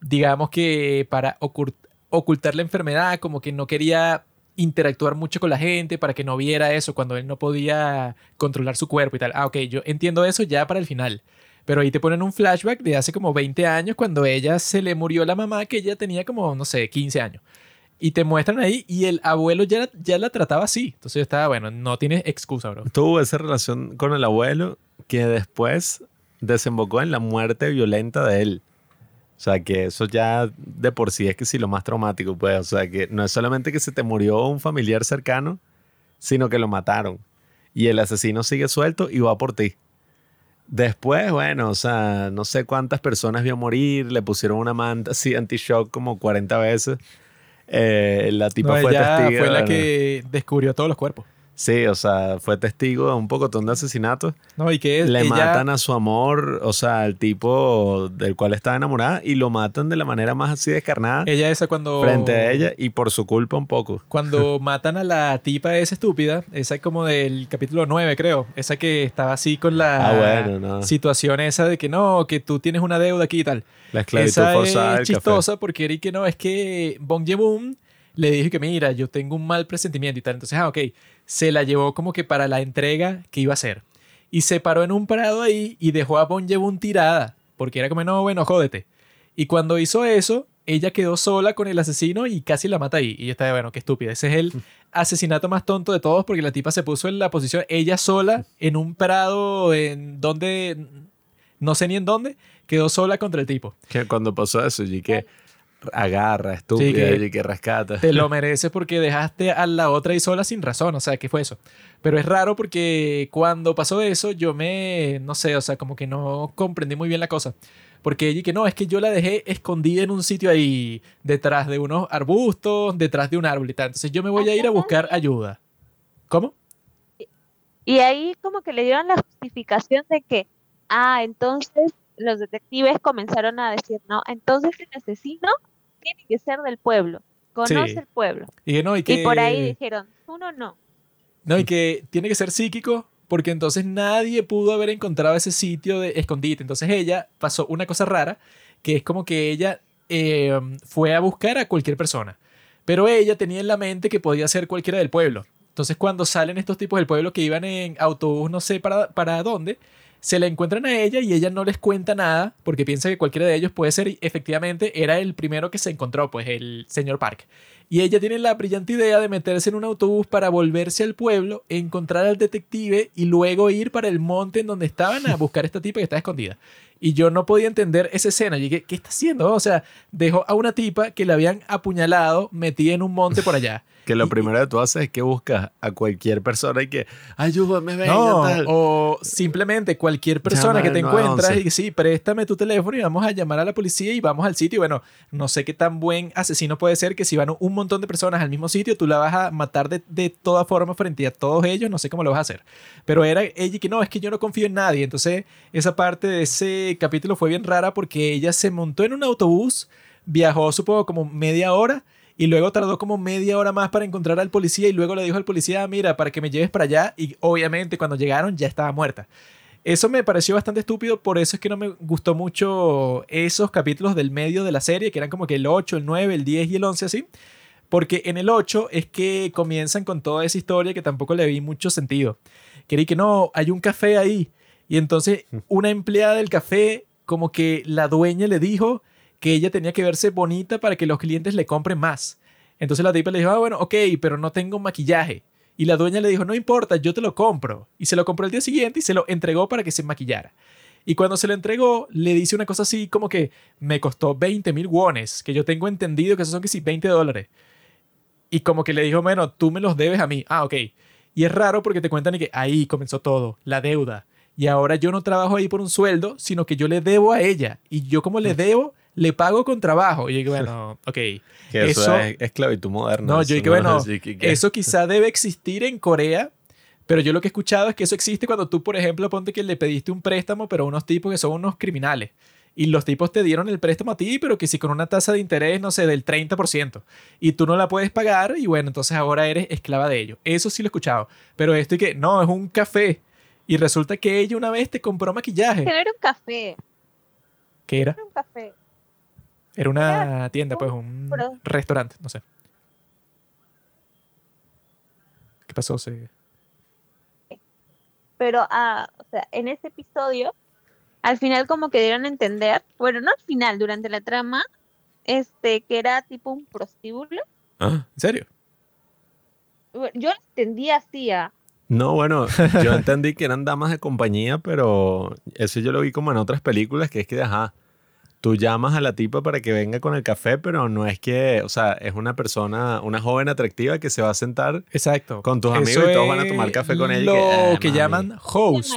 digamos que para ocult- ocultar la enfermedad, como que no quería interactuar mucho con la gente para que no viera eso cuando él no podía controlar su cuerpo y tal. Ah, ok, yo entiendo eso ya para el final. Pero ahí te ponen un flashback de hace como 20 años cuando ella se le murió la mamá que ella tenía como, no sé, 15 años. Y te muestran ahí y el abuelo ya, ya la trataba así. Entonces yo estaba, bueno, no tienes excusa, bro. Tuvo esa relación con el abuelo que después desembocó en la muerte violenta de él. O sea, que eso ya de por sí es que sí lo más traumático, pues. O sea, que no es solamente que se te murió un familiar cercano, sino que lo mataron. Y el asesino sigue suelto y va por ti. Después, bueno, o sea, no sé cuántas personas vio morir, le pusieron una manta así anti-shock como 40 veces. Eh, la tipa No, fue ella testigo. fue la bueno. que descubrió todos los cuerpos. Sí, o sea, fue testigo de un pocotón de asesinatos. No, y que Le ella- matan a su amor, o sea, al tipo del cual estaba enamorada, y lo matan de la manera más así descarnada ella esa cuando... frente a ella, y por su culpa un poco. <laughs> Cuando matan a la tipa esa estúpida, esa como del capítulo 9, creo. Esa que estaba así con la Ah, bueno, no. situación esa de que no, que tú tienes una deuda aquí y tal. La esclavitud Esa forzada es café. chistosa porque era y que no, es que Bong le dije que mira, yo tengo un mal presentimiento y tal. Entonces, ah, ok, se la llevó como que para la entrega que iba a hacer. Y se paró en un parado ahí y dejó a Bong Joon tirada. Porque era como, no, bueno, jódete. Y cuando hizo eso, ella quedó sola con el asesino y casi la mata ahí. Y yo estaba, bueno, qué estúpida. Ese es el <laughs> asesinato más tonto de todos porque la tipa se puso en la posición, ella sola, en un parado en donde, no sé ni en dónde, quedó sola contra el tipo. Que cuando pasó eso, y que agarra, estúpida, que- y que rescata. Te lo <laughs> mereces porque dejaste a la otra ahí sola sin razón. O sea, ¿qué fue eso? Pero es raro porque cuando pasó eso, yo me, no sé, o sea, como que no comprendí muy bien la cosa. Porque ella y que no, es que yo la dejé escondida en un sitio ahí, detrás de unos arbustos, detrás de un árbol y tal. Entonces yo me voy a ir a buscar ayuda. ¿Cómo? Y ahí como que le dieron la justificación de que, ah, entonces los detectives comenzaron a decir, no, entonces el asesino tiene que ser del pueblo, conoce Sí. el pueblo. Y no, y que... Y por ahí dijeron, uno no. No, y que tiene que ser psíquico porque entonces nadie pudo haber encontrado ese sitio de escondite. Entonces ella pasó una cosa rara, que es como que ella eh, fue a buscar a cualquier persona, pero ella tenía en la mente que podía ser cualquiera del pueblo. Entonces cuando salen estos tipos del pueblo que iban en autobús, no sé para, para dónde, se la encuentran a ella y ella no les cuenta nada porque piensa que cualquiera de ellos puede ser y efectivamente era el primero que se encontró, pues el señor Park. Y ella tiene la brillante idea de meterse en un autobús para volverse al pueblo, encontrar al detective y luego ir para el monte en donde estaban a <laughs> buscar a esta tipa que está escondida. Y yo no podía entender esa escena. Y dije, ¿qué está haciendo? O sea, dejó a una tipa que la habían apuñalado metida en un monte por allá. Que lo Y- primero que tú haces es que buscas a cualquier persona y que, ayúdame, venga, No, tal. o simplemente cualquier persona que te encuentras 911. y sí, préstame tu teléfono y vamos a llamar a la policía y vamos al sitio. Y bueno, no sé qué tan buen asesino puede ser que si van un montón de personas al mismo sitio, tú la vas a matar de, de toda forma frente a todos ellos, no sé cómo lo vas a hacer. Pero era ella que no, es que yo no confío en nadie. Entonces, esa parte de ese capítulo fue bien rara porque ella se montó en un autobús, viajó supongo como media hora y luego tardó como media hora más para encontrar al policía y luego le dijo al policía, mira, para que me lleves para allá y obviamente cuando llegaron ya estaba muerta. Eso me pareció bastante estúpido, por eso es que no me gustó mucho esos capítulos del medio de la serie, que eran como que el 8, el 9, el 10 y el 11 así. Porque en el 8 es que comienzan con toda esa historia que tampoco le vi mucho sentido. Querí que no, hay un café ahí. Y entonces una empleada del café, como que la dueña le dijo que ella tenía que verse bonita para que los clientes le compren más. Entonces la tipa le dijo, ah, bueno, ok, pero no tengo maquillaje. Y la dueña le dijo, no importa, yo te lo compro. Y se lo compró el día siguiente y se lo entregó para que se maquillara. Y cuando se lo entregó, le dice una cosa así como que me costó 20 mil wones, que yo tengo entendido que esos son que sí, 20 dólares. Y como que le dijo, bueno, tú me los debes a mí. Ah, ok. Y es raro porque te cuentan que ahí comenzó todo, la deuda. Y ahora yo no trabajo ahí por un sueldo, sino que yo le debo a ella. Y yo como le debo, le pago con trabajo. Y yo digo, bueno, <laughs> ok. que eso, eso- es esclavitud moderna. No, yo dije, bueno, que- que- Eso quizá debe existir en Corea, pero yo lo que he escuchado es que eso existe cuando tú, por ejemplo, ponte que le pediste un préstamo, pero a unos tipos que son unos criminales. Y los tipos te dieron el préstamo a ti, pero que sí con una tasa de interés, no sé, del 30%. Y tú no la puedes pagar y bueno, entonces ahora eres esclava de ello. Eso sí lo he escuchado. Pero esto y que, no, es un café. Y resulta que ella una vez te compró maquillaje. Que no era un café, ¿Qué era? era un café. Era una tienda, pues un Pero- restaurante, no sé. ¿Qué pasó? Se... Pero, ah, o sea, en ese episodio, al final como que dieron a entender, bueno, no al final, durante la trama, este, que era tipo un prostíbulo. ¿En serio? Yo lo entendía así, ah, No, bueno, yo entendí que eran damas de compañía, pero eso yo lo vi como en otras películas, que es que, ajá, tú llamas a la tipa para que venga con el café, pero no es que, o sea, es una persona, una joven atractiva que se va a sentar Exacto. con tus amigos Eso y todos van a tomar café con ella. Lo "Ah, que mami". llaman host.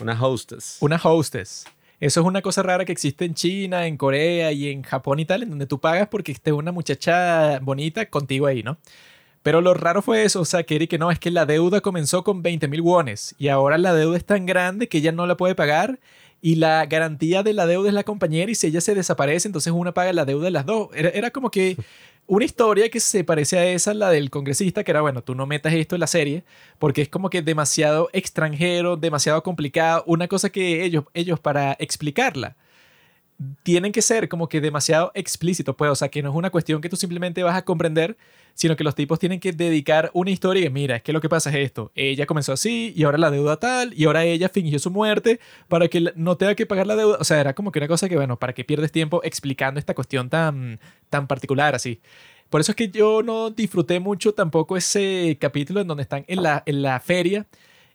Una hostess. Una hostess. Eso es una cosa rara que existe en China, en Corea y en Japón y tal, en donde tú pagas porque esté una muchacha bonita contigo ahí, ¿no? Pero lo raro fue eso, o sea, que que no, es que la deuda comenzó con 20 mil wones y ahora la deuda es tan grande que ella no la puede pagar y la garantía de la deuda es la compañera y si ella se desaparece, entonces una paga la deuda de las dos. Era, era como que <laughs> una historia que se parece a esa, la del congresista, que era, bueno, tú no metas esto en la serie, porque es como que demasiado extranjero, demasiado complicado, una cosa que ellos, ellos para explicarla, tienen que ser como que demasiado explícito, pues, o sea, que no es una cuestión que tú simplemente vas a comprender, sino que los tipos tienen que dedicar una historia y mira, es que lo que pasa es esto, ella comenzó así y ahora la deuda tal y ahora ella fingió su muerte para que no tenga que pagar la deuda, o sea, era como que una cosa que, bueno, para que pierdes tiempo explicando esta cuestión tan, tan particular así. Por eso es que yo no disfruté mucho tampoco ese capítulo en donde están en la, en la feria,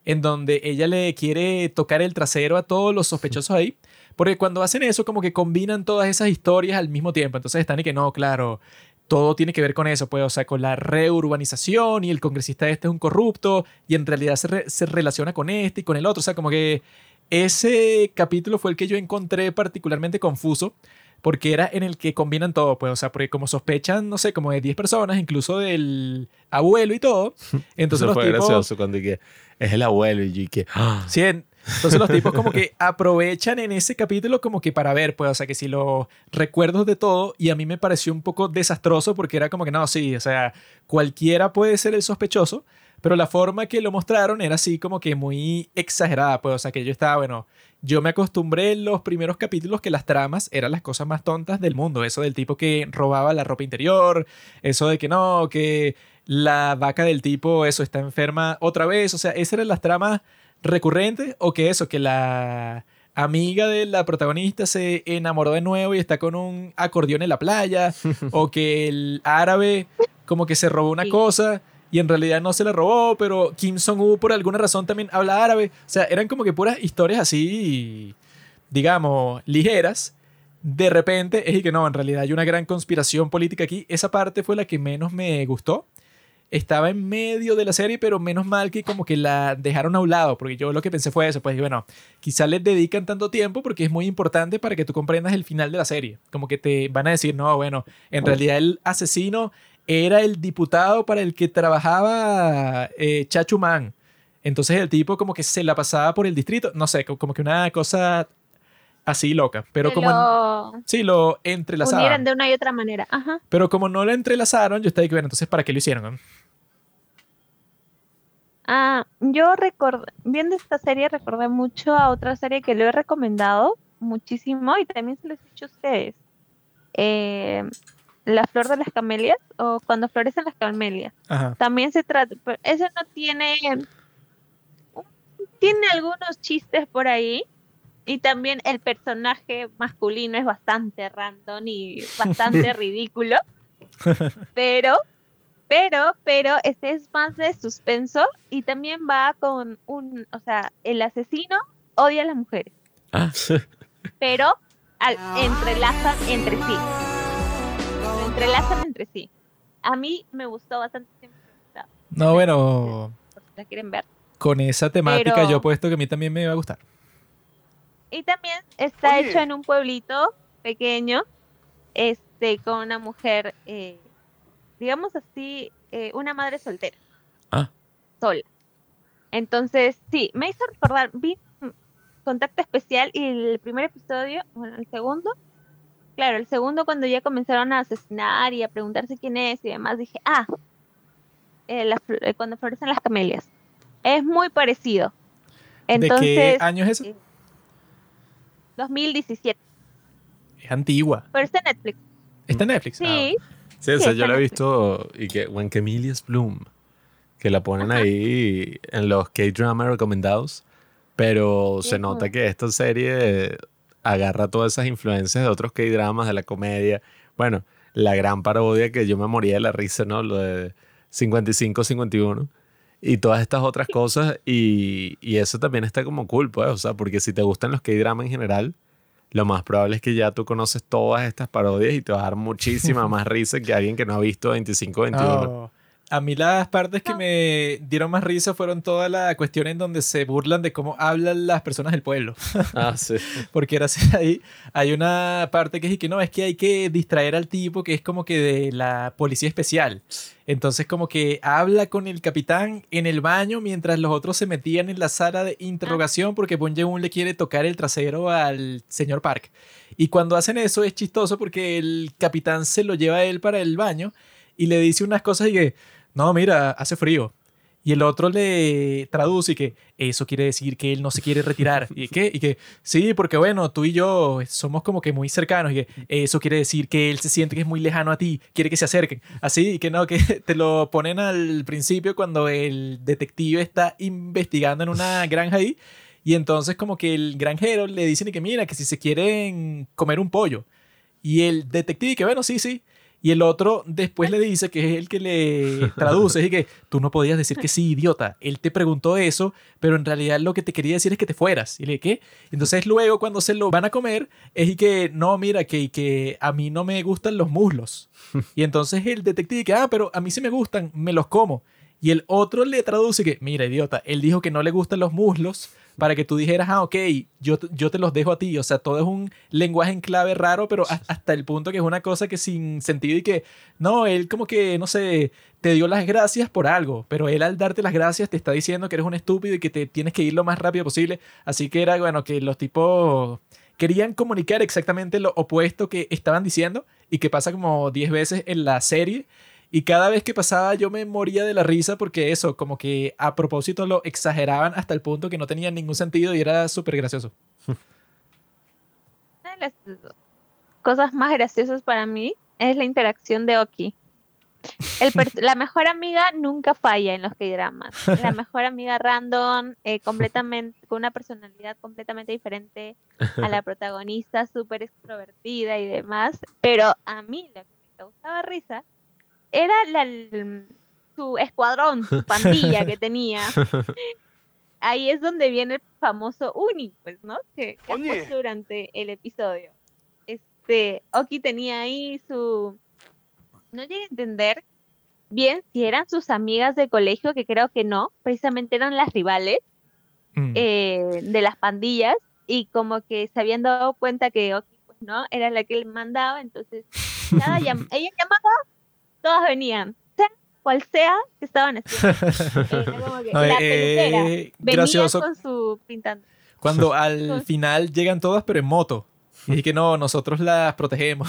en donde ella le quiere tocar el trasero a todos los sospechosos ahí. Porque cuando hacen eso, como que combinan todas esas historias al mismo tiempo. Entonces están y que no, claro, todo tiene que ver con eso, pues, o sea, con la reurbanización y el congresista este es un corrupto y en realidad se, se relaciona con este y con el otro. O sea, como que ese capítulo fue el que yo encontré particularmente confuso porque era en el que combinan todo, pues, o sea, porque como sospechan, no sé, como de 10 personas, incluso del abuelo y todo, <laughs> entonces Eso los fue tipos... gracioso cuando dije, es el abuelo y yo que, ¡ah! Sí, en- entonces los tipos como que aprovechan en ese capítulo como que para ver, pues, o sea, que si los recuerdos de todo, y a mí me pareció un poco desastroso porque era como que no, sí, o sea, cualquiera puede ser el sospechoso, pero la forma que lo mostraron era así como que muy exagerada, pues, o sea, que yo estaba, bueno, yo me acostumbré en los primeros capítulos que las tramas eran las cosas más tontas del mundo, eso del tipo que robaba la ropa interior, eso de que no, que la vaca del tipo, eso está enferma otra vez, o sea, esas eran las tramas recurrentes o que eso, que la amiga de la protagonista se enamoró de nuevo y está con un acordeón en la playa <laughs> o que el árabe como que se robó una Sí. cosa y en realidad no se la robó, pero Kim Jong-un por alguna razón también habla árabe. O sea, eran como que puras historias así, digamos, ligeras. De repente es y que no, en realidad hay una gran conspiración política aquí. Esa parte fue la que menos me gustó estaba en medio de la serie, pero menos mal que como que la dejaron a un lado, porque yo lo que pensé fue eso, pues bueno, quizá les dedican tanto tiempo porque es muy importante para que tú comprendas el final de la serie, como que te van a decir, no, bueno, en realidad el asesino era el diputado para el que trabajaba eh, Chachu Man. Entonces el tipo como que se la pasaba por el distrito, no sé, co- como que una cosa así loca, pero que como... lo Sí, lo unieran entrelazaban. de una y otra manera. Ajá. Pero como no lo entrelazaron, yo estaba que, bueno, entonces ¿para qué lo hicieron? Ah, yo recordé, viendo esta serie recordé mucho a otra serie que lo he recomendado muchísimo y también se los he dicho a ustedes. Eh, La flor de las camelias o cuando florecen las camelias. Ajá. También se trata, pero eso no tiene, tiene algunos chistes por ahí y también el personaje masculino es bastante random y bastante <laughs> ridículo, pero, pero, pero este es más de suspenso y también va con un, o sea, el asesino odia a las mujeres, Ah, pero al, entrelazan entre sí, entrelazan entre sí. A mí me gustó bastante, siempre me ha gustado, No, bueno, por si la quieren ver. con esa temática Pero- yo he puesto que a mí también me va a gustar. Y también está Oye. hecho en un pueblito pequeño, este, con una mujer, eh, digamos así, eh, una madre soltera. Ah. Sola. Entonces, sí, me hizo recordar, vi Contacto Especial y el primer episodio, bueno, el segundo, claro, el segundo cuando ya comenzaron a asesinar y a preguntarse quién es y demás, dije, ah, eh, eh, cuando florecen las camelias. Es muy parecido. ¿De qué Entonces, año es eso? Eh, 2017. Es antigua. Pero está en Netflix. Está en Netflix. Ah, Sí, sí, o Sí, sea, está yo lo he visto y que When Camelia's Bloom, que la ponen ahí en los K-drama recomendados, pero se nota que esta serie agarra todas esas influencias de otros K-dramas, de la comedia. Bueno, la gran parodia que yo me moría de la risa, ¿no? Lo de 55-51 y todas estas otras cosas y, y eso también está como cool, pues, o sea, porque si te gustan los K-dramas en general, lo más probable es que ya tú conoces todas estas parodias y te va a dar muchísima <laughs> más risa que alguien que no ha visto 25-21. Oh, A mí las partes que me dieron más risa fueron toda la cuestión en donde se burlan de cómo hablan las personas del pueblo. <laughs> Ah, sí. Porque era así, ahí hay una parte que es que no, es que hay que distraer al tipo que es como que de la policía especial. Entonces como que habla con el capitán en el baño mientras los otros se metían en la sala de interrogación porque Bon Joon le quiere tocar el trasero al señor Park. Y cuando hacen eso es chistoso porque el capitán se lo lleva a él para el baño y le dice unas cosas y que, no, mira, hace frío. Y el otro le traduce y que eso quiere decir que él no se quiere retirar. ¿Y qué? Y que sí, porque bueno, tú y yo somos como que muy cercanos. Y que eso quiere decir que él se siente que es muy lejano a ti, quiere que se acerquen. Así, y que no, que <laughs> te lo ponen al principio cuando el detective está investigando en una granja ahí. Y entonces como que el granjero le dicen y que mira, que si se quieren comer un pollo. Y el detective que bueno, sí, sí. Y el otro después le dice, que es el que le <laughs> traduce, y que tú no podías decir que sí, idiota. Él te preguntó eso, pero en realidad lo que te quería decir es que te fueras. Y le ¿qué? Entonces luego cuando se lo van a comer, es y que, no, mira, que, que a mí no me gustan los muslos. Y entonces el detective que, ah, pero a mí sí me gustan, me los como. Y el otro le traduce que, mira, idiota, él dijo que no le gustan los muslos, para que tú dijeras, ah, ok, yo, yo te los dejo a ti. O sea, todo es un lenguaje en clave raro, pero hasta el punto que es una cosa que sin sentido y que, no, él como que, no sé, te dio las gracias por algo, pero él al darte las gracias te está diciendo que eres un estúpido y que te tienes que ir lo más rápido posible. Así que era, bueno, que los tipos querían comunicar exactamente lo opuesto que estaban diciendo y que pasa como 10 veces en la serie. Y cada vez que pasaba yo me moría de la risa porque eso, como que a propósito lo exageraban hasta el punto que no tenía ningún sentido y era súper gracioso. Una de las cosas más graciosas para mí es la interacción de Oki. <laughs> la mejor amiga nunca falla en los K-dramas. La <laughs> mejor amiga random, eh, completamente, con una personalidad completamente diferente a la protagonista, súper extrovertida y demás. Pero a mí lo que me causaba risa era la, su escuadrón, su <laughs> pandilla que tenía. <laughs> Ahí es donde viene el famoso Uni, pues, ¿no? Que, que durante el episodio. Este, Oki tenía ahí su... No llegué a entender bien si eran sus amigas de colegio, que creo que no, precisamente eran las rivales mm. eh, de las pandillas, y como que se habían dado cuenta que Oki, pues, ¿no? Era la que él mandaba, entonces, <laughs> nada, ella llamaba todas venían, sea cual sea que estaban haciendo. <laughs> como que la eh, venía con su pintando. Cuando al final llegan todas, pero en moto. Y que no, nosotros las protegemos.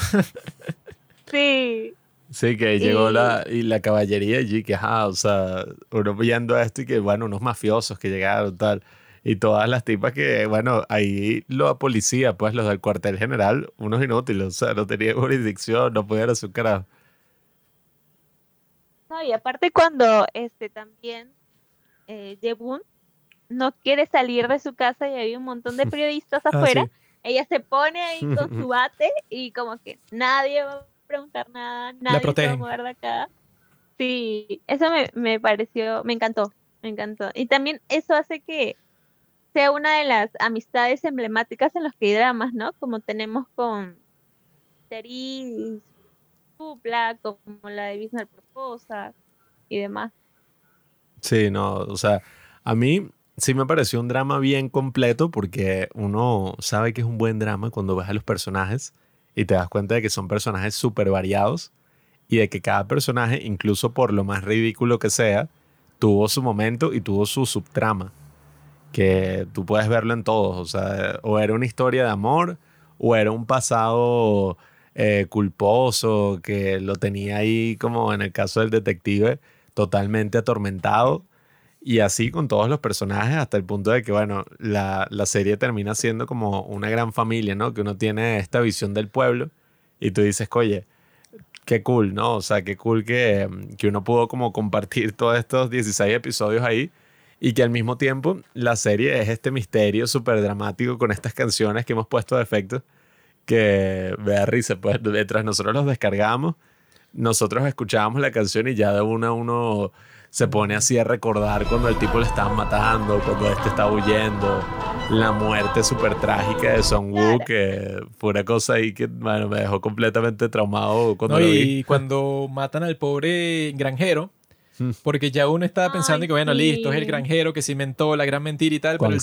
<laughs> sí. Sí, que llegó la, y la caballería allí, que ajá, o sea, uno viendo esto y que, bueno, unos mafiosos que llegaron, tal. Y todas las tipas que, bueno, ahí la policía, pues los del cuartel general, unos inútiles, o sea, no tenían jurisdicción, no podían hacer un carajo. No, y aparte cuando este también eh, no quiere salir de su casa y hay un montón de <laughs> periodistas ah, afuera, ella se pone ahí <laughs> con su bate y como que nadie va a preguntar nada, nadie se va a mover de acá. Sí, eso me, me pareció, me encantó, me encantó. Y también eso hace que sea una de las amistades emblemáticas en los que hay dramas, ¿no? Como tenemos con Teris, dupla, como la de Bismarck Proposa y demás. Sí, no, o sea, a mí sí me pareció un drama bien completo porque uno sabe que es un buen drama cuando ves a los personajes y te das cuenta de que son personajes súper variados y de que cada personaje, incluso por lo más ridículo que sea, tuvo su momento y tuvo su subtrama. Que tú puedes verlo en todos, o sea, o era una historia de amor o era un pasado eh, culposo, que lo tenía ahí como en el caso del detective, totalmente atormentado. Y así con todos los personajes hasta el punto de que, bueno, la, la, serie termina siendo como una gran familia, ¿no? Que uno tiene esta visión del pueblo y tú dices, oye, qué cool, ¿no? O sea, qué cool que, que uno pudo como compartir todos estos 16 episodios ahí y que al mismo tiempo la serie es este misterio súper dramático con estas canciones que hemos puesto de efecto que me da risa, pues mientras nosotros los descargamos, nosotros escuchábamos la canción y ya de una uno se pone así a recordar cuando el tipo le estaban matando, cuando este estaba huyendo, la muerte súper trágica de Son Woo, que fue una cosa ahí que bueno, me dejó completamente traumado cuando lo vi. Y cuando matan al pobre granjero, Hmm. Porque ya uno estaba pensando Ay, que, bueno, listo, es el granjero que se inventó la gran mentira y tal, pero Con el.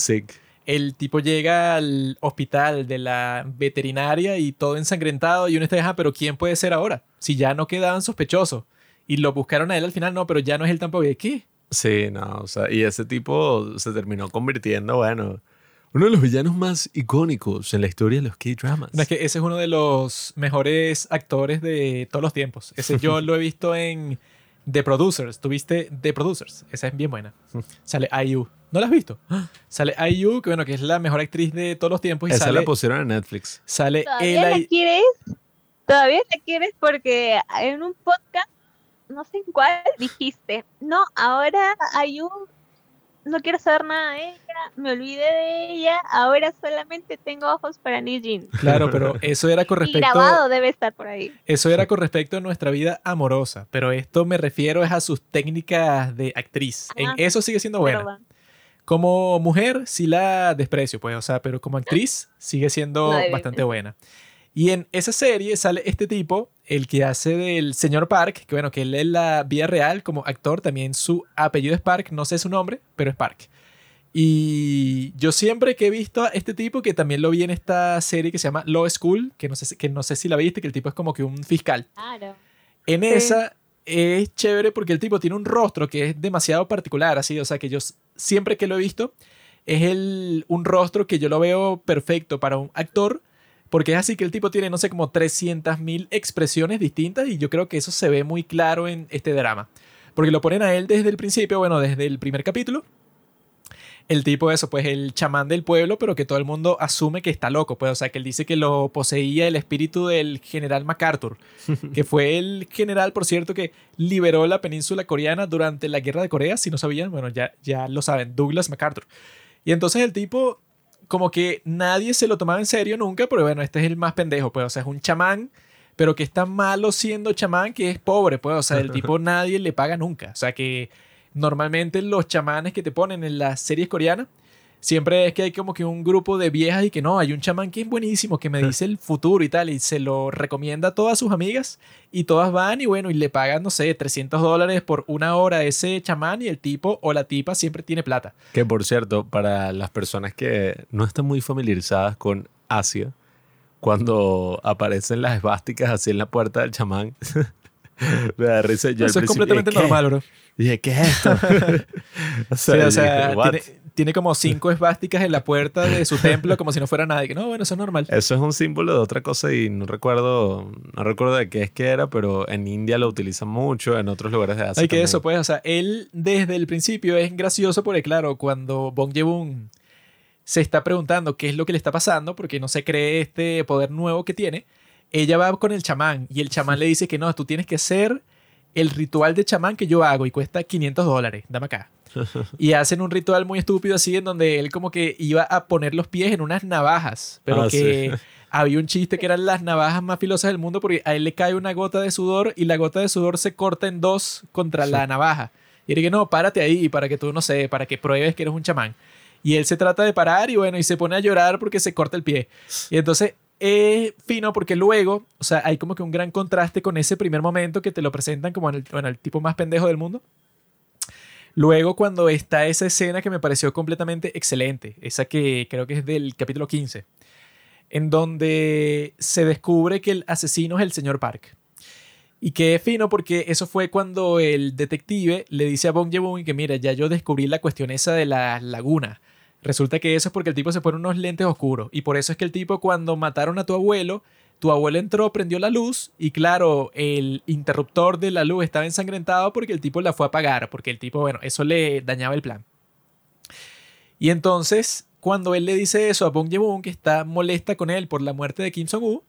El tipo llega al hospital de la veterinaria y todo ensangrentado y uno está, "Ajá, pero ¿quién puede ser ahora? Si ya no quedaban sospechosos. Y lo buscaron a él al final, no, pero ya no es él tampoco. ¿Y qué? Sí, no, o sea, y ese tipo se terminó convirtiendo, bueno, uno de los villanos más icónicos en la historia de los K-dramas. No, es que ese es uno de los mejores actores de todos los tiempos. Ese yo <laughs> lo he visto en The Producers. ¿Tuviste The Producers? Esa es bien buena. Sale IU. ¿No la has visto? <gasps> Sale IU, que bueno, que es la mejor actriz de todos los tiempos. Y Esa sale, la pusieron en Netflix. sale ¿Todavía la quieres? ¿Todavía la quieres? Porque en un podcast, no sé en cuál, dijiste, no, ahora hay un... No quiero saber nada de ella, me olvidé de ella, ahora solamente tengo ojos para Nijin. Claro, pero <laughs> eso era con Y respecto... grabado debe estar por ahí. Eso era con respecto a nuestra vida amorosa, pero esto me refiero es a sus técnicas de actriz. En eso sigue siendo buena. Como mujer sí la desprecio, pues, o sea, pero como actriz sigue siendo bastante buena. Y en esa serie sale este tipo, el que hace del señor Park, que bueno, que él en la vida real como actor, también su apellido es Park, no sé su nombre, pero es Park. Y yo siempre que he visto a este tipo, que también lo vi en esta serie que se llama Law School, que no sé, si- que no sé si la viste, que el tipo es como que un fiscal. Claro. En Sí. esa es chévere porque el tipo tiene un rostro que es demasiado particular, así, o sea, que yo siempre que lo he visto es el, un rostro que yo lo veo perfecto para un actor, porque es así que el tipo tiene, no sé, como 300.000 expresiones distintas y yo creo que eso se ve muy claro en este drama. Porque lo ponen a él desde el principio, bueno, desde el primer capítulo. El tipo eso, pues el chamán del pueblo, pero que todo el mundo asume que está loco, pues, o sea, que él dice que lo poseía el espíritu del general MacArthur, <laughs> que fue el general, por cierto, que liberó la península coreana durante la guerra de Corea, si no sabían, bueno, ya, ya lo saben, Douglas MacArthur. Y entonces el tipo, como que nadie se lo tomaba en serio nunca, pero bueno, este es el más pendejo, pues, o sea, es un chamán, pero que es tan malo siendo chamán que es pobre, pues, o sea, el tipo <laughs> nadie le paga nunca, o sea, que normalmente los chamanes que te ponen en las series coreanas, siempre es que hay como que un grupo de viejas y que no, hay un chamán que es buenísimo, que me dice el futuro y tal, y se lo recomienda a todas sus amigas, y todas van y bueno, y le pagan, no sé, 300 dólares por una hora a ese chamán y el tipo o la tipa siempre tiene plata. Que por cierto, para las personas que no están muy familiarizadas con Asia, cuando aparecen las esvásticas así en la puerta del chamán, <laughs> me da risa. Yo Eso es completamente normal, bro. Dije, ¿qué es esto? <laughs> <laughs> o Sí, o sea, tiene, tiene como cinco esvásticas en la puerta de su templo como si no fuera nada. Y que no, bueno, eso es normal. Eso es un símbolo de otra cosa y no recuerdo, no recuerdo de qué es que era, pero en India lo utilizan mucho, en otros lugares de Asia. Hay que también. eso, pues, o sea, él desde el principio es gracioso porque, claro, cuando Bong Joon se está preguntando qué es lo que le está pasando, porque no se cree este poder nuevo que tiene, ella va con el chamán y el chamán le dice que no, tú tienes que hacer el ritual de chamán que yo hago y cuesta 500 dólares, dame acá. Y hacen un ritual muy estúpido así en donde él como que iba a poner los pies en unas navajas, pero Ah, que sí. había un chiste que eran las navajas más filosas del mundo porque a él le cae una gota de sudor y la gota de sudor se corta en dos contra la navaja. Y él que no, párate ahí para que tú no sé, para que pruebes que eres un chamán. Y él se trata de parar y bueno, y se pone a llorar porque se corta el pie. Y entonces es fino porque luego, o sea, hay como que un gran contraste con ese primer momento que te lo presentan como en el, bueno, el tipo más pendejo del mundo. Luego cuando está esa escena que me pareció completamente excelente, esa que creo que es del capítulo 15, en donde se descubre que el asesino es el señor Park. Y que es fino porque eso fue cuando el detective le dice a Bong Joon que mira, ya yo descubrí la cuestión esa de la laguna. Resulta que eso es porque el tipo se pone unos lentes oscuros. Y por eso es que el tipo cuando mataron a tu abuelo, tu abuelo entró, prendió la luz y claro, el interruptor de la luz estaba ensangrentado porque el tipo la fue a apagar, porque el tipo, bueno, eso le dañaba el plan. Y entonces, cuando él le dice eso a Bong Joon, que está molesta con él por la muerte de Kim Jong-un,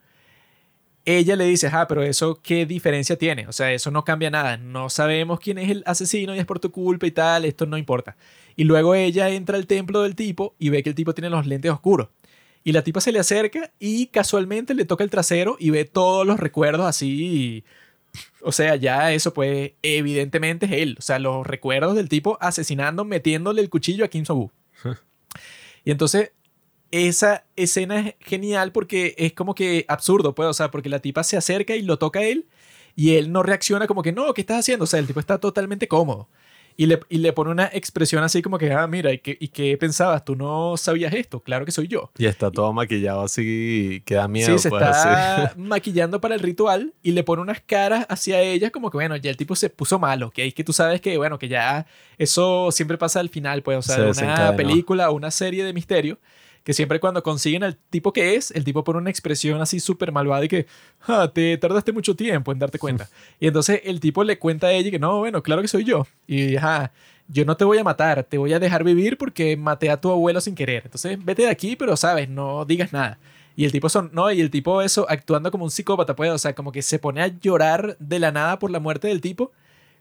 ella le dice, ah, pero eso qué diferencia tiene, o sea, eso no cambia nada, no sabemos quién es el asesino y es por tu culpa y tal, esto no importa. Y luego ella entra al templo del tipo y ve que el tipo tiene los lentes oscuros. Y la tipa se le acerca y casualmente le toca el trasero y ve todos los recuerdos así. O sea, ya eso pues evidentemente es él. O sea, los recuerdos del tipo asesinando, metiéndole el cuchillo a Kim Jong-un. y entonces esa escena es genial porque es como que absurdo, pues, o sea, porque la tipa se acerca y lo toca a él y él no reacciona como que, no, ¿qué estás haciendo? O sea, el tipo está totalmente cómodo. Y le, y le pone una expresión así como que, ah, mira, ¿y qué, ¿y qué pensabas? ¿Tú no sabías esto? Claro que soy yo. Y está todo maquillado así que da miedo. Sí, se pues, está así. <laughs> maquillando para el ritual y le pone unas caras hacia ella como que, bueno, ya el tipo se puso malo, que es que tú sabes que, bueno, que ya eso siempre pasa al final, pues, o sea, Se de una película o una serie de misterio, que siempre cuando consiguen al tipo que es, el tipo pone una expresión así súper malvada y que, ah, te tardaste mucho tiempo en darte cuenta. <laughs> y entonces el tipo le cuenta a ella que, no, bueno, claro que soy yo. Y, ajá, yo no te voy a matar, te voy a dejar vivir porque maté a tu abuelo sin querer. Entonces, vete de aquí, pero sabes, no digas nada. Y el tipo son, no, y el tipo eso actuando como un psicópata, pues, o sea, como que se pone a llorar de la nada por la muerte del tipo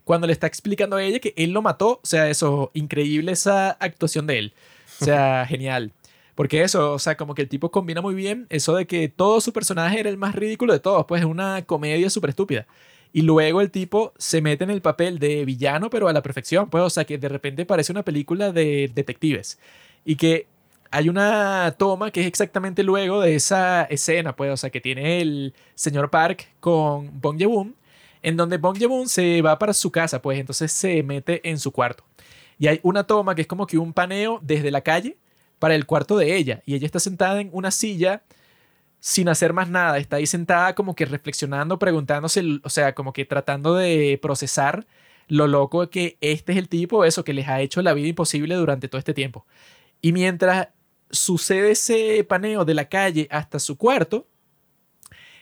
cuando le está explicando a ella que él lo mató, o sea, eso, increíble esa actuación de él. O sea, <laughs> genial. Porque eso, o sea, como que el tipo combina muy bien eso de que todo su personaje era el más ridículo de todos, pues es una comedia súper estúpida. Y luego el tipo se mete en el papel de villano, pero a la perfección, pues, o sea, que de repente parece una película de detectives. Y que hay una toma que es exactamente luego de esa escena, pues, o sea, que tiene el señor Park con Bong Joon, en donde Bong Joon se va para su casa, pues, entonces se mete en su cuarto. Y hay una toma que es como que un paneo desde la calle para el cuarto de ella. Y ella está sentada en una silla sin hacer más nada. Está ahí sentada como que reflexionando, preguntándose, o sea, como que tratando de procesar lo loco que este es el tipo, eso, que les ha hecho la vida imposible durante todo este tiempo. Y mientras sucede ese paneo de la calle hasta su cuarto,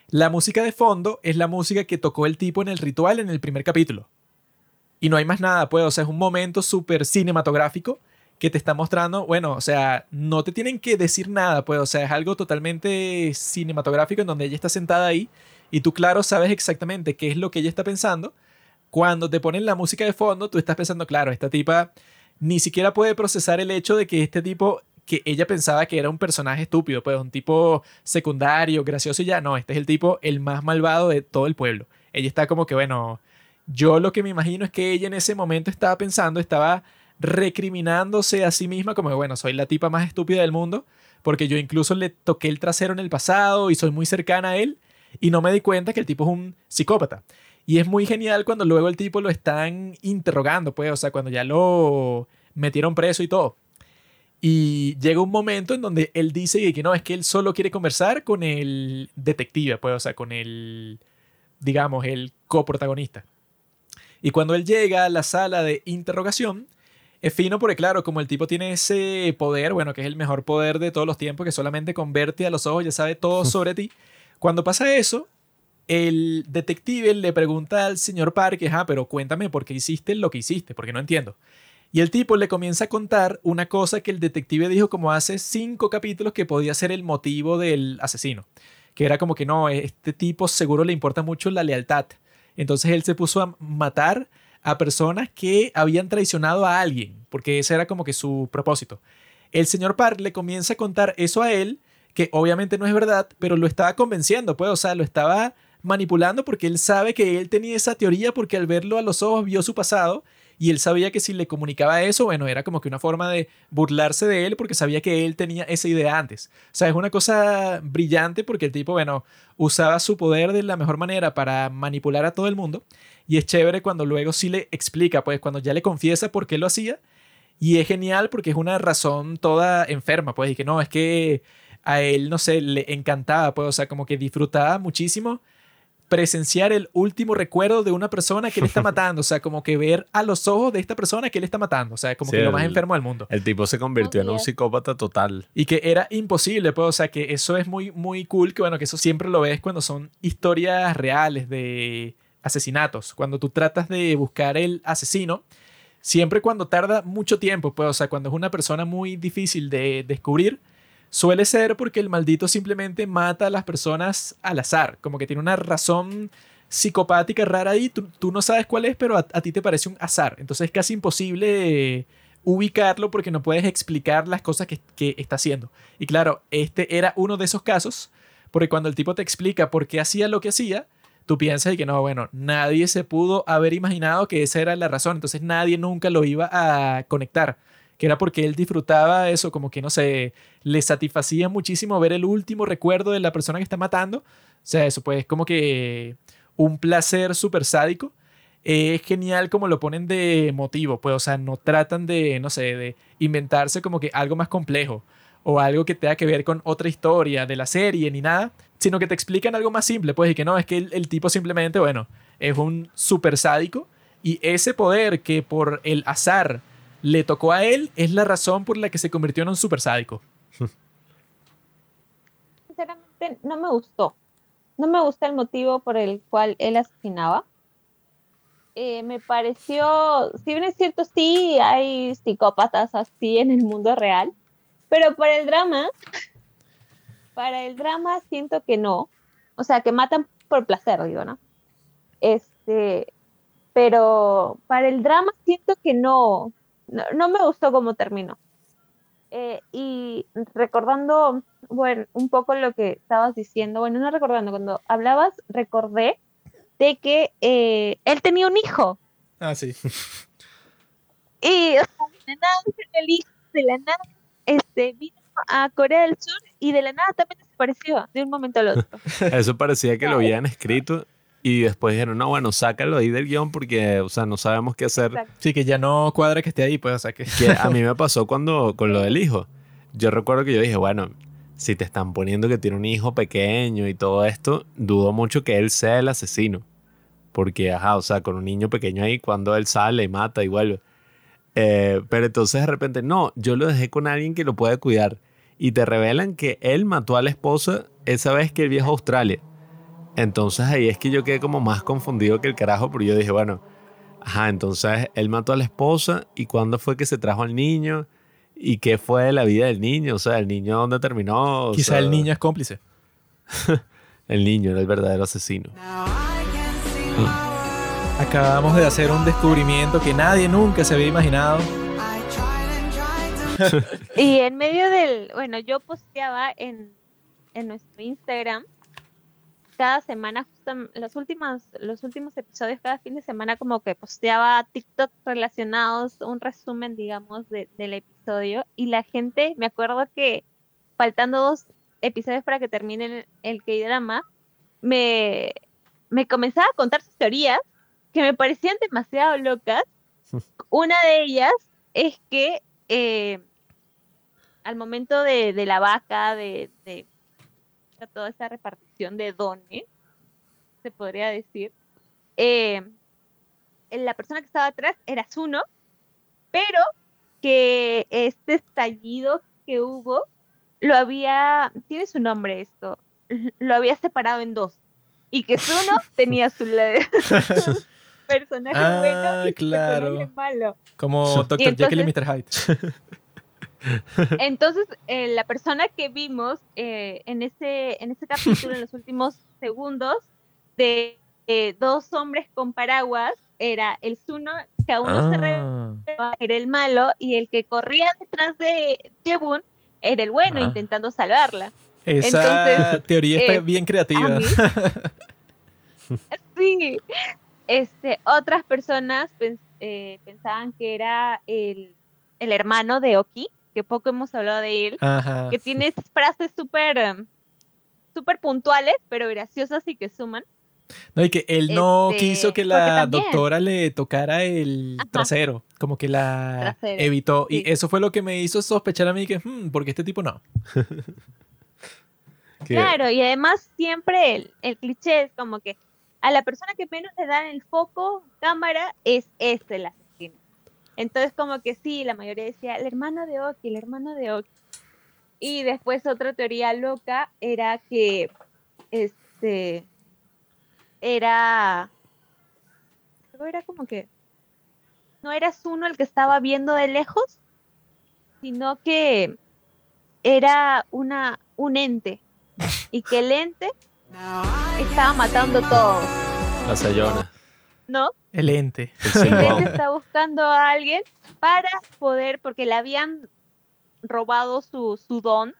la música de fondo es la música que tocó el tipo en el ritual en el primer capítulo. Y no hay más nada, pues, o sea, es un momento súper cinematográfico que te está mostrando, bueno, o sea, no te tienen que decir nada, pues, o sea, es algo totalmente cinematográfico en donde ella está sentada ahí y tú, claro, sabes exactamente qué es lo que ella está pensando. Cuando te ponen la música de fondo, tú estás pensando, claro, esta tipa ni siquiera puede procesar el hecho de que este tipo que ella pensaba que era un personaje estúpido, pues un tipo secundario, gracioso y ya, no, este es el tipo el más malvado de todo el pueblo. Ella está como que, bueno, yo lo que me imagino es que ella en ese momento estaba pensando, estaba recriminándose a sí misma como, bueno, soy la tipa más estúpida del mundo, porque yo incluso le toqué el trasero en el pasado y soy muy cercana a él y no me di cuenta que el tipo es un psicópata. Y es muy genial cuando luego el tipo lo están interrogando, pues, o sea, cuando ya lo metieron preso y todo. Y llega un momento en donde él dice que no, es que él solo quiere conversar con el detective, pues, o sea, con el, digamos, el coprotagonista. Y cuando él llega a la sala de interrogación, es fino porque, claro, como el tipo tiene ese poder, bueno, que es el mejor poder de todos los tiempos, que solamente con verte a los ojos ya sabe todo sobre ti. Cuando pasa eso, el detective le pregunta al señor Park, ah, pero cuéntame por qué hiciste lo que hiciste, porque no entiendo. Y el tipo le comienza a contar una cosa que el detective dijo como hace cinco capítulos que podía ser el motivo del asesino. Que era como que no, este tipo seguro le importa mucho la lealtad. Entonces él se puso a matar a personas que habían traicionado a alguien, porque ese era como que su propósito. El señor Park le comienza a contar eso a él, que obviamente no es verdad, pero lo estaba convenciendo, pues, o sea, lo estaba manipulando porque él sabe que él tenía esa teoría porque al verlo a los ojos vio su pasado y él sabía que si le comunicaba eso, bueno, era como que una forma de burlarse de él porque sabía que él tenía esa idea antes. O sea, es una cosa brillante porque el tipo, bueno, usaba su poder de la mejor manera para manipular a todo el mundo y es chévere cuando luego sí le explica, pues cuando ya le confiesa por qué lo hacía y es genial porque es una razón toda enferma, pues y que no, es que a él, no sé, le encantaba, pues, o sea, como que disfrutaba muchísimo presenciar el último recuerdo de una persona que él está <laughs> matando, o sea, como que ver a los ojos de esta persona que él está matando, o sea, como Sí, que lo más enfermo del mundo. El tipo se convirtió en un psicópata total. Y que era imposible, pues, o sea, que eso es muy, muy cool, que bueno, que eso siempre lo ves cuando son historias reales de asesinatos, cuando tú tratas de buscar el asesino, siempre cuando tarda mucho tiempo, pues, o sea, cuando es una persona muy difícil de descubrir, suele ser porque el maldito simplemente mata a las personas al azar, como que tiene una razón psicopática rara ahí, tú, no sabes cuál es, pero a, a ti te parece un azar, entonces es casi imposible ubicarlo porque no puedes explicar las cosas que, que está haciendo. Y claro, este era uno de esos casos, porque cuando el tipo te explica por qué hacía lo que hacía, tú piensas y que no, bueno, nadie se pudo haber imaginado que esa era la razón, entonces nadie nunca lo iba a conectar, que era porque él disfrutaba eso, como que no sé, le satisfacía muchísimo ver el último recuerdo de la persona que está matando, o sea, eso pues como que un placer súper sádico, es genial como lo ponen de motivo, pues, o sea, no tratan de, no sé, de inventarse como que algo más complejo o algo que tenga que ver con otra historia de la serie ni nada, sino que te explican algo más simple, pues, y que no, es que el, tipo simplemente, bueno, es un súper sádico y ese poder que por el azar le tocó a él es la razón por la que se convirtió en un súper sádico. Sinceramente, no me gustó. No me gusta el motivo por el cual él asesinaba. Eh, me pareció, si bien es cierto, sí hay psicópatas así en el mundo real, pero para el drama, para el drama siento que no. O sea, que matan por placer, digo, ¿no? Este, pero para el drama siento que no, no, no me gustó cómo terminó. Eh, y recordando, bueno, un poco lo que estabas diciendo, bueno, no recordando, cuando hablabas, recordé de que eh, él tenía un hijo. Ah, sí. Y o sea, de la nada el hijo, de la nada este, vino a Corea del Sur y de la nada también desapareció de un momento al otro. <laughs> Eso parecía que lo habían escrito y después dijeron, no, bueno, sácalo ahí del guion porque, o sea, no sabemos qué hacer. Exacto. Sí, que ya no cuadra que esté ahí, pues, o sea que... Que a mí <laughs> me pasó cuando, con lo del hijo. Yo recuerdo que yo dije, bueno, si te están poniendo que tiene un hijo pequeño y todo esto, dudo mucho que él sea el asesino. Porque, ajá, o sea, con un niño pequeño ahí, cuando él sale y mata y vuelve. Eh, pero entonces de repente, no, yo lo dejé con alguien que lo puede cuidar. Y te revelan que él mató a la esposa esa vez que él viajó a Australia. Entonces ahí es que yo quedé como más confundido que el carajo, pero yo dije, bueno, ajá, entonces él mató a la esposa y cuándo fue que se trajo al niño y qué fue de la vida del niño, o sea, el niño dónde terminó. O Quizá sea, el niño es cómplice. <laughs> El niño era el verdadero asesino. Acabamos de hacer un descubrimiento que nadie nunca se había imaginado. <laughs> Y en medio del, bueno, yo posteaba en, en nuestro Instagram cada semana, justam- los últimos, los últimos episodios, cada fin de semana como que posteaba TikTok relacionados, un resumen, digamos, de- del episodio. Y la gente, me acuerdo que faltando dos episodios para que termine el, el K-drama, me, me comenzaba a contar sus teorías que me parecían demasiado locas. <laughs> Una de ellas es que eh, al momento de, de la vaca, de, de toda esa repartición de dones, se podría decir, eh, la persona que estaba atrás era Zuno, pero que este estallido que hubo lo había, tiene su nombre esto, lo había separado en dos. Y que Zuno <laughs> tenía su <laughs> personaje Ah, bueno y su claro. personaje malo. Como Dr. Jekyll y Mr. Hyde. <laughs> Entonces, eh, la persona que vimos eh, en, ese, en ese capítulo, en los últimos segundos, de eh, dos hombres con paraguas, era el Zuno, que aún no se Ah. revelaba, era el malo, y el que corría detrás de Jebun era el bueno, Ah. intentando salvarla. Esa Entonces, teoría está eh, bien creativa. mí- <laughs> <laughs> sí. Este, otras personas pens- eh, pensaban que era el, el hermano de Oki, que poco hemos hablado de él. Ajá. que tiene esas frases súper em, súper puntuales, pero graciosas y que suman. No, y que él no Este, quiso que la doctora le tocara el Ajá. trasero, como que la Trasero, evitó. Y sí. eso fue lo que me hizo sospechar a mí que, hmm, porque este tipo no. <laughs> Claro, y además siempre el, el cliché es como que a la persona que menos le dan el foco, cámara, es este asesino. Entonces como que sí, la mayoría decía, el hermano de Oki, el hermano de Oki. Y después otra teoría loca era que este era era como que no eras uno el que estaba viendo de lejos, sino que era una un ente y que el ente estaba matando todo, La Sayona. ¿no? El ente. El El ente está buscando a alguien para poder, porque le habían robado su, su don,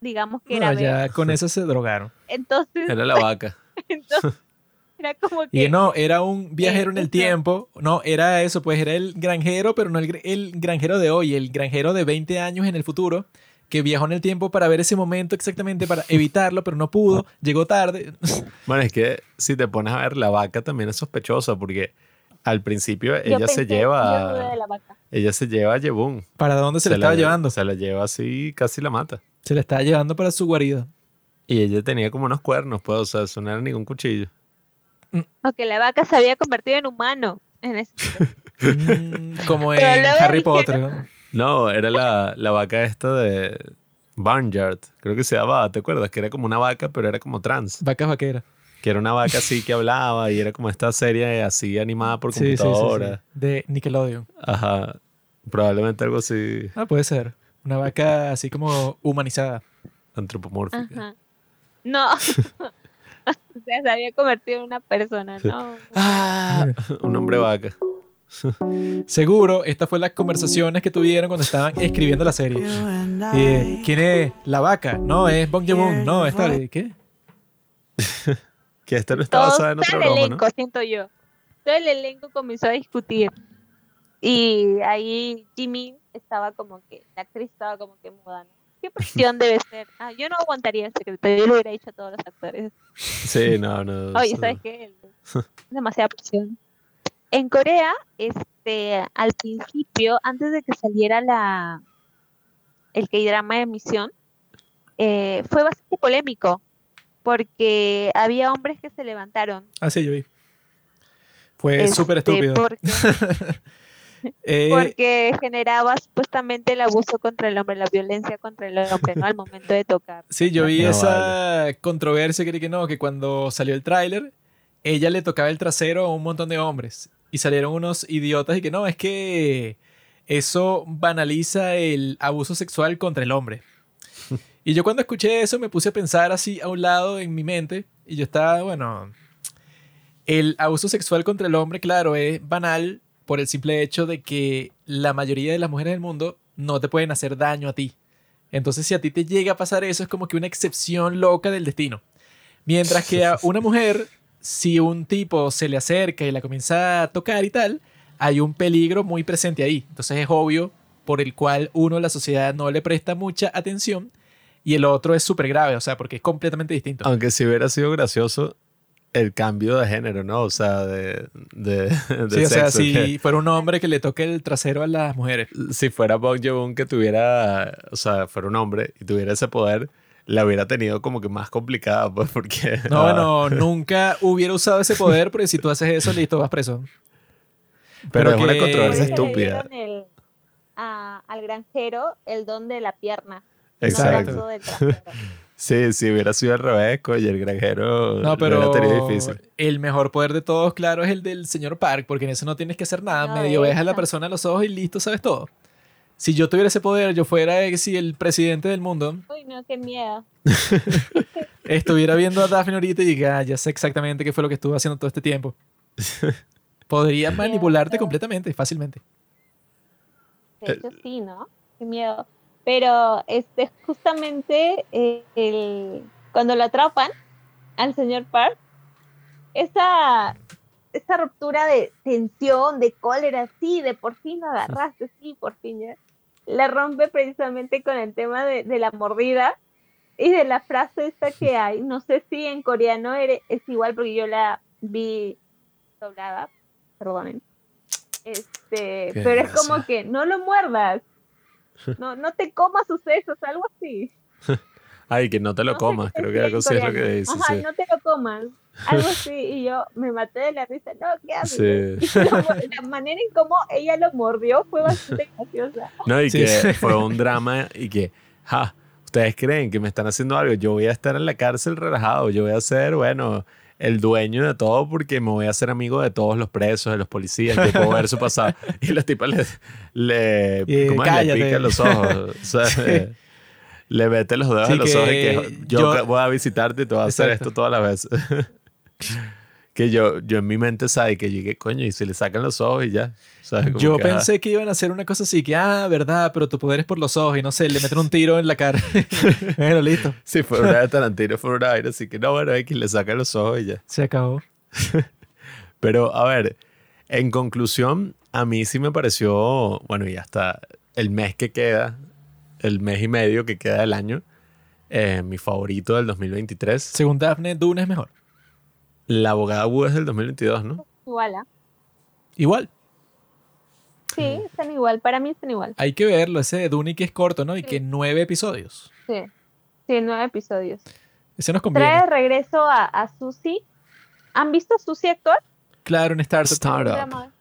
digamos que era No, ver. ya con eso se drogaron. Entonces, Era la <laughs> vaca. entonces era como Y que no, era un viajero en el eso. tiempo. No, era eso, pues era el granjero, pero no el, el granjero de hoy, el granjero de 20 años en el futuro, que viajó en el tiempo para ver ese momento exactamente, para <laughs> evitarlo, pero no pudo, llegó tarde. Bueno, es que si te pones a ver, la vaca también es sospechosa porque al principio Yo ella se pensé- yo dudé lleva. de la vaca. Ella se lleva a Yebun. ¿Para dónde se, le estaba la, llevando? Se la lleva así, casi la mata. Se le estaba llevando para su guarida. Y ella tenía como unos cuernos, pues, o sea, eso no era ningún cuchillo. O que la vaca se había convertido en humano. En ese <laughs> Mm, como en Harry Potter. ¿no? No, era la, la vaca esta de Barnyard. Creo que se llamaba, ¿te acuerdas? Que era como una vaca, pero era como trans. Vacas vaqueras. Que era una vaca así que hablaba y era como esta serie así animada por Sí, sí, sí, sí. computadora. De Nickelodeon. Ajá. Probablemente algo así Ah, puede ser. Una vaca así como humanizada. antropomórfica. Ajá. No. <laughs> o sea, se había convertido en una persona, ¿no? Ah, <laughs> un hombre vaca. <laughs> Seguro, estas fueron las conversaciones que tuvieron cuando estaban escribiendo la serie. Eh, ¿Quién es la vaca? No, es Bong Joon. No, es tal. ¿Qué? Que esta no está basada en el broma, ¿no? elenco, siento yo. Todo el elenco comenzó a discutir. Y ahí Jimmy estaba como que, la actriz estaba como que muda, ¿no? ¿Qué presión <laughs> debe ser? Ah, yo no aguantaría el secreto, yo lo hubiera dicho a todos los actores. Sí, no, no. <laughs> Oye, ¿sabes qué? <laughs> Demasiada presión. En Corea, este, al principio, antes de que saliera la el K-drama de emisión, eh, fue bastante polémico, porque había hombres que se levantaron. Ah, sí, yo vi. Fue súper este, estúpido. Porque, <laughs> Eh, porque generaba supuestamente el abuso contra el hombre, la violencia contra el hombre, ¿no? Al momento de tocar. Sí, yo vi No, esa controversia que, que no, que cuando salió el tráiler, ella le tocaba el trasero a un montón de hombres. Y salieron unos idiotas y que no, es que eso banaliza el abuso sexual contra el hombre. <laughs> Y yo cuando escuché eso me puse a pensar así a un lado en mi mente y yo estaba, bueno, el abuso sexual contra el hombre, claro, es banal por el simple hecho de que la mayoría de las mujeres del mundo no te pueden hacer daño a ti. Entonces, si a ti te llega a pasar eso, es como que una excepción loca del destino. Mientras que a una mujer, si un tipo se le acerca y la comienza a tocar y tal, hay un peligro muy presente ahí. Entonces es obvio por el cual uno, la sociedad, no le presta mucha atención y el otro es súper grave, o sea, porque es completamente distinto. Aunque si hubiera sido gracioso el cambio de género, ¿no? O sea, de, de, <laughs> de Sí, o sea, si que- fuera un hombre que le toque el trasero a las mujeres. si fuera Bong Joon que tuviera, o sea, fuera un hombre y tuviera ese poder, la hubiera tenido como que más complicada, <laughs> pues, porque... No, ah, bueno, nunca hubiera usado ese poder, porque si tú haces eso, listo, vas preso. Pero, pero es una que- controversia eso le estúpida. dieron el- a- al granjero el don de la pierna. Exacto. <laughs> Sí, si hubiera sido al revés, y el granjero No, lo pero hubiera tenido difícil. el mejor poder de todos, claro, es el del señor Park, porque en eso no tienes que hacer nada. No, Medio ves a la persona a los ojos y listo, sabes todo. Si yo tuviera ese poder, yo fuera eh, si el presidente del mundo, Uy, no, qué miedo. <laughs> estuviera viendo a Daphne ahorita y diga, "Ah, ya sé exactamente qué fue lo que estuvo haciendo todo este tiempo. <laughs> Podría manipularte completamente, fácilmente. De hecho, sí, ¿no? Qué miedo. Pero este, justamente eh, el, cuando lo atrapan al señor Park, esa, esa ruptura de tensión, de cólera, sí, de por fin lo agarraste, <laughs> sí, por fin ya, la rompe precisamente con el tema de, de la mordida y de la frase esta que <laughs> hay. No sé si en coreano es igual porque yo la vi doblada, perdonen. Este, Qué pero es gracia. como que no lo muerdas. <laughs> No, no te comas sus sesos, algo así. <laughs> Ay, que no te lo No comas, creo que algo así es lo que dice. Ajá, sí. no te lo comas. Algo así. <laughs> Y yo me maté de la risa. No, ¿qué haces? Sí. La manera en cómo ella lo mordió fue bastante graciosa. No, y Sí. que fue un drama y que, ja, ustedes creen que me están haciendo algo, yo voy a estar en la cárcel relajado, yo voy a ser, bueno, el dueño de todo porque me voy a hacer amigo de todos los presos, de los policías, que puedo ver su pasado. <laughs> Y los tipos le, le, Y, ¿cómo es? le cállate. pican los ojos. O sea, <laughs> le, le mete los dedos en los que ojos y que yo, yo- voy a visitarte y te voy a hacer Exacto. esto todas las veces. <laughs> que yo, yo en mi mente sabe que llegué, coño, y se le sacan los ojos y ya. ¿sabes? Yo que, pensé que iban a hacer una cosa así, que, ah, verdad, pero tu poder es por los ojos y no sé, le meten un tiro en la cara. <laughs> bueno, listo, Si fuera una de Tarantino, fuera una vaina, así que no, bueno, X le saca los ojos y ya. se acabó. <laughs> Pero, a ver, en conclusión, a mí sí me pareció, bueno, y hasta el mes que queda el mes y medio que queda del año. Eh, mi favorito del 2023. Según Daphne, Dune es mejor. La abogada Wu es del 2022, ¿no? Igual, ¿ah? Igual. Sí, están igual. Para mí están igual. Hay que verlo, ese de Dune que es corto, ¿no? Y que nueve episodios. Sí. Sí, nueve episodios. Ese nos conviene. Trae de regreso a, a Susie. ¿Han visto a Susie actor? Claro, en Startup. Startup.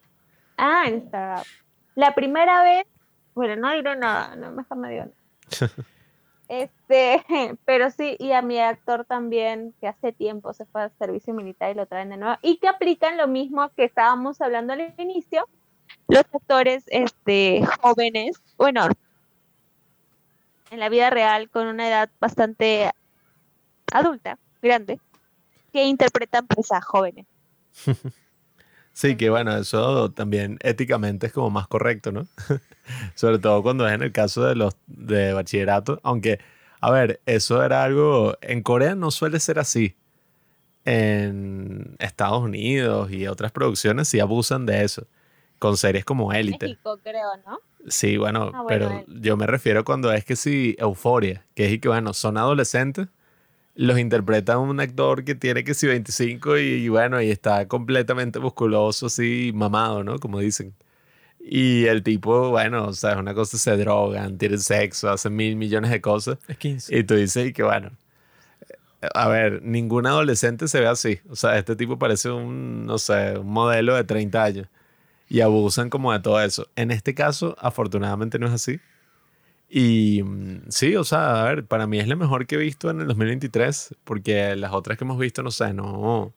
Ah, en Startup. La primera vez, bueno, no diré nada, no, mejor no digo nada. <laughs> Este, <laughs> pero sí, y a mi actor también, que hace tiempo se fue al servicio militar y lo traen de nuevo, y que aplican lo mismo que estábamos hablando al inicio, los actores este, jóvenes, bueno, en la vida real con una edad bastante adulta, grande, que interpretan pues jóvenes. <laughs> Sí, que bueno, eso también éticamente es como más correcto, ¿no? <laughs> Sobre todo cuando es en el caso de los de bachillerato, aunque, a ver, eso era algo, en Corea no suele ser así. En Estados Unidos y otras producciones sí abusan de eso, con series como Élite. México, creo, ¿no? Sí, bueno, Ah, bueno, pero él. yo me refiero cuando es que sí, Euforia, que es y que bueno, son adolescentes, los interpreta un actor que tiene que sí 25 y, y bueno, y está completamente musculoso, así mamado, ¿no? Como dicen. Y el tipo, bueno, o sea, es una cosa, se drogan, tienen sexo, hacen mil millones de cosas. Es 15. Y tú dices y que bueno, eh, a ver, ningún adolescente se ve así. O sea, este tipo parece un, no sé, un modelo de 30 años. Y abusan como de todo eso. En este caso, afortunadamente no es así. Y mm, sí, o sea, a ver, para mí es la mejor que he visto en el 2023, porque las otras que hemos visto, no sé, no,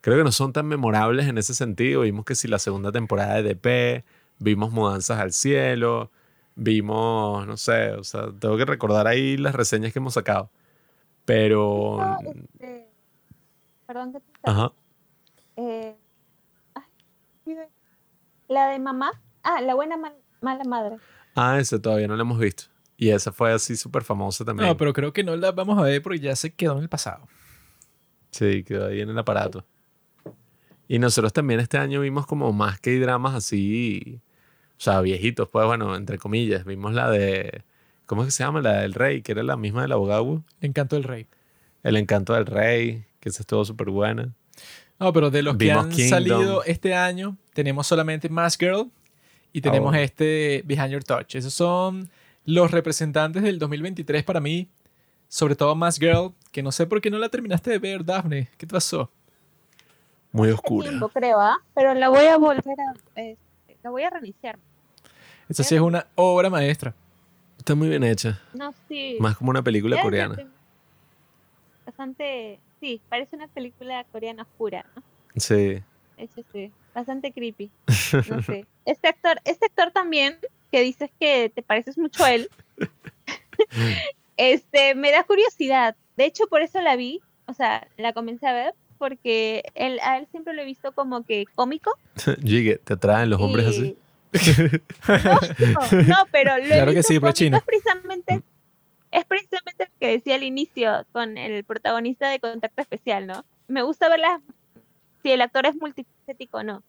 creo que no son tan memorables en ese sentido. Vimos que si la segunda temporada de DP, vimos Mudanzas al Cielo, vimos, no sé, o sea, tengo que recordar ahí las reseñas que hemos sacado. Pero, No, este, perdón que te ajá, Eh, ay, la de mamá. Ah, la buena mal- mala madre. ah, ese todavía no lo hemos visto. Y esa fue así súper famosa también. No, pero creo que no la vamos a ver porque ya se quedó en el pasado. Sí, quedó ahí en el aparato. Y nosotros también este año vimos como más que dramas así, o sea, viejitos, pues bueno, entre comillas. Vimos la de, ¿cómo es que se llama? La del rey, que era la misma del abogado. El encanto del rey. El encanto del rey, que esa estuvo súper buena. No, pero de los que Vimos han Kingdom. salido este año, tenemos solamente Mask Girl y tenemos Oh. este Behind Your Touch. Esos son los representantes del 2023 para mí. Sobre todo Mask Girl, que no sé por qué no la terminaste de ver, Daphne. ¿Qué te pasó? Muy oscura. tiempo, creo, ¿ah? Pero la voy a volver a. eh, la voy a reiniciar. Esa sí es una obra maestra. Está muy bien hecha. No, sí. Más como una película Ya, coreana. Bastante. Sí, parece una película coreana oscura, ¿no? Sí. De hecho, sí. Bastante creepy. No sé. <laughs> Este actor, este actor también, que dices que te pareces mucho a él, <laughs> este, me da curiosidad. De hecho, por eso la vi. O sea, la comencé a ver porque él, a él siempre lo he visto como que cómico. <laughs> Jigue, ¿te atraen los hombres así? y- No, no, no, pero lo he Claro que sí, pero cómico. chino. Es precisamente, es precisamente lo que decía al inicio con el protagonista de Contacto Especial, ¿no? Me gusta verla si el actor es multifacético o no.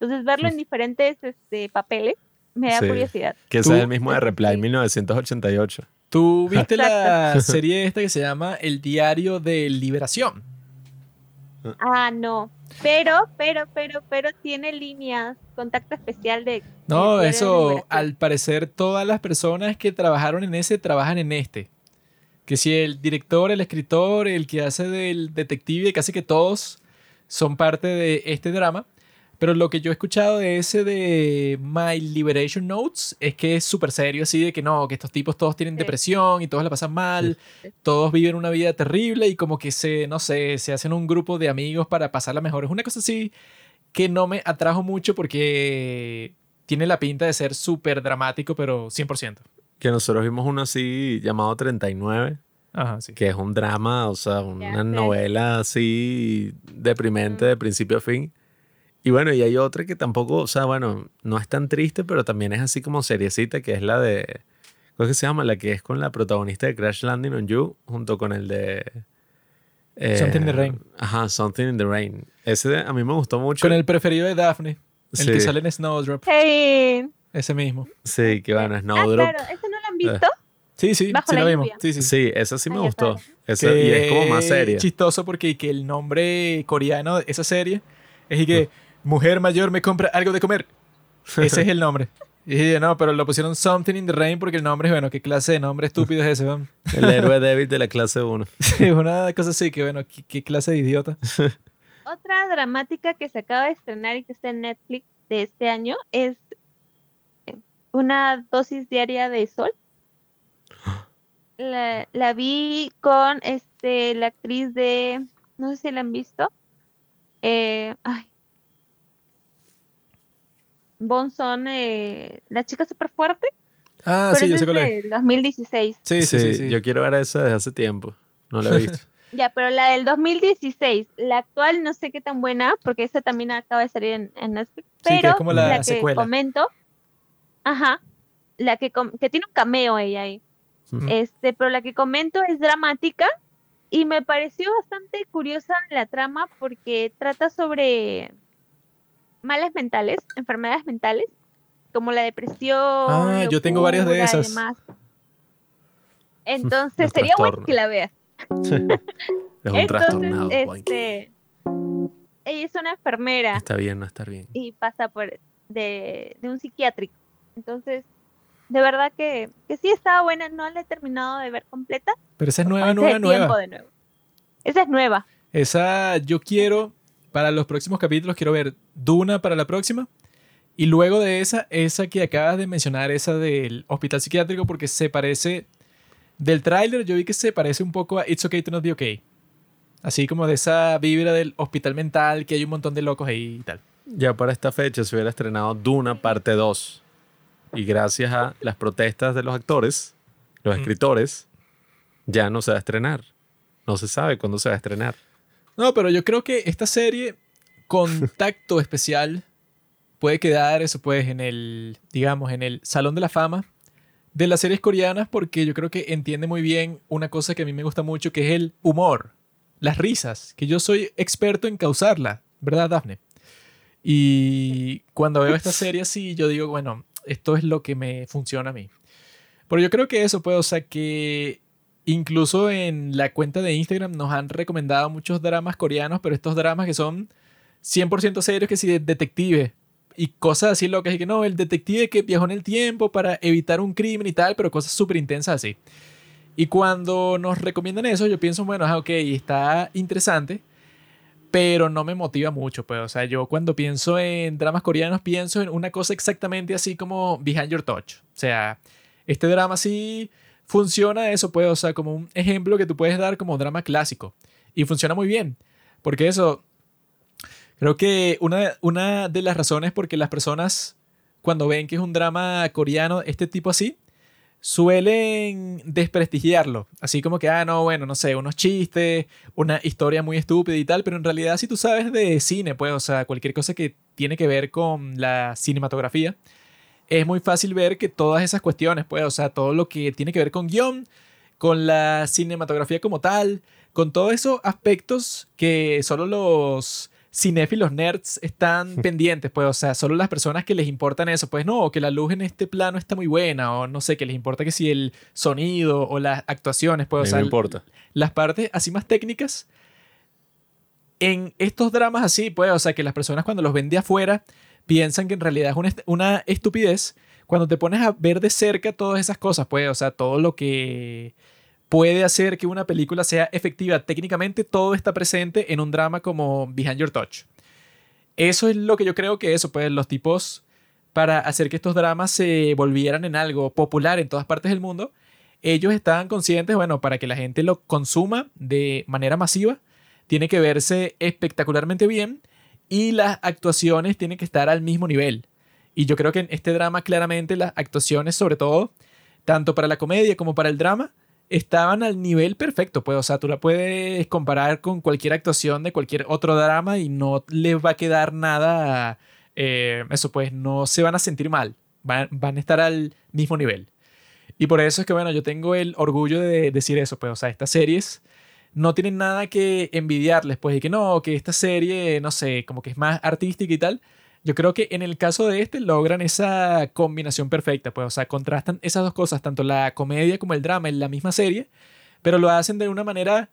Entonces, verlo en diferentes este, papeles me da Sí. curiosidad. Que es el mismo de Reply Sí. 1988. ¿Tú viste la <laughs> serie esta que se llama El Diario de Liberación? Ah, no. Pero, pero, pero, pero tiene líneas, contacto especial de... No, de eso, al parecer, todas las personas que trabajaron en ese trabajan en este. Que si el director, el escritor, el que hace del detective, casi que todos son parte de este drama. Pero lo que yo he escuchado de ese de My Liberation Notes es que es súper serio, así de que no, que estos tipos todos tienen Sí. depresión y todos la pasan mal, Sí. todos viven una vida terrible y como que se, no sé, se hacen un grupo de amigos para pasarla mejor. Es una cosa así que no me atrajo mucho porque tiene la pinta de ser súper dramático, pero 100%. Que nosotros vimos uno así llamado 39, Ajá, sí. que es un drama, o sea, una novela así deprimente Mm. de principio a fin. Y bueno, y hay otra que tampoco, o sea, bueno, no es tan triste, pero también es así como seriecita, que es la de, ¿cómo es que se llama? La que es con la protagonista de Crash Landing on You, junto con el de... eh, Something in the Rain. Ajá, Something in the Rain. Ese de- a mí me gustó mucho. Con el preferido de Daphne, el Sí. que sale en Snowdrop, Hey. ese mismo. Sí, que bueno, Ah, Snowdrop. claro, ¿ese no lo han visto? Sí, sí, Bajo sí la vimos. Sí, sí. Sí, esa sí me Ah, ya gustó. Esa- y es como más seria. Chistoso porque que el nombre coreano de esa serie es y que mujer mayor me compra algo de comer. Ese es el nombre. Y dije, no, pero lo pusieron Something in the Rain porque el nombre es, bueno, ¿qué clase de nombre estúpido es ese? weón? <laughs> El héroe débil de la clase 1. <laughs> Sí, una cosa así que, bueno, ¿qué, qué clase de idiota? <laughs> Otra dramática que se acaba de estrenar y que está en Netflix de este año es una dosis diaria de sol. <gasps> La, la vi con este la actriz de no sé si la han visto. Eh, ay. Bonson, eh, la chica súper fuerte. Ah, pero sí, yo sé es cuál es. del 2016. Sí, sí, sí. sí. Yo quiero ver esa desde hace tiempo. No la he visto. <laughs> Ya, pero la del 2016, la actual no sé qué tan buena, porque esa también acaba de salir en, en Netflix, Sí, que es pero como la que secuela. comento, ajá, la que, com- que tiene un cameo ella ahí, este, pero la que comento es dramática y me pareció bastante curiosa la trama porque trata sobre males mentales, enfermedades mentales, como la depresión. Ah, yo tengo varias de esas. demás. Entonces, <laughs> Los sería bueno que la veas. <laughs> Es un Entonces, este, ella es una enfermera Está bien, no estar bien. y pasa por de, de un psiquiátrico. Entonces, de verdad que, que sí estaba buena, no la he terminado de ver completa. Pero esa es nueva, nueva, nueva. de nuevo. Esa es nueva. Esa yo quiero, para los próximos capítulos, quiero ver Duna para la próxima. Y luego de esa, esa que acabas de mencionar, esa del hospital psiquiátrico, porque se parece. Del tráiler yo vi que se parece un poco a It's Okay to Not Be Okay. Así como de esa vibra del hospital mental, que hay un montón de locos ahí y tal. Ya para esta fecha se hubiera estrenado Duna parte 2. Y gracias a las protestas de los actores, los escritores, ya no se va a estrenar. No se sabe cuándo se va a estrenar. No, pero yo creo que esta serie, Contacto <laughs> Especial, puede quedar eso pues en el, digamos, en el Salón de la Fama de las series coreanas porque yo creo que entiende muy bien una cosa que a mí me gusta mucho, que es el humor, las risas, que yo soy experto en causarla, ¿verdad, Daphne? Y cuando veo esta serie así, yo digo, bueno, esto es lo que me funciona a mí. Pero yo creo que eso, pues, o sea, que incluso en la cuenta de Instagram nos han recomendado muchos dramas coreanos, pero estos dramas que son 100% serios, que si de detective y cosas así locas, y que no, el detective que viajó en el tiempo para evitar un crimen y tal, pero cosas súper intensas así. Y cuando nos recomiendan eso, yo pienso, bueno, ah, ok, está interesante, pero no me motiva mucho, pues, o sea, yo cuando pienso en dramas coreanos, pienso en una cosa exactamente así como Behind Your Touch. O sea, este drama sí funciona eso, pues, o sea, como un ejemplo que tú puedes dar como drama clásico. Y funciona muy bien, porque eso, creo que una, una de las razones porque las personas, cuando ven que es un drama coreano, este tipo así, suelen desprestigiarlo. Así como que, ah, no, bueno, no sé, unos chistes, una historia muy estúpida y tal, pero en realidad si tú sabes de cine, pues, o sea, cualquier cosa que tiene que ver con la cinematografía, es muy fácil ver que todas esas cuestiones, pues, o sea, todo lo que tiene que ver con guion, con la cinematografía como tal, con todos esos aspectos que solo los cinéfilos nerds están <laughs> pendientes, pues, o sea, solo las personas que les importan eso, pues no, que la luz en este plano está muy buena, o no sé, que les importa que si el sonido o las actuaciones, pues, o sea, no importa. las partes así más técnicas, en estos dramas así, pues, o sea, que las personas cuando los ven de afuera piensan que en realidad es una, est- una estupidez, cuando te pones a ver de cerca todas esas cosas, pues, o sea, todo lo que puede hacer que una película sea efectiva técnicamente, todo está presente en un drama como Behind Your Touch. Eso es lo que yo creo que eso, pues, los tipos, para hacer que estos dramas se volvieran en algo popular en todas partes del mundo, ellos estaban conscientes, bueno, para que la gente lo consuma de manera masiva, tiene que verse espectacularmente bien y las actuaciones tienen que estar al mismo nivel. Y yo creo que en este drama claramente las actuaciones, sobre todo, tanto para la comedia como para el drama, estaban al nivel perfecto, pues, o sea, tú la puedes comparar con cualquier actuación de cualquier otro drama y no les va a quedar nada, eh, eso pues, no se van a sentir mal, van, van a estar al mismo nivel. Y por eso es que, bueno, yo tengo el orgullo de decir eso, pues, o sea, estas series no tienen nada que envidiarles, pues, y que no, que esta serie, no sé, como que es más artística y tal. Yo creo que en el caso de este logran esa combinación perfecta, pues, o sea, contrastan esas dos cosas, tanto la comedia como el drama en la misma serie, pero lo hacen de una manera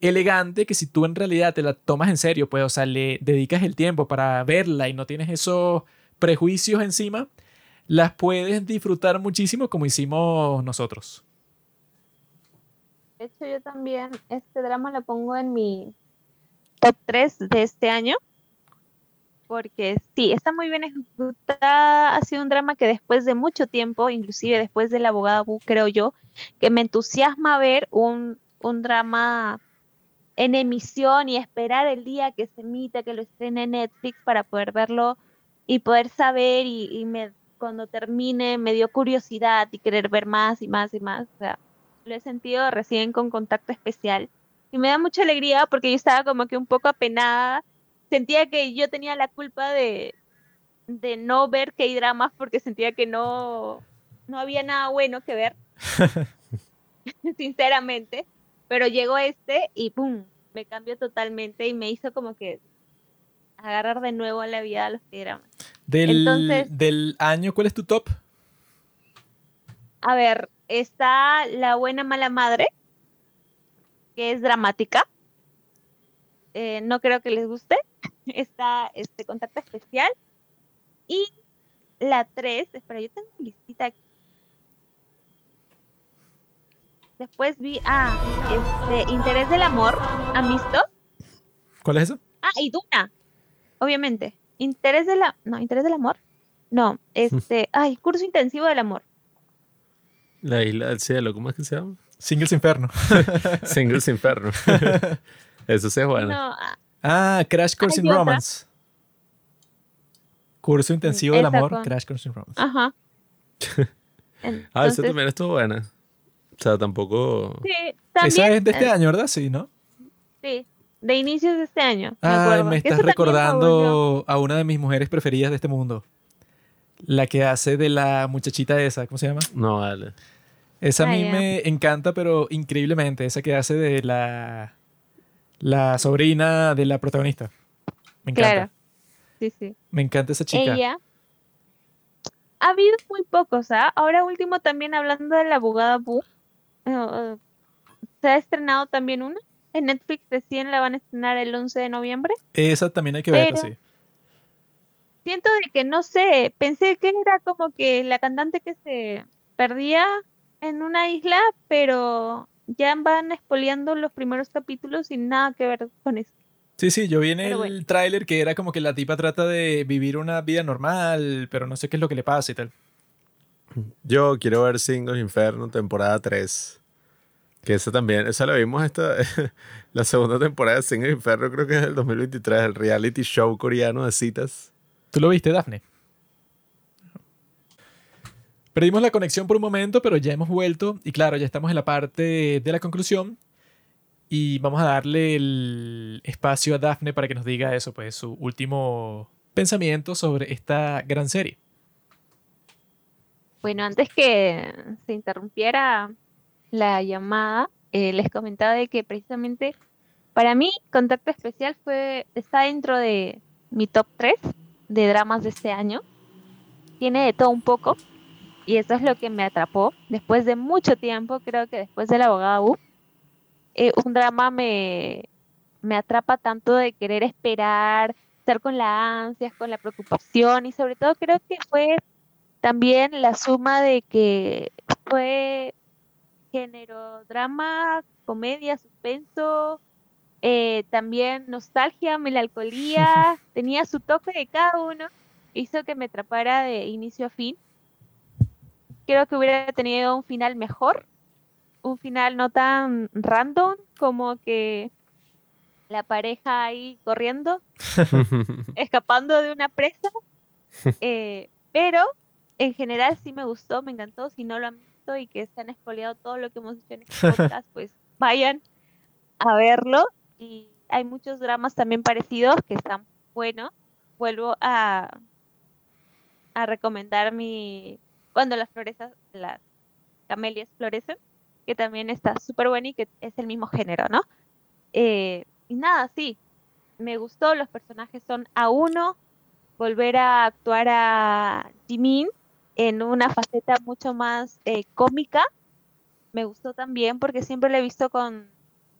elegante que si tú en realidad te la tomas en serio, pues, o sea, le dedicas el tiempo para verla y no tienes esos prejuicios encima, las puedes disfrutar muchísimo como hicimos nosotros. De hecho, yo también este drama lo pongo en mi top 3 de este año. Porque sí, está muy bien ejecutada. Ha sido un drama que después de mucho tiempo, inclusive después de la abogada Bu, creo yo, que me entusiasma ver un, un drama en emisión y esperar el día que se emita, que lo estrene Netflix para poder verlo y poder saber y, y me, cuando termine me dio curiosidad y querer ver más y más y más. O sea, lo he sentido recién con contacto especial y me da mucha alegría porque yo estaba como que un poco apenada. Sentía que yo tenía la culpa de, de no ver que hay dramas porque sentía que no, no había nada bueno que ver, <laughs> sinceramente. Pero llegó este y ¡pum! Me cambió totalmente y me hizo como que agarrar de nuevo a la vida a los que dramas. Del, Entonces- del año, ¿cuál es tu top? A ver, está La Buena Mala Madre, que es dramática. Eh, no creo que les guste. <laughs> Está este Contacto Especial. Y la 3, espera, yo tengo mi listita aquí. Después vi, ah, este, Interés del Amor, ¿han visto? ¿Cuál es eso? Ah, y Duna, obviamente. Interés de la, no, Interés del Amor. No, <laughs> este, ay, Curso Intensivo del Amor. La isla del cielo, ¿cómo es que se llama? Singles Inferno. <laughs> Singles Inferno. <laughs> Eso sí es bueno. No, ah, Ah, Crash Course in otra. Romance. Curso intensivo del Esa amor, con- Crash Course in Romance. Ajá. <laughs> Ah, esa también estuvo buena. O sea, tampoco. Sí, Esa también. es de este eh, año, ¿verdad? Sí, ¿no? Sí, de inicios de este año. me Ay, estás recordando a una de mis mujeres preferidas de este mundo. La que hace de la muchachita esa, ¿cómo se llama? No, vale. Esa a mí me encanta, pero increíblemente. Esa que hace de la, la sobrina de la protagonista. Me encanta. Claro. Sí, sí. Me encanta esa chica. Ella. Ha habido muy pocos, ¿ah? Ahora último también hablando de la abogada Bu. eh, se ha estrenado también una. En Netflix recién la van a estrenar el 11 de noviembre. Esa también hay que verla, sí. Siento de que, no sé, pensé que era como que la cantante que se perdía en una isla, pero ya van expoliando los primeros capítulos sin nada que ver con eso. Sí, sí, yo vi en Pero el bueno. tráiler que era como que la tipa trata de vivir una vida normal, pero no sé qué es lo que le pasa y tal. Yo quiero ver Singles Inferno, temporada 3. Que esa también, esa la vimos esta, <laughs> la segunda temporada de Singles Inferno, creo que es del 2023, el reality show coreano de citas. ¿Tú lo viste, Daphne? Perdimos la conexión por un momento, pero ya hemos vuelto y claro, ya estamos en la parte de la conclusión y vamos a darle el espacio a Daphne para que nos diga eso, pues su último pensamiento sobre esta gran serie. Bueno, antes que se interrumpiera la llamada, eh, les comentaba de que precisamente para mí Contacto Especial fue está dentro de mi top 3 de dramas de este año. Tiene de todo un poco y eso es lo que me atrapó. Después de mucho tiempo, creo que después de la abogada U, eh, un drama me, me atrapa tanto de querer esperar, estar con la ansias, con la preocupación y sobre todo creo que fue también la suma de que fue género drama, comedia, suspenso, eh, también nostalgia, melancolía, <laughs> tenía su toque de cada uno, hizo que me atrapara de inicio a fin. Creo que hubiera tenido un final mejor, un final no tan random como que la pareja ahí corriendo <laughs> escapando de una presa. Eh, pero en general sí me gustó, me encantó. Si no lo han visto y que se han expoliado todo lo que hemos dicho en este <laughs> podcast, pues vayan a verlo. Y hay muchos dramas también parecidos que están buenos. Vuelvo a, a recomendar mi Cuando las flores, las camelias florecen, que también está súper bueno y que es el mismo género, ¿no? Eh, y nada, sí, me gustó, los personajes son a uno, volver a actuar a Jimin en una faceta mucho más eh, cómica. Me gustó también porque siempre lo he visto con,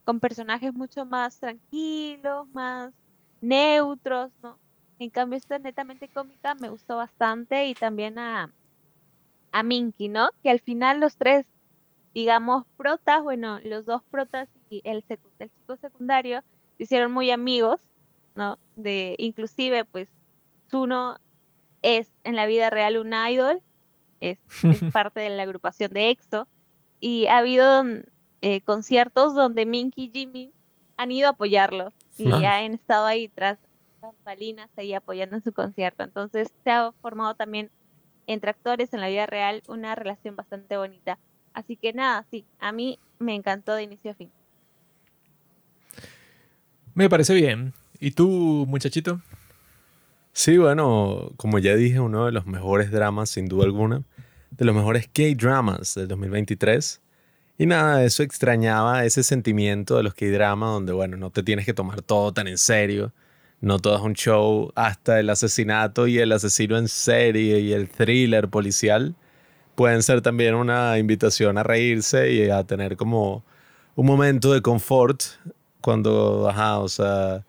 con personajes mucho más tranquilos, más neutros, ¿no? En cambio, esta netamente cómica me gustó bastante y también a, a Minky, ¿no? Que al final los tres, digamos, protas, bueno, los dos protas y el, el chico secundario se hicieron muy amigos, ¿no? De, inclusive, pues, uno es en la vida real un idol, es, <laughs> parte de la agrupación de EXO, y ha habido eh, conciertos donde Minky y Jimmy han ido a apoyarlo y han estado ahí tras bambalinas ahí apoyando en su concierto. Entonces se ha formado también entre actores en la vida real una relación bastante bonita. Así que nada, sí, a mí me encantó de inicio a fin. Me parece bien. ¿Y tú, muchachito? Sí, bueno, como ya dije, uno de los mejores dramas, sin duda alguna, de los mejores K-dramas del 2023. Y nada, eso extrañaba ese sentimiento de los K-dramas donde, bueno, no te tienes que tomar todo tan en serio. No todo es un show hasta el asesinato y el asesino en serie y el thriller policial. Pueden ser también una invitación a reírse y a tener como un momento de confort cuando, ajá, o sea,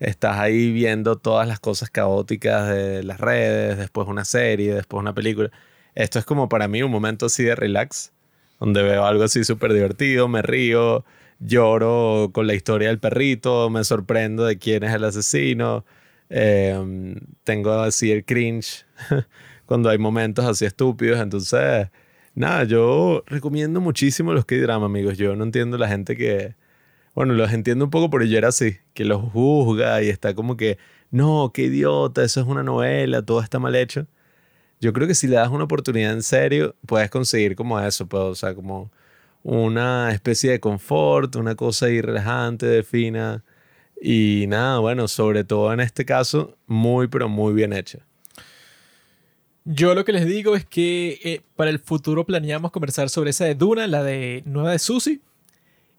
estás ahí viendo todas las cosas caóticas de las redes, después una serie, después una película. Esto es como para mí un momento así de relax, donde veo algo así súper divertido, me río, lloro con la historia del perrito, me sorprendo de quién es el asesino, em, tengo así el cringe <laughs> cuando hay momentos así estúpidos, entonces, nada, yo recomiendo muchísimo los K-drama, amigos, yo no entiendo la gente que, bueno, los entiendo un poco, pero yo era así, que los juzga y está como que, no, qué idiota, eso es una novela, todo está mal hecho. Yo creo que si le das una oportunidad en serio, puedes conseguir como eso, pues, o sea, como una especie de confort, una cosa ahí relajante, fina. Y nada, bueno, sobre todo en este caso, muy, pero muy bien hecha. Yo lo que les digo es que eh, para el futuro planeamos conversar sobre esa de Duna, la de nueva de Susie.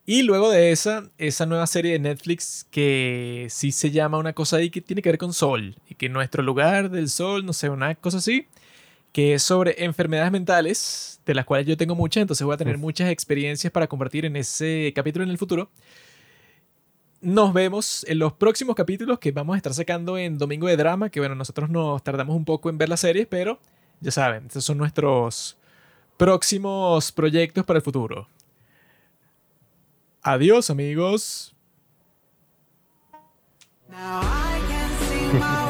Y luego de esa, esa nueva serie de Netflix que sí se llama una cosa ahí que tiene que ver con sol. Y que nuestro lugar del sol, no sé, una cosa así que es sobre enfermedades mentales, de las cuales yo tengo muchas, entonces voy a tener muchas experiencias para compartir en ese capítulo en el futuro. Nos vemos en los próximos capítulos que vamos a estar sacando en Domingo de Drama, que bueno, nosotros nos tardamos un poco en ver las series, pero ya saben, estos son nuestros próximos proyectos para el futuro. Adiós amigos. <laughs>